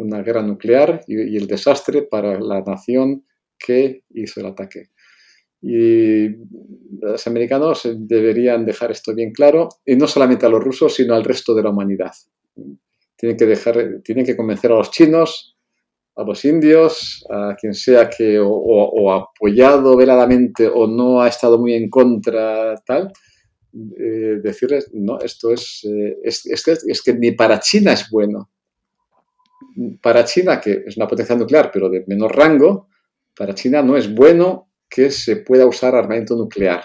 una guerra nuclear y, el desastre para la nación que hizo el ataque. Y los americanos deberían dejar esto bien claro, y no solamente a los rusos, sino al resto de la humanidad. Tienen que, dejar, tienen que convencer a los chinos, a los indios, a quien sea que o, apoyado veladamente o no ha estado muy en contra, tal, eh, decirles, no, esto es, eh, es, es, que ni para China es bueno. Para China, que es una potencia nuclear, pero de menor rango, para China no es bueno que se pueda usar armamento nuclear.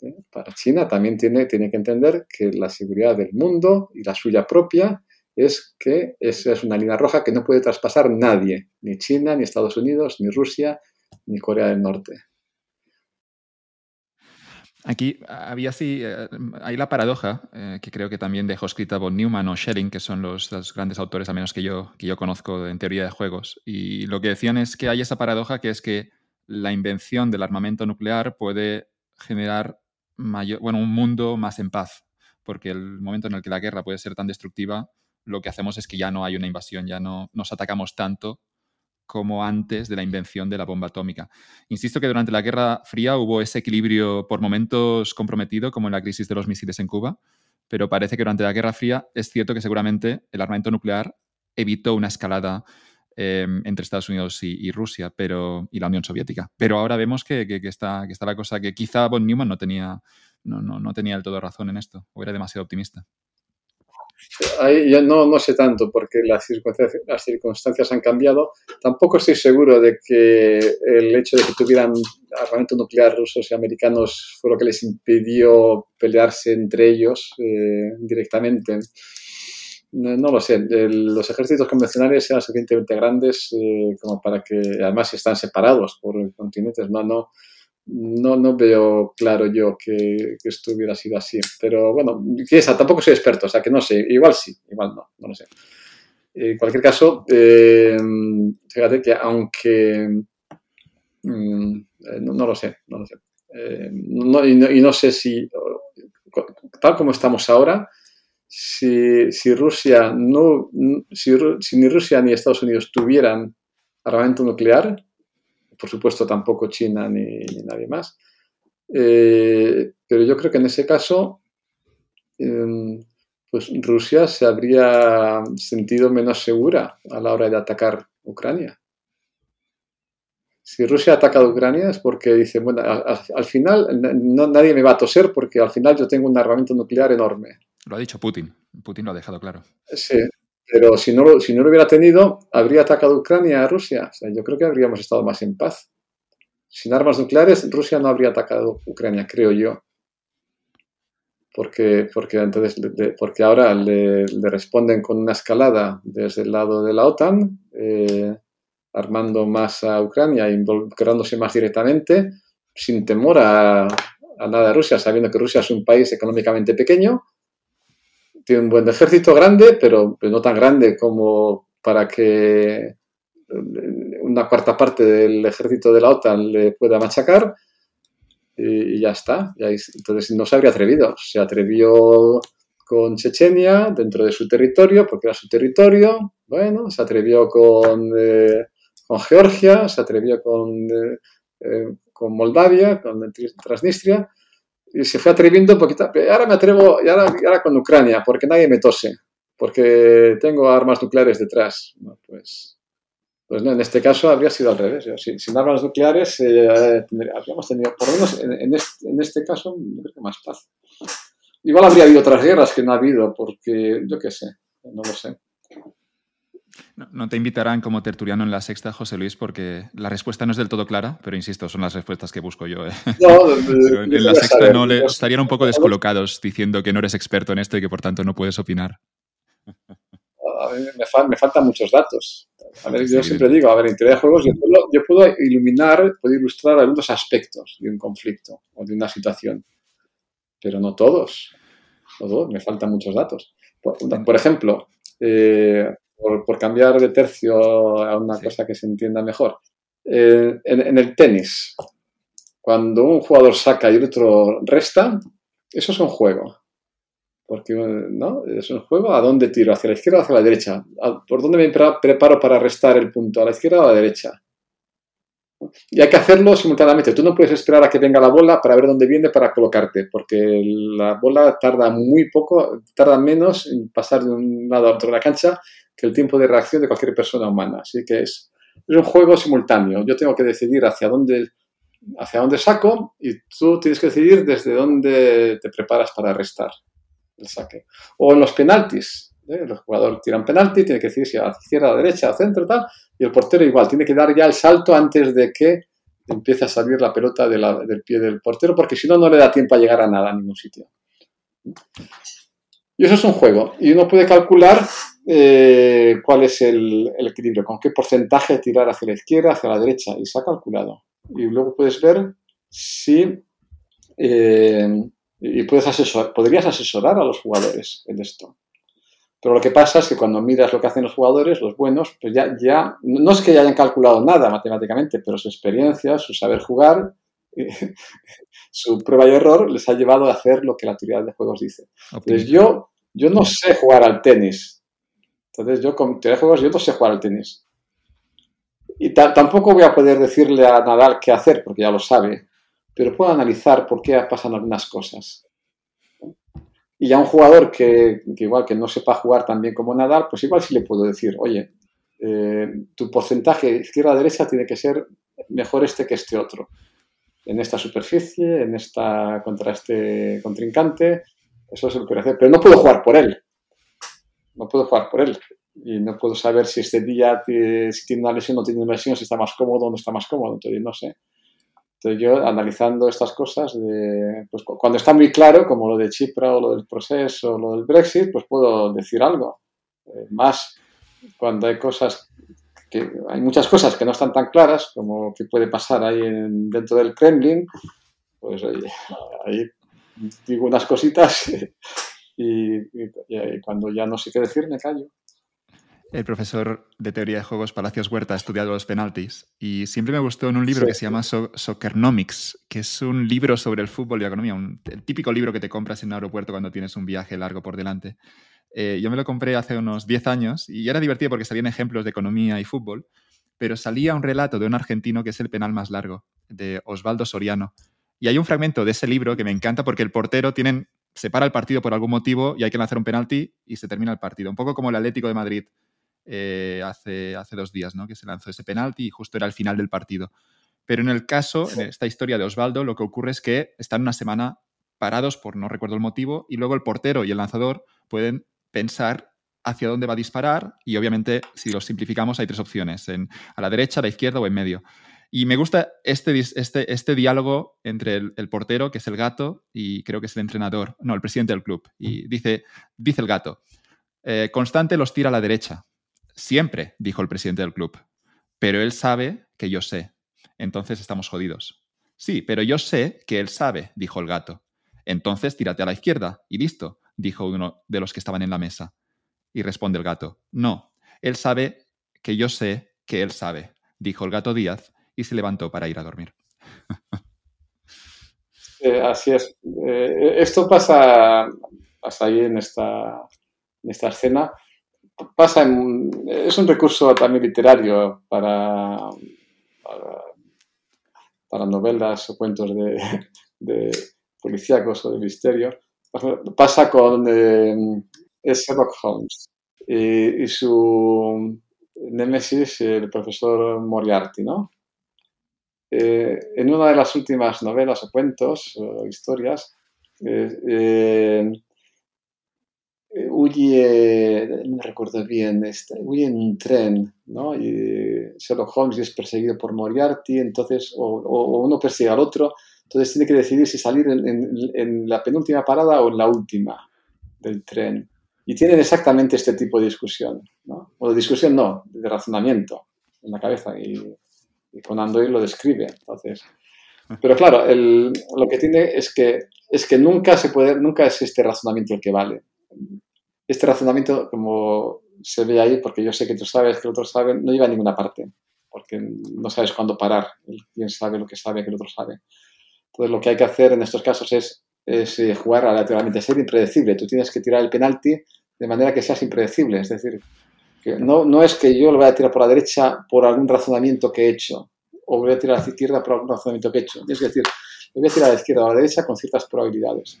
¿Eh? Para China también tiene, tiene que entender que la seguridad del mundo y la suya propia es que esa es una línea roja que no puede traspasar nadie, ni China, ni Estados Unidos, ni Rusia, ni Corea del Norte. Aquí había así, eh, hay la paradoja, eh, que creo que también dejó escrita von Neumann o Schelling, que son los, grandes autores, al menos que yo, que yo conozco en teoría de juegos. Y lo que decían es que hay esa paradoja que es que la invención del armamento nuclear puede generar mayor, bueno, un mundo más en paz, porque el momento en el que la guerra puede ser tan destructiva, lo que hacemos es que ya no hay una invasión, ya no nos atacamos tanto como antes de la invención de la bomba atómica. Insisto que durante la Guerra Fría hubo ese equilibrio por momentos comprometido, como en la crisis de los misiles en Cuba, pero parece que durante la Guerra Fría es cierto que seguramente el armamento nuclear evitó una escalada em, entre Estados Unidos y, Rusia pero, y la Unión Soviética. Pero ahora vemos que, está, que está la cosa que quizá von Neumann no tenía, no, no, no tenía del todo razón en esto, o era demasiado optimista. Ahí yo no, no sé tanto porque las circunstancias, las circunstancias han cambiado. Tampoco estoy seguro de que el hecho de que tuvieran armamento nuclear rusos y americanos fue lo que les impidió pelearse entre ellos eh, directamente. No, lo sé. los ejércitos convencionales eran suficientemente grandes eh, como para que, además, están separados por continentes. No, no, no, no veo claro yo que, esto hubiera sido así. Pero bueno, tampoco soy experto, o sea que no sé, igual sí, igual no, no lo sé. En cualquier caso, eh, fíjate que aunque... Mm, no, lo sé, no lo sé. Eh, y, no, sé si, tal como estamos ahora, si, Rusia no, si, si ni Rusia ni Estados Unidos tuvieran armamento nuclear, por supuesto tampoco China ni, nadie más. Eh, pero yo creo que en ese caso, em, pues Rusia se habría sentido menos segura a la hora de atacar Ucrania. Si Rusia ha atacado Ucrania es porque dice, bueno, al, final nadie me va a toser porque al final yo tengo un armamento nuclear enorme. Lo ha dicho Putin. Putin lo ha dejado claro. Sí, pero si no, si no lo hubiera tenido, ¿habría atacado Ucrania a Rusia? yo creo que habríamos estado más en paz. Sin armas nucleares, Rusia no habría atacado Ucrania, creo yo. Porque, porque, entonces, porque ahora le, responden con una escalada desde el lado de la OTAN, eh, armando más a Ucrania, involucrándose más directamente, sin temor a, a nada de Rusia, sabiendo que Rusia es un país económicamente pequeño tiene un buen ejército grande, pero, no tan grande como para que eh, una cuarta parte del ejército de la OTAN le pueda machacar y, ya está. entonces no se habría atrevido. Se atrevió con Chechenia dentro de su territorio, porque era su territorio. Bueno, se atrevió con, eh, con Georgia, se atrevió con, eh, con Moldavia, con Transnistria y se fue atreviendo poquito. Ahora me atrevo, y ahora, ahora, con Ucrania, porque nadie me tose, porque tengo armas nucleares detrás. pues, pues no, en este caso habría sido al revés. sin, armas nucleares eh, habríamos tenido, por lo menos en, este, en, este, caso, creo que más paz. Igual habría habido otras guerras que no ha habido, porque yo qué sé, no lo sé. No, te invitarán como tertuliano en la sexta, José Luis, porque la respuesta no es del todo clara, pero insisto, son las respuestas que busco yo. ¿eh? No, en la sexta no le, estarían un poco descolocados diciendo que no eres experto en esto y que por tanto no puedes opinar. me, faltan muchos datos. yo siempre digo, a ver, en teoría de juegos yo puedo, iluminar, puedo ilustrar algunos aspectos de un conflicto o de una situación, pero no todos. No todos me faltan muchos datos. Por, ejemplo, eh, por, cambiar de tercio a una cosa que se entienda mejor. Eh, en, el tenis, cuando un jugador saca y el otro resta, eso es un juego. Porque, ¿no? Es un juego a dónde tiro, hacia la izquierda o hacia la derecha. ¿Por dónde me preparo para restar el punto? ¿A la izquierda o a la derecha? Y hay que hacerlo simultáneamente. Tú no puedes esperar a que venga la bola para ver dónde viene para colocarte, porque la bola tarda muy poco, tarda menos en pasar de un lado a otro de la cancha el tiempo de reacción de cualquier persona humana. Así que es, un juego simultáneo. Yo tengo que decidir hacia dónde, hacia dónde saco y tú tienes que decidir desde dónde te preparas para restar el saque. O en los penaltis. ¿eh? El jugador tira un penalti, tiene que decidir si a la izquierda, a derecha, centro, tal. Y el portero igual, tiene que dar ya el salto antes de que empiece a salir la pelota del pie del portero, porque si no, no le da tiempo a llegar a nada, a ningún sitio. Y eso es un juego. Y uno puede calcular eh, cuál es el, equilibrio, con qué porcentaje tirar hacia la izquierda, hacia la derecha, y se ha calculado. Y luego puedes ver si... Eh, y puedes asesor, podrías asesorar a los jugadores en esto. Pero lo que pasa es que cuando miras lo que hacen los jugadores, los buenos, pues ya, ya no es que ya hayan calculado nada matemáticamente, pero su experiencia, su saber jugar, su prueba y error les ha llevado a hacer lo que la teoría de juegos dice. Entonces yo, yo no sé jugar al tenis, entonces yo con teoría de juegos yo no sé jugar al tenis. Y tampoco voy a poder decirle a Nadal qué hacer, porque ya lo sabe, pero puedo analizar por qué pasan algunas cosas. Y ya un jugador que, igual que no sepa jugar tan bien como Nadal, pues igual sí le puedo decir, oye, eh, tu porcentaje izquierda-derecha tiene que ser mejor este que este otro. En esta superficie, en esta contra este contrincante, eso es lo que quiero hacer. Pero no puedo jugar por él no puedo jugar por él. Y no puedo saber si este día si tiene una lesión o no tiene una lesión, si está más cómodo o no está más cómodo. Entonces, no sé. Entonces, yo analizando estas cosas, de, pues, cuando está muy claro, como lo de Chipra o lo del proceso o lo del Brexit, pues puedo decir algo. Eh, más cuando hay cosas que hay muchas cosas que no están tan claras, como que puede pasar ahí dentro del Kremlin, pues ahí digo unas cositas y, cuando ya no sé qué decir, me callo. El profesor de teoría de juegos Palacios Huerta ha estudiado los penaltis y siempre me gustó en un libro que se llama Soccernomics, que es un libro sobre el fútbol y la economía, el típico libro que te compras en un aeropuerto cuando tienes un viaje largo por delante. Eh, yo me lo compré hace unos 10 años y era divertido porque salían ejemplos de economía y fútbol, pero salía un relato de un argentino que es el penal más largo, de Osvaldo Soriano. Y hay un fragmento de ese libro que me encanta porque el portero tienen se para el partido por algún motivo y hay que lanzar un penalti y se termina el partido. Un poco como el Atlético de Madrid eh, hace, hace dos días, ¿no? que se lanzó ese penalti y justo era el final del partido. Pero en el caso, en esta historia de Osvaldo, lo que ocurre es que están una semana parados por no recuerdo el motivo y luego el portero y el lanzador pueden pensar hacia dónde va a disparar y obviamente si lo simplificamos hay tres opciones, en, a la derecha, a la izquierda o en medio. Y me gusta este, este, este diálogo entre el, portero, que es el gato, y creo que es el entrenador, no, el presidente del club. Y dice, dice el gato, eh, Constante los tira a la derecha. Siempre, dijo el presidente del club. Pero él sabe que yo sé. Entonces estamos jodidos. Sí, pero yo sé que él sabe, dijo el gato. Entonces tírate a la izquierda y listo, dijo uno de los que estaban en la mesa. Y responde el gato, no, él sabe que yo sé que él sabe, dijo el gato Díaz y se levantó para ir a dormir. así es. Eh, esto pasa, pasa ahí en esta, en esta escena. Pasa es un recurso también literario para, para, novelas o cuentos de, de, policíacos o de misterio. Pasa con eh, Sherlock Holmes y, y su némesis, el profesor Moriarty, ¿no? Eh, en una de las últimas novelas o cuentos o historias, eh, eh, huye, no recuerdo bien, este, huye en un tren, ¿no? Y Sherlock Holmes es perseguido por Moriarty, entonces, o, uno persigue al otro, entonces tiene que decidir si salir en, la penúltima parada o en la última del tren. Y tienen exactamente este tipo de discusión, ¿no? O de discusión no, de razonamiento en la cabeza. Y, y Conan Doyle lo describe, entonces... Pero claro, lo que tiene es que, es que nunca, se puede, nunca es este razonamiento el que vale este razonamiento, como se ve ahí, porque yo sé que tú sabes, que el otro sabe, no lleva a ninguna parte, porque no sabes cuándo parar. Quien sabe lo que sabe, que el otro sabe. Entonces, lo que hay que hacer en estos casos es, es eh, jugar aleatoriamente, ser impredecible. Tú tienes que tirar el penalti de manera que seas impredecible. Es decir, no, no es que yo lo voy a tirar por la derecha por algún razonamiento que he hecho, o voy a tirar a la izquierda por algún razonamiento que he hecho. Tienes que decir, voy a tirar a la izquierda o a la derecha con ciertas probabilidades.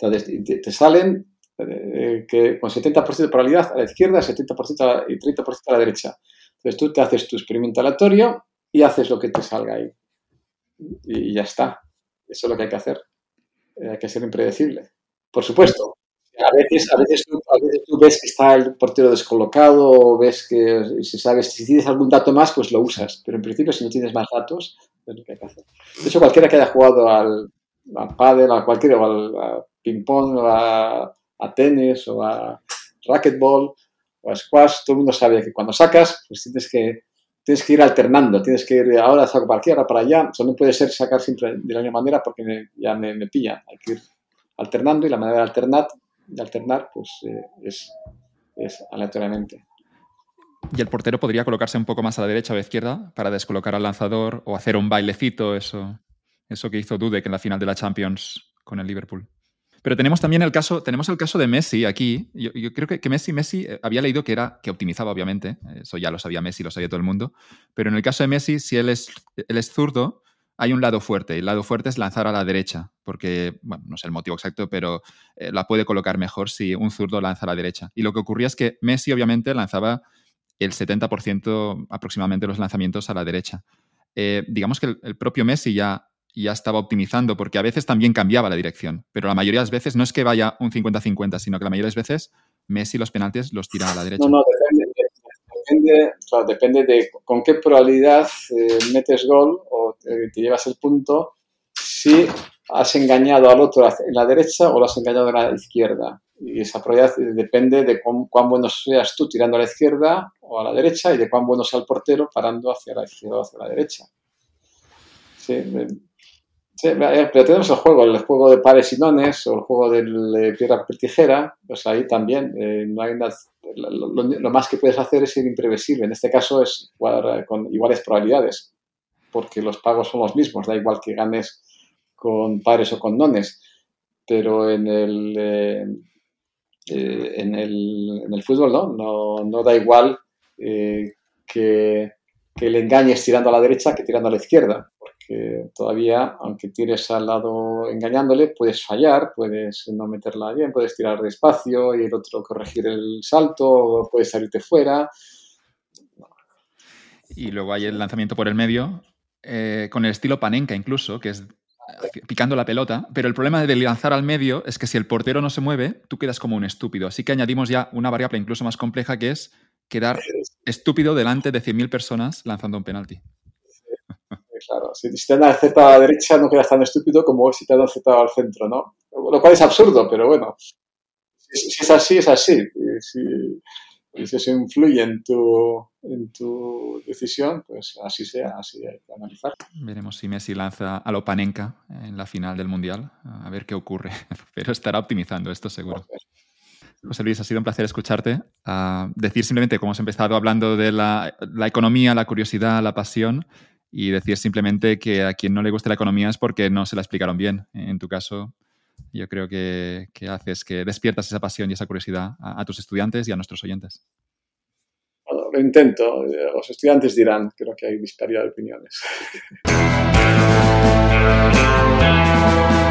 Entonces, te salen eh, que con 70% de probabilidad a la izquierda, 70% y 30% a la derecha. Entonces tú te haces tu experimento aleatorio y haces lo que te salga ahí. Y ya está. Eso es lo que hay que hacer. Eh, hay que ser impredecible. Por supuesto. A veces, a, veces tú, ves que está el portero descolocado o ves que si sabes, si tienes algún dato más, pues lo usas. Pero en principio, si no tienes más datos, es lo que hay que hacer. De hecho, cualquiera que haya jugado al, al pádel, a cualquiera, o al ping-pong, o a a tenis o a racquetball o a squash, todo el mundo sabe que cuando sacas, pues tienes que, tienes que ir alternando, tienes que ir ahora saco para aquí, ahora para allá, eso no puede ser sacar siempre de la misma manera porque ya me, me hay que ir alternando y la manera de alternar, de alternar pues eh, es, es aleatoriamente. ¿Y el portero podría colocarse un poco más a la derecha o a la izquierda para descolocar al lanzador o hacer un bailecito, eso, eso que hizo Dudek en la final de la Champions con el Liverpool? Pero tenemos también el caso, tenemos el caso de Messi aquí. Yo, creo que, Messi, Messi eh, había leído que era que optimizaba, obviamente. Eso ya lo sabía Messi, lo sabía todo el mundo. Pero en el caso de Messi, si él es, él es zurdo, hay un lado fuerte. El lado fuerte es lanzar a la derecha, porque, bueno, no sé el motivo exacto, pero eh, la puede colocar mejor si un zurdo lanza a la derecha. Y lo que ocurría es que Messi, obviamente, lanzaba el 70% aproximadamente de los lanzamientos a la derecha. Eh, digamos que el, propio Messi ya y ya estaba optimizando, porque a veces también cambiaba la dirección, pero la mayoría de las veces no es que vaya un 50-50, sino que la mayoría de las veces Messi los penaltis los tira a la derecha. No, no, depende, depende, de con qué probabilidad eh, metes gol o te, llevas el punto, si has engañado al otro en la derecha o lo has engañado en la izquierda. Y esa probabilidad depende de cuán, cuán, bueno seas tú tirando a la izquierda o a la derecha y de cuán bueno sea el portero parando hacia la izquierda o hacia la derecha. Sí, Sí, pero tenemos el juego, el juego de pares y nones o el juego de piedra, papel, tijera, pues ahí también eh, hay lo, más que puedes hacer es ser imprevisible. En este caso es jugar eh, con iguales probabilidades, porque los pagos son los mismos, da igual que ganes con pares o con nones, pero en el, eh, en el, en el fútbol no, no, no da igual que le engañes tirando a la derecha que tirando a la izquierda que todavía, aunque tires al lado engañándole, puedes fallar, puedes no meterla bien, puedes tirar despacio y el otro corregir el salto, puedes salirte fuera. Y luego hay el lanzamiento por el medio, eh, con el estilo panenka incluso, que es picando la pelota, pero el problema de lanzar al medio es que si el portero no se mueve, tú quedas como un estúpido. Así que añadimos ya una variable incluso más compleja que es quedar estúpido delante de 100.000 personas lanzando un penalti claro. Si, te han aceptado a la derecha no quedas tan estúpido como si te han aceptado al centro, ¿no? Lo cual es absurdo, pero bueno. Si, es así, es así. Y si, eso influye en tu, en tu decisión, pues así sea, así hay que analizar. Veremos si Messi lanza a Lopanenka en la final del Mundial, a ver qué ocurre. Pero estará optimizando esto seguro. José Luis, ha sido un placer escucharte. decir simplemente, como hemos empezado hablando de la, la, economía, la curiosidad, la pasión, y decir simplemente que a quien no le guste la economía es porque no se la explicaron bien. En tu caso, yo creo que, haces que despiertas esa pasión y esa curiosidad a, tus estudiantes y a nuestros oyentes. Lo intento. Los estudiantes dirán, creo que hay disparidad de opiniones.